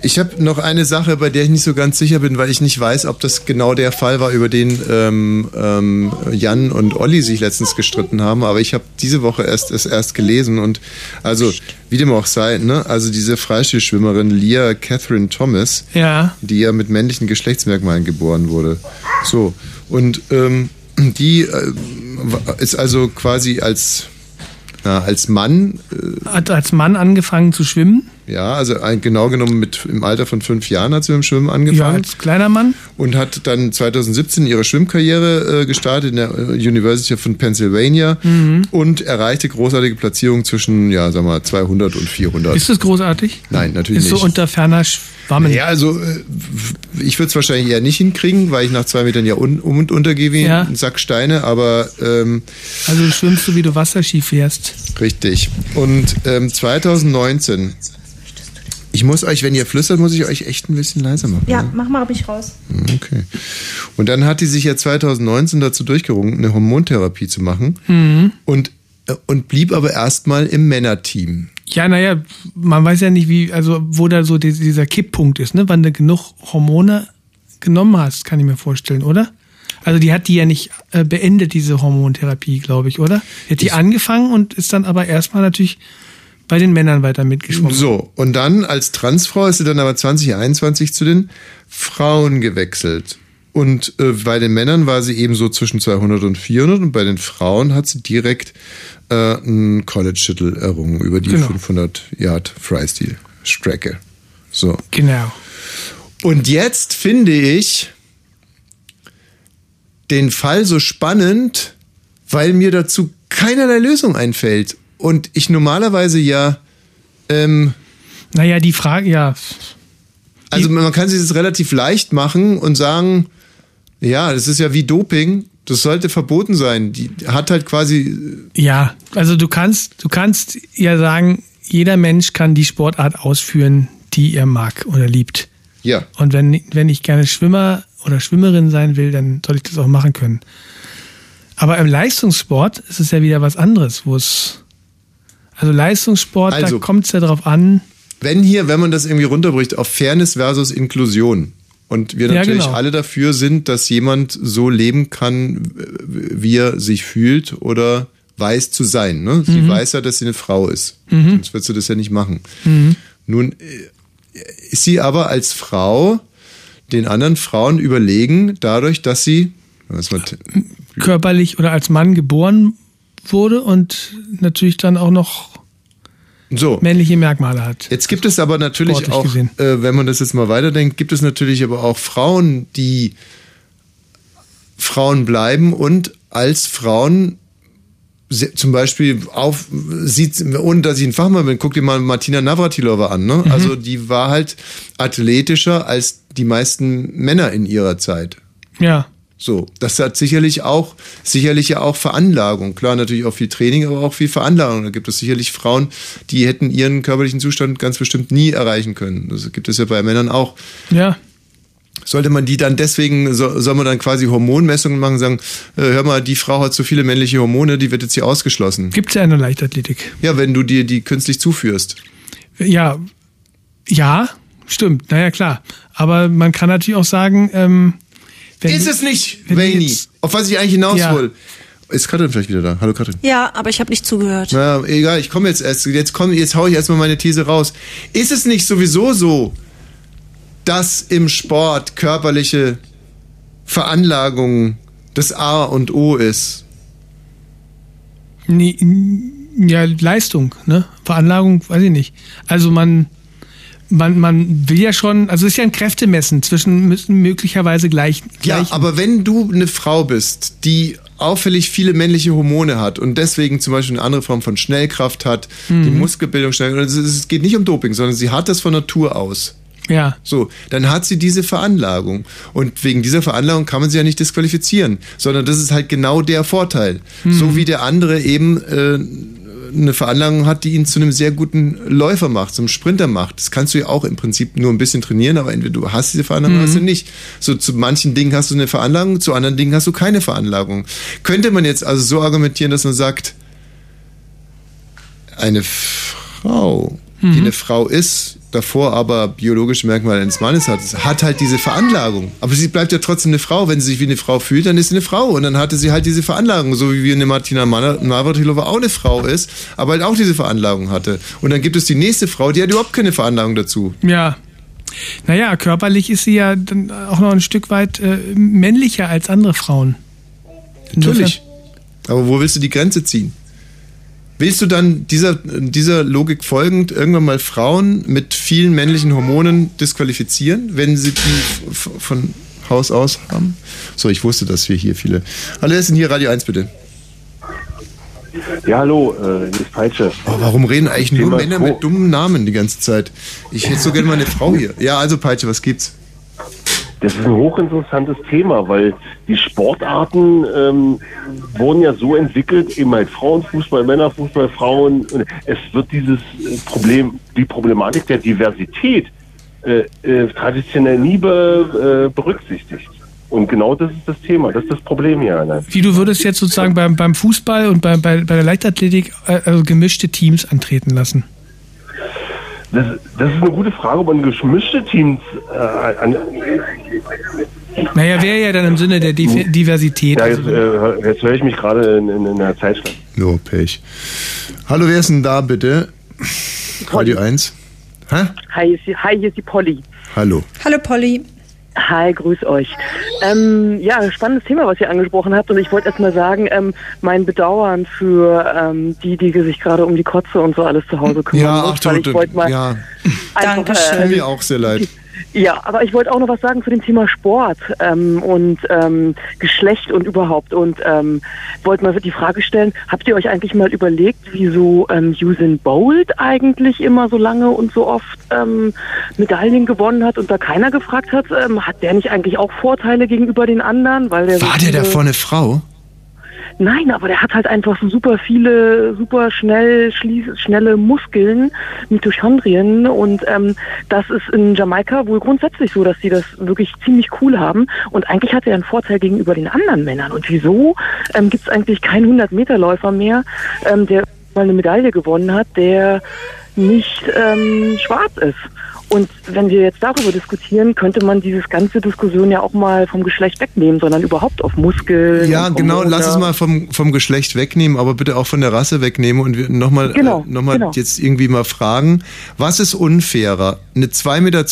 Ich habe noch eine Sache, bei der ich nicht so ganz sicher bin, weil ich nicht weiß, ob das genau der Fall war, über den ähm, ähm, Jan und Olli sich letztens gestritten haben. Aber ich habe diese Woche erst es erst gelesen und also wie dem auch sei, ne? Also diese Freistilschwimmerin Leah Catherine Thomas, Ja. die ja mit männlichen Geschlechtsmerkmalen geboren wurde. So und ähm, die äh, ist also quasi als als Mann Hat als Mann angefangen zu schwimmen. ja, also genau genommen mit im Alter von fünf Jahren hat sie mit dem Schwimmen Ja, angefangen als kleiner Mann. und hat dann 2017 ihre Schwimmkarriere äh, gestartet in der äh, University von Pennsylvania Mhm. und erreichte großartige Platzierungen zwischen, ja, sag mal, 200 und 400. Ist das großartig? Nein, natürlich Ist nicht. so unter ferner Schwammen. ja, also äh, ich würde es wahrscheinlich eher nicht hinkriegen, weil ich nach zwei Metern ja un, um und untergehe wie Ja. ein Sack Steine, aber ähm, Also du schwimmst so, wie du Wasserski fährst. Richtig. Und ähm, 2019. Ich muss euch, wenn ihr flüstert, muss ich euch echt ein bisschen leiser machen. Ja, ne? mach mal, hab ich raus. Okay. Und dann hat die sich ja 2019 dazu durchgerungen, eine Hormontherapie zu machen Mhm. und, äh, und blieb aber erstmal im Männerteam. Ja, naja, man weiß ja nicht, wie, also wo da so die- dieser Kipppunkt ist, ne? Wann du genug Hormone genommen hast, kann ich mir vorstellen, oder? Also die hat die ja nicht äh, beendet, diese Hormontherapie, glaube ich, oder? Die hat die angefangen und ist dann aber erstmal natürlich bei den Männern weiter mitgeschwommen. So, und dann als Transfrau ist sie dann aber 2021 zu den Frauen gewechselt. Und äh, bei den Männern war sie eben so zwischen 200 und 400 und bei den Frauen hat sie direkt äh, einen College-Titel errungen über die Genau. 500 Yard Freistil-Strecke. So. Genau. Und jetzt finde ich den Fall so spannend, weil mir dazu keinerlei Lösung einfällt. Und ich normalerweise ja, ähm, Naja, die Frage, ja. also man kann sich das relativ leicht machen und sagen, ja, das ist ja wie Doping, das sollte verboten sein. Die hat halt quasi, Ja, also du kannst, du kannst ja sagen, jeder Mensch kann die Sportart ausführen, die er mag oder liebt. Ja. Und wenn, wenn ich gerne Schwimmer oder Schwimmerin sein will, dann soll ich das auch machen können. Aber im Leistungssport ist es ja wieder was anderes, wo es, also Leistungssport, Also- da kommt es ja drauf an. Wenn hier, wenn man das irgendwie runterbricht, auf Fairness versus Inklusion und wir Ja, natürlich genau. alle dafür sind, dass jemand so leben kann, wie er sich fühlt oder weiß zu sein. Ne? Sie Mhm. weiß ja, dass sie eine Frau ist. Mhm. Sonst wird sie das ja nicht machen. Mhm. Nun äh, ist sie aber als Frau den anderen Frauen überlegen, dadurch, dass sie was körperlich oder als Mann geboren wurde und natürlich dann auch noch so. männliche Merkmale hat. Jetzt gibt es aber natürlich auch, äh, wenn man das jetzt mal weiterdenkt, gibt es natürlich aber auch Frauen, die Frauen bleiben und als Frauen zum Beispiel auf sieht, ohne dass ich ein Fachmann bin, guck dir mal Martina Navratilova an. Ne? Mhm. Also die war halt athletischer als die meisten Männer in ihrer Zeit. Ja. So, das hat sicherlich auch, sicherlich ja auch Veranlagung. Klar, natürlich auch viel Training, aber auch viel Veranlagung. Da gibt es sicherlich Frauen, die hätten ihren körperlichen Zustand ganz bestimmt nie erreichen können. Das gibt es ja bei Männern auch. Ja. Sollte man die dann deswegen, so, soll man dann quasi Hormonmessungen machen, sagen, äh, hör mal, die Frau hat so viele männliche Hormone, die wird jetzt hier ausgeschlossen. Gibt's ja in der Leichtathletik. Ja, wenn du dir die künstlich zuführst. Ja, ja, stimmt, naja klar. Aber man kann natürlich auch sagen, ähm, wenn Ist es nicht, jetzt- Auf was ich eigentlich hinaus Ja. will. Ist Katrin vielleicht wieder da? Hallo Katrin. Ja, aber ich habe nicht zugehört. Na, egal, ich komme jetzt erst. Jetzt, komm, jetzt hau ich erstmal meine These raus. Ist es nicht sowieso so, dass im Sport körperliche Veranlagung das A und O ist? Nee, ja, Leistung, ne? Veranlagung, weiß ich nicht. Also man, man, man will ja schon, also es ist ja ein Kräftemessen zwischen müssen möglicherweise gleich, Ja, gleich aber wenn du eine Frau bist, die auffällig viele männliche Hormone hat und deswegen zum Beispiel eine andere Form von Schnellkraft hat, die Mhm. Muskelbildung schnell, es, es geht nicht um Doping, sondern sie hat das von Natur aus. Ja. So, dann hat sie diese Veranlagung. Und wegen dieser Veranlagung kann man sie ja nicht disqualifizieren, sondern das ist halt genau der Vorteil. Mhm. So wie der andere eben äh, eine Veranlagung hat, die ihn zu einem sehr guten Läufer macht, zum Sprinter macht. Das kannst du ja auch im Prinzip nur ein bisschen trainieren, aber entweder du hast diese Veranlagung Mhm. oder hast du nicht. So zu manchen Dingen hast du eine Veranlagung, zu anderen Dingen hast du keine Veranlagung. Könnte man jetzt also so argumentieren, dass man sagt, eine Frau, Mhm. die eine Frau ist, davor aber biologische Merkmale eines Mannes hat, hat halt diese Veranlagung. Aber sie bleibt ja trotzdem eine Frau. Wenn sie sich wie eine Frau fühlt, dann ist sie eine Frau. Und dann hatte sie halt diese Veranlagung. So wie eine Martina Navratilova auch eine Frau ist, aber halt auch diese Veranlagung hatte. Und dann gibt es die nächste Frau, die hat überhaupt keine Veranlagung dazu. Ja. Naja, körperlich ist sie ja dann auch noch ein Stück weit äh, männlicher als andere Frauen. Natürlich. Aber wo willst du die Grenze ziehen? Willst du dann dieser, dieser Logik folgend irgendwann mal Frauen mit vielen männlichen Hormonen disqualifizieren, wenn sie die von Haus aus haben? So, ich wusste, dass wir hier viele. Hallo, wer ist denn hier Radio 1 bitte? Ja, hallo, äh, das Peitsche. Oh, warum reden eigentlich nur Männer mit dummen Namen die ganze Zeit? Ich hätte so gerne mal eine Frau hier. Ja, also Peitsche, was gibt's? Das ist ein hochinteressantes Thema, weil die Sportarten ähm, wurden ja so entwickelt, eben halt Frauenfußball, Männerfußball, Frauen. Es wird dieses äh, Problem, die Problematik der Diversität äh, äh, traditionell nie be, äh, berücksichtigt. Und genau das ist das Thema, das ist das Problem hier. Ne? Wie du würdest jetzt sozusagen beim, beim Fußball und bei, bei, bei der Leichtathletik äh, also gemischte Teams antreten lassen. Das, das ist eine gute Frage, ob man gemischte Teams äh, an, Naja, wäre ja dann im Sinne der Div Diversität. Ja, also, jetzt, äh, jetzt höre ich mich gerade in, in, in der Zeitschrift. No, Pech. Hallo, wer ist denn da bitte? Radio 1. Hä? Hi, hier ist die, hi, hier ist die Polly. Hallo. Hallo Polly. Hi, grüß euch. Ähm, ja, spannendes Thema, was ihr angesprochen habt. Und ich wollte erst mal sagen, ähm, mein Bedauern für ähm, die, die sich gerade um die Kotze und so alles zu Hause kümmern Ja, muss. ach du, ich wollte mal ja. einfach, Tut äh, mir auch sehr leid. Ja, aber ich wollte auch noch was sagen zu dem Thema Sport ähm, und ähm, Geschlecht und überhaupt. Und ähm, wollte mal die Frage stellen, habt ihr euch eigentlich mal überlegt, wieso ähm, Usain Bolt eigentlich immer so lange und so oft ähm, Medaillen gewonnen hat und da keiner gefragt hat, ähm, hat der nicht eigentlich auch Vorteile gegenüber den anderen? Weil der so War der da vorne Frau? Nein, aber der hat halt einfach so super viele, super schnell, schnelle Muskeln, Mitochondrien und ähm, das ist in Jamaika wohl grundsätzlich so, dass die das wirklich ziemlich cool haben und eigentlich hat er einen Vorteil gegenüber den anderen Männern. Und wieso ähm, gibt es eigentlich keinen 100-Meter-Läufer mehr, ähm, der mal eine Medaille gewonnen hat, der nicht ähm, schwarz ist? Und wenn wir jetzt darüber diskutieren, könnte man dieses ganze Diskussion ja auch mal vom Geschlecht wegnehmen, sondern überhaupt auf Muskeln. Ja, genau, lass es mal vom, vom Geschlecht wegnehmen, aber bitte auch von der Rasse wegnehmen und wir nochmal Genau, äh, noch mal genau. jetzt irgendwie mal fragen, was ist unfairer? Eine 2,20 Meter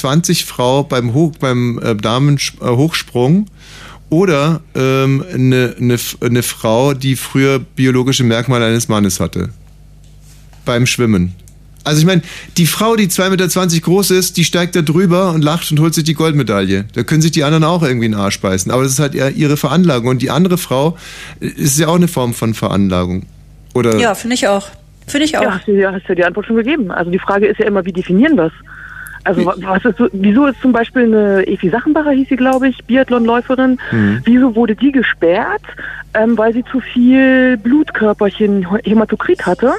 Frau beim, Hoch, beim äh, Damen-Hochsprung oder ähm, eine, eine, eine Frau, die früher biologische Merkmale eines Mannes hatte? Beim Schwimmen. Also ich meine, die Frau, die 2,20 Meter groß ist, die steigt da drüber und lacht und holt sich die Goldmedaille. Da können sich die anderen auch irgendwie in den Arsch beißen. Aber das ist halt eher ihre Veranlagung. Und die andere Frau äh, ist ja auch eine Form von Veranlagung. Oder Ja, finde ich auch. Finde ich auch. Ja, hast du, ja, hast du die Antwort schon gegeben. Also die Frage ist ja immer, wie definieren wir es? Also wa- was ist so, wieso ist zum Beispiel eine Efi Sachenbacher, hieß sie, glaube ich, Biathlonläuferin, Mhm. wieso wurde die gesperrt? Ähm, weil sie zu viel Blutkörperchen Hämatokrit hatte,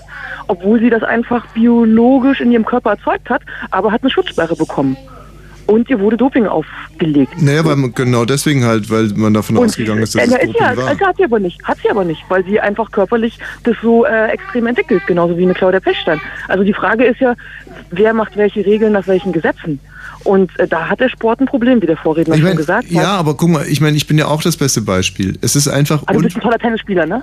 obwohl sie das einfach biologisch in ihrem Körper erzeugt hat, aber hat eine Schutzsperre bekommen. Und ihr wurde Doping aufgelegt. Naja, weil genau deswegen halt, weil man davon ausgegangen ist, dass äh, es na, ist Doping ja, war. hat sie aber nicht, hat sie aber nicht, weil sie einfach körperlich das so äh, extrem entwickelt, genauso wie eine Claudia Pechstein. Also die Frage ist ja, wer macht welche Regeln nach welchen Gesetzen? Und äh, da hat der Sport ein Problem, wie der Vorredner Ich schon mein, gesagt hat. ja, aber guck mal, ich meine, ich bin ja auch das beste Beispiel. Es ist einfach Also du bist ein toller Tennisspieler, ne?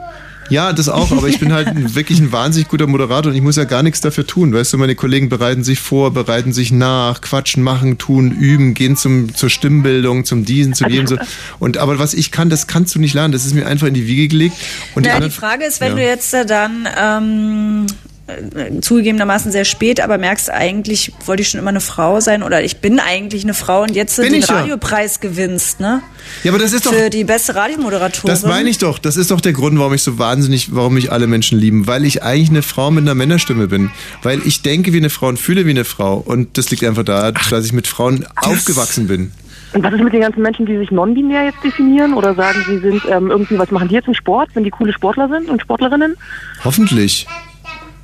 Ja, das auch, aber ich bin halt ein, [laughs] wirklich ein wahnsinnig guter Moderator und ich muss ja gar nichts dafür tun. Weißt du, meine Kollegen bereiten sich vor, bereiten sich nach, quatschen, machen, tun, üben, gehen zum, zur Stimmbildung, zum diesen, zum jenem. So. Und aber was ich kann, das kannst du nicht lernen. Das ist mir einfach in die Wiege gelegt. Und die, Na, die anderen- Frage ist, wenn Ja. du jetzt äh, dann ähm, äh, zugegebenermaßen sehr spät, aber merkst eigentlich, wollte ich schon immer eine Frau sein oder ich bin eigentlich eine Frau und jetzt Bin den ich ja. Radiopreis gewinnst, ne? Ja, aber das ist doch- Für die beste Radiomoderatorin. Das meine ich doch. Das ist doch der Grund, warum ich so wahnsinnig, warum mich alle Menschen lieben. Weil ich eigentlich eine Frau mit einer Männerstimme bin. Weil ich denke wie eine Frau und fühle wie eine Frau. Und das liegt einfach daran, dass ich mit Frauen aufgewachsen bin. Und was ist mit den ganzen Menschen, die sich non-binär jetzt definieren oder sagen, sie sind ähm, irgendwie, was machen die jetzt im Sport, wenn die coole Sportler sind und Sportlerinnen? Hoffentlich.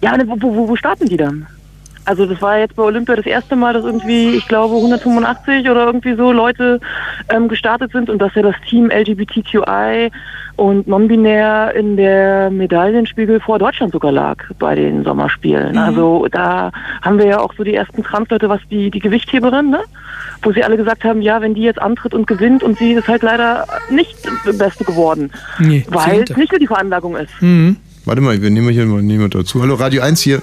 Ja, wo, wo, wo starten die dann? Also das war jetzt bei Olympia das erste Mal, dass irgendwie, ich glaube, 185 oder irgendwie so Leute ähm, gestartet sind und dass ja das Team LGBTQI und non-binär in der Medaillenspiegel vor Deutschland sogar lag bei den Sommerspielen. Mhm. Also da haben wir ja auch so die ersten Transleute, was die, die Gewichtheberin, ne? wo sie alle gesagt haben, ja, wenn die jetzt antritt und gewinnt und sie ist halt leider nicht die Beste geworden, Nee, weil es nicht nur die Veranlagung ist. Mhm. Warte mal, wir nehmen hier mal jemand dazu. Hallo, Radio 1 hier.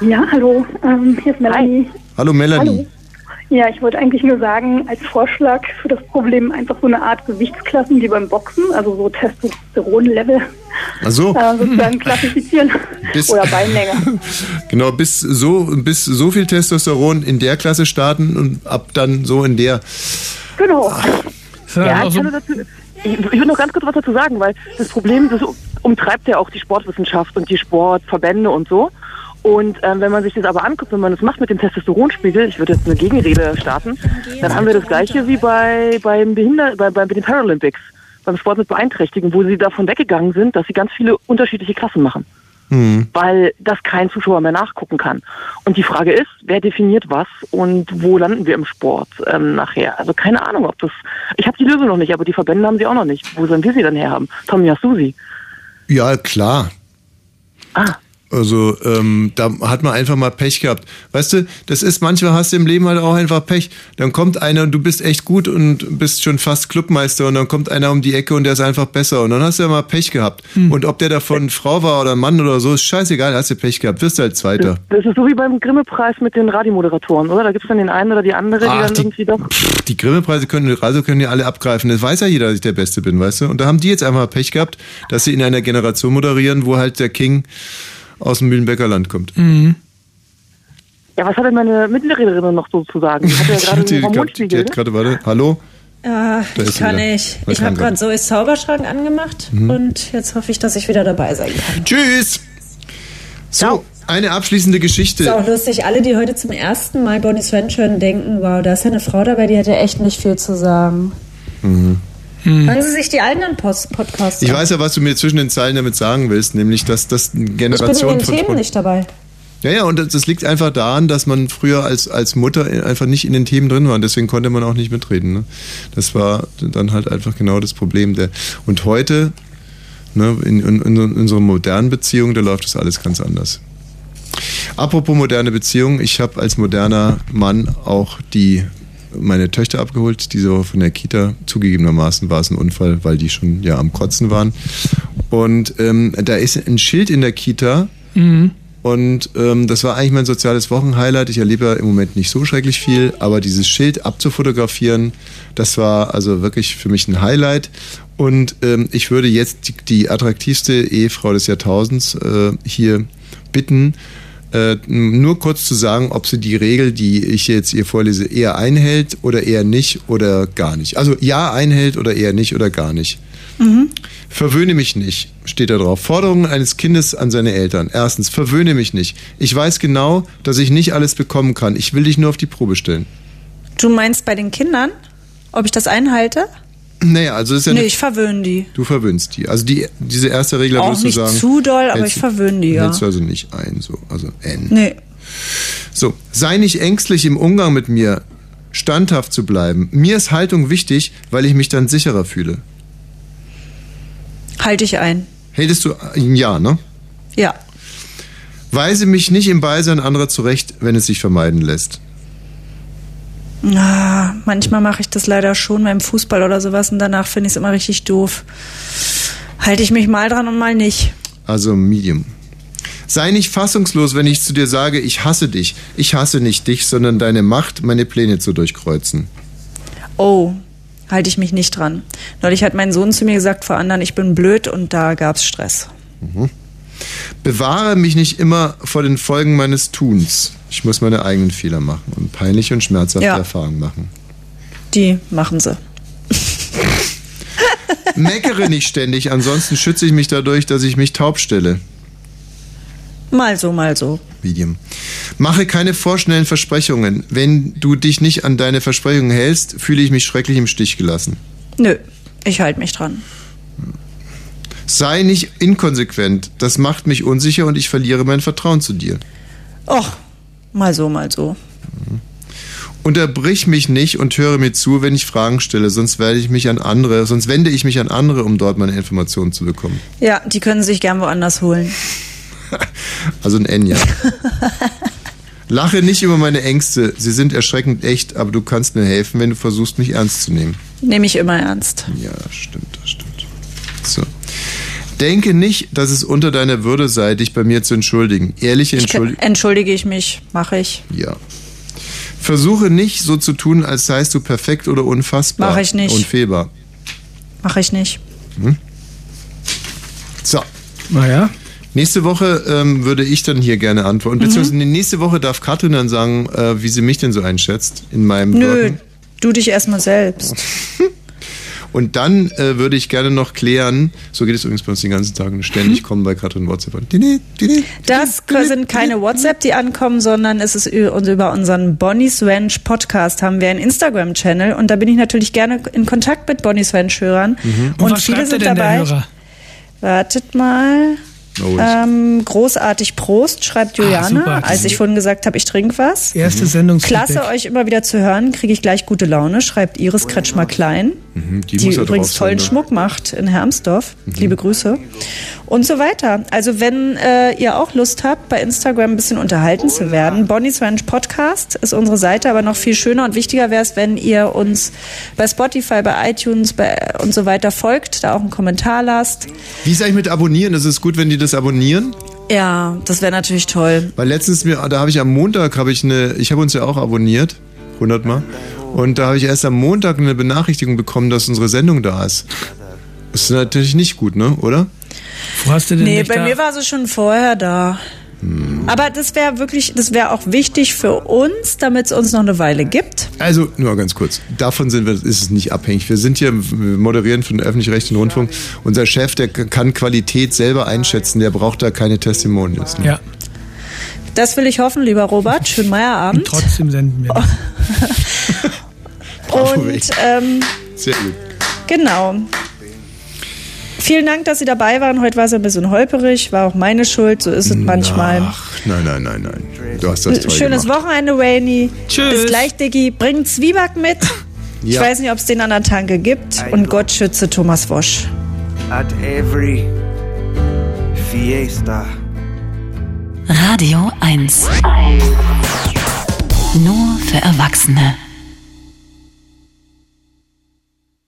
Ja, hallo, ähm, hier ist Melanie. Hallo, Melanie. Hallo. Ja, ich wollte eigentlich nur sagen, als Vorschlag für das Problem einfach so eine Art Gewichtsklassen wie beim Boxen, also so Testosteronlevel Ach so. äh, sozusagen [laughs] klassifizieren Bis- oder Beinlänge. [laughs] Genau, bis so, bis so viel Testosteron in der Klasse starten und ab dann so in der. Genau. Ja, ich, kann nur dazu, ich, ich will noch ganz kurz was dazu sagen, weil das Problem, das umtreibt ja auch die Sportwissenschaft und die Sportverbände und so. Und ähm, wenn man sich das aber anguckt, wenn man das macht mit dem Testosteronspiegel, ich würde jetzt eine Gegenrede starten, dann haben wir das gleiche wie bei beim Behinder bei, bei den Paralympics, beim Sport mit Beeinträchtigung, wo sie davon weggegangen sind, dass sie ganz viele unterschiedliche Klassen machen Hm. weil das kein Zuschauer mehr nachgucken kann. Und die Frage ist, wer definiert was und wo landen wir im Sport ähm, nachher? Also keine Ahnung, ob das. Ich habe die Lösung noch nicht, aber die Verbände haben sie auch noch nicht. Wo sollen wir sie dann herhaben? Tommy, hast du sie? Ja, klar. Ah. Also, ähm, da hat man einfach mal Pech gehabt. Weißt du, das ist, manchmal hast du im Leben halt auch einfach Pech. Dann kommt einer und du bist echt gut und bist schon fast Clubmeister und dann kommt einer um die Ecke und der ist einfach besser. Und dann hast du ja mal Pech gehabt. Hm. Und ob der davon Frau war oder Mann oder so, ist scheißegal, hast du Pech gehabt. Wirst du halt Zweiter. Das ist so wie beim Grimme-Preis mit den Radiomoderatoren, oder? Da gibt es dann den einen oder die andere, die Ach, dann die- irgendwie doch. Pff, Die Grimme-Preise können, also können die alle abgreifen. Das weiß ja jeder, dass ich der Beste bin, weißt du? Und da haben die jetzt einfach Pech gehabt, dass sie in einer Generation moderieren, wo halt der King aus dem Mühlenbecker Land kommt. Mhm. Ja, was hat denn meine Mittelrederin noch so zu sagen? Die hat [laughs] ja gerade die, einen die, die hat gerade, warte, hallo? Ja, ist ich kann wieder. nicht. Was Ich habe gerade? Zoe's Zauberschrank angemacht Mhm. und jetzt hoffe ich, dass ich wieder dabei sein kann. Tschüss! So, eine abschließende Geschichte. Ist auch lustig, alle, die heute zum ersten Mal Bonnie Sven hören, denken, wow, da ist ja eine Frau dabei, die hätte echt nicht viel zu sagen. Mhm. Hören Sie sich die eigenen Post Podcasts Ich an. weiß ja, was du mir zwischen den Zeilen damit sagen willst, nämlich, dass das eine Ich bin in Generation den von Themen nicht dabei. Ja, ja, und das, liegt einfach daran, dass man früher als, als Mutter einfach nicht in den Themen drin war. Und deswegen konnte man auch nicht mitreden. Ne? Das war dann halt einfach genau das Problem. Der, und heute, ne, in, in, in unserer modernen Beziehung, da läuft das alles ganz anders. Apropos moderne Beziehung, ich habe als moderner Mann auch die meine Töchter abgeholt, diese Woche von der Kita. Zugegebenermaßen war es ein Unfall, weil die schon ja am Kotzen waren. Und ähm, da ist ein Schild in der Kita, Mhm. und ähm, das war eigentlich mein soziales Wochenhighlight. Ich erlebe ja im Moment nicht so schrecklich viel, aber dieses Schild abzufotografieren, das war also wirklich für mich ein Highlight. Und ähm, ich würde jetzt die, die attraktivste Ehefrau des Jahrtausends äh, hier bitten, äh, nur kurz zu sagen, ob sie die Regel, die ich jetzt ihr vorlese, eher einhält oder eher nicht oder gar nicht. Also ja einhält oder eher nicht oder gar nicht. Mhm. Verwöhne mich nicht, steht da drauf. Forderungen eines Kindes an seine Eltern. Erstens, verwöhne mich nicht. Ich weiß genau, dass ich nicht alles bekommen kann. Ich will dich nur auf die Probe stellen. Du meinst bei den Kindern, ob ich das einhalte? Naja, also ist ja nee, ich verwöhne die. Du verwöhnst die. Also die, diese erste Regel würdest du nicht sagen. zu doll, aber hältst ich verwöhne die, ja. Hältst du also nicht ein, so. Also N. Nee. So, sei nicht ängstlich im Umgang mit mir, standhaft zu bleiben. Mir ist Haltung wichtig, weil ich mich dann sicherer fühle. Halte ich ein. Hältst du ja, ne? Ja. Weise mich nicht im Beisein anderer zurecht, wenn es sich vermeiden lässt. Ah, manchmal mache ich das leider schon beim Fußball oder sowas und danach finde ich es immer richtig doof. Halte ich mich mal dran und mal nicht. Also Medium. Sei nicht fassungslos, wenn ich zu dir sage, ich hasse dich. Ich hasse nicht dich, sondern deine Macht, meine Pläne zu durchkreuzen. Oh, halte ich mich nicht dran. Neulich hat mein Sohn zu mir gesagt vor anderen, ich bin blöd und da gab's Stress. Mhm. Bewahre mich nicht immer vor den Folgen meines Tuns. Ich muss meine eigenen Fehler machen und peinliche und schmerzhafte Ja. Erfahrungen machen. Die machen sie. Meckere nicht ständig, ansonsten schütze ich mich dadurch, dass ich mich taub stelle. Mal so, mal so. Medium. Mache keine vorschnellen Versprechungen. Wenn du dich nicht an deine Versprechungen hältst, fühle ich mich schrecklich im Stich gelassen. Nö, ich halte mich dran. Sei nicht inkonsequent. Das macht mich unsicher und ich verliere mein Vertrauen zu dir. Och, mal so, mal so. Unterbrich mich nicht und höre mir zu, wenn ich Fragen stelle, sonst werde ich mich an andere, sonst wende ich mich an andere, um dort meine Informationen zu bekommen. Ja, die können sich gern woanders holen. [laughs] Also ein N, ja. [laughs] Lache nicht über meine Ängste. Sie sind erschreckend echt, aber du kannst mir helfen, wenn du versuchst, mich ernst zu nehmen. Nehme ich immer ernst. Ja, das stimmt, das stimmt. So. Denke nicht, dass es unter deiner Würde sei, dich bei mir zu entschuldigen. Ehrliche Ich, Entschuldigung. entschuldige ich mich, mache ich. Ja. Versuche nicht so zu tun, als seist du perfekt oder unfassbar. Mach ich nicht. Unfehlbar. Mache ich nicht. Hm? So. Naja. Nächste Woche ähm, würde ich dann hier gerne antworten. Mhm. Beziehungsweise nächste Woche darf Katrin dann sagen, äh, wie sie mich denn so einschätzt in meinem Nö, Wirken. du dich erstmal selbst. [laughs] Und dann äh, würde ich gerne noch klären, so geht es übrigens bei uns den ganzen Tag, und ständig kommen bei Katrin WhatsApp an. Das sind keine WhatsApp, die ankommen, sondern es ist und über unseren Bonnie's Ranch Podcast haben wir einen Instagram-Channel und da bin ich natürlich gerne in Kontakt mit Bonnie's Ranch-Hörern. Mhm. Und Und, was viele schreibt sind denn der dabei. Hörer? Wartet mal. Oh, Ähm, großartig Prost, schreibt Juliane, super. als ich vorhin gesagt habe, ich trinke was. Erste Sendungsfeedback. Klasse, euch immer wieder zu hören, kriege ich gleich gute Laune, schreibt Iris Kretschmer-Klein, Mhm, die, ja übrigens tollen sein, ne? Schmuck macht in Hermsdorf. Mhm. Liebe Grüße. Und so weiter. Also wenn äh, ihr auch Lust habt, bei Instagram ein bisschen unterhalten zu werden, Bonnie's Ranch Podcast ist unsere Seite, aber noch viel schöner und wichtiger wäre es, wenn ihr uns bei Spotify, bei iTunes bei, und so weiter folgt, da auch einen Kommentar lasst. Wie ist eigentlich mit Abonnieren? Ist es gut, wenn die das abonnieren? Ja, das wäre natürlich toll. Weil letztens mir, da habe ich am Montag habe ich eine, ich habe uns ja auch abonniert, 100 Mal, und da habe ich erst am Montag eine Benachrichtigung bekommen, dass unsere Sendung da ist. Das ist natürlich nicht gut, ne? Oder? Wo hast du denn Nee, nicht bei da? mir war sie schon vorher da. Aber das wäre wirklich, das wäre auch wichtig für uns, damit es uns noch eine Weile gibt. Also, nur ganz kurz. Davon sind wir, ist es nicht abhängig. Wir sind hier, wir moderieren für den öffentlich-rechtlichen Rundfunk. Unser Chef, der kann Qualität selber einschätzen, der braucht da keine Testimonials. Ne? Ja. Das will ich hoffen, lieber Robert. Schönen Meierabend. Trotzdem senden wir. Bravo, [laughs] Und ähm, Sehr gut. Genau. Vielen Dank, dass Sie dabei waren. Heute war es ein bisschen holperig, war auch meine Schuld, so ist es manchmal. Ach, nein, nein, nein, nein. Du hast das toll Schönes gemacht. Wochenende, Rainy. Tschüss. Bis gleich, Diggi. Bring Zwieback mit. [laughs] Ich Ja. weiß nicht, ob es den an der Tanke gibt. Und Gott schütze Thomas Wosch. At every fiesta. Radio 1. Nur für Erwachsene.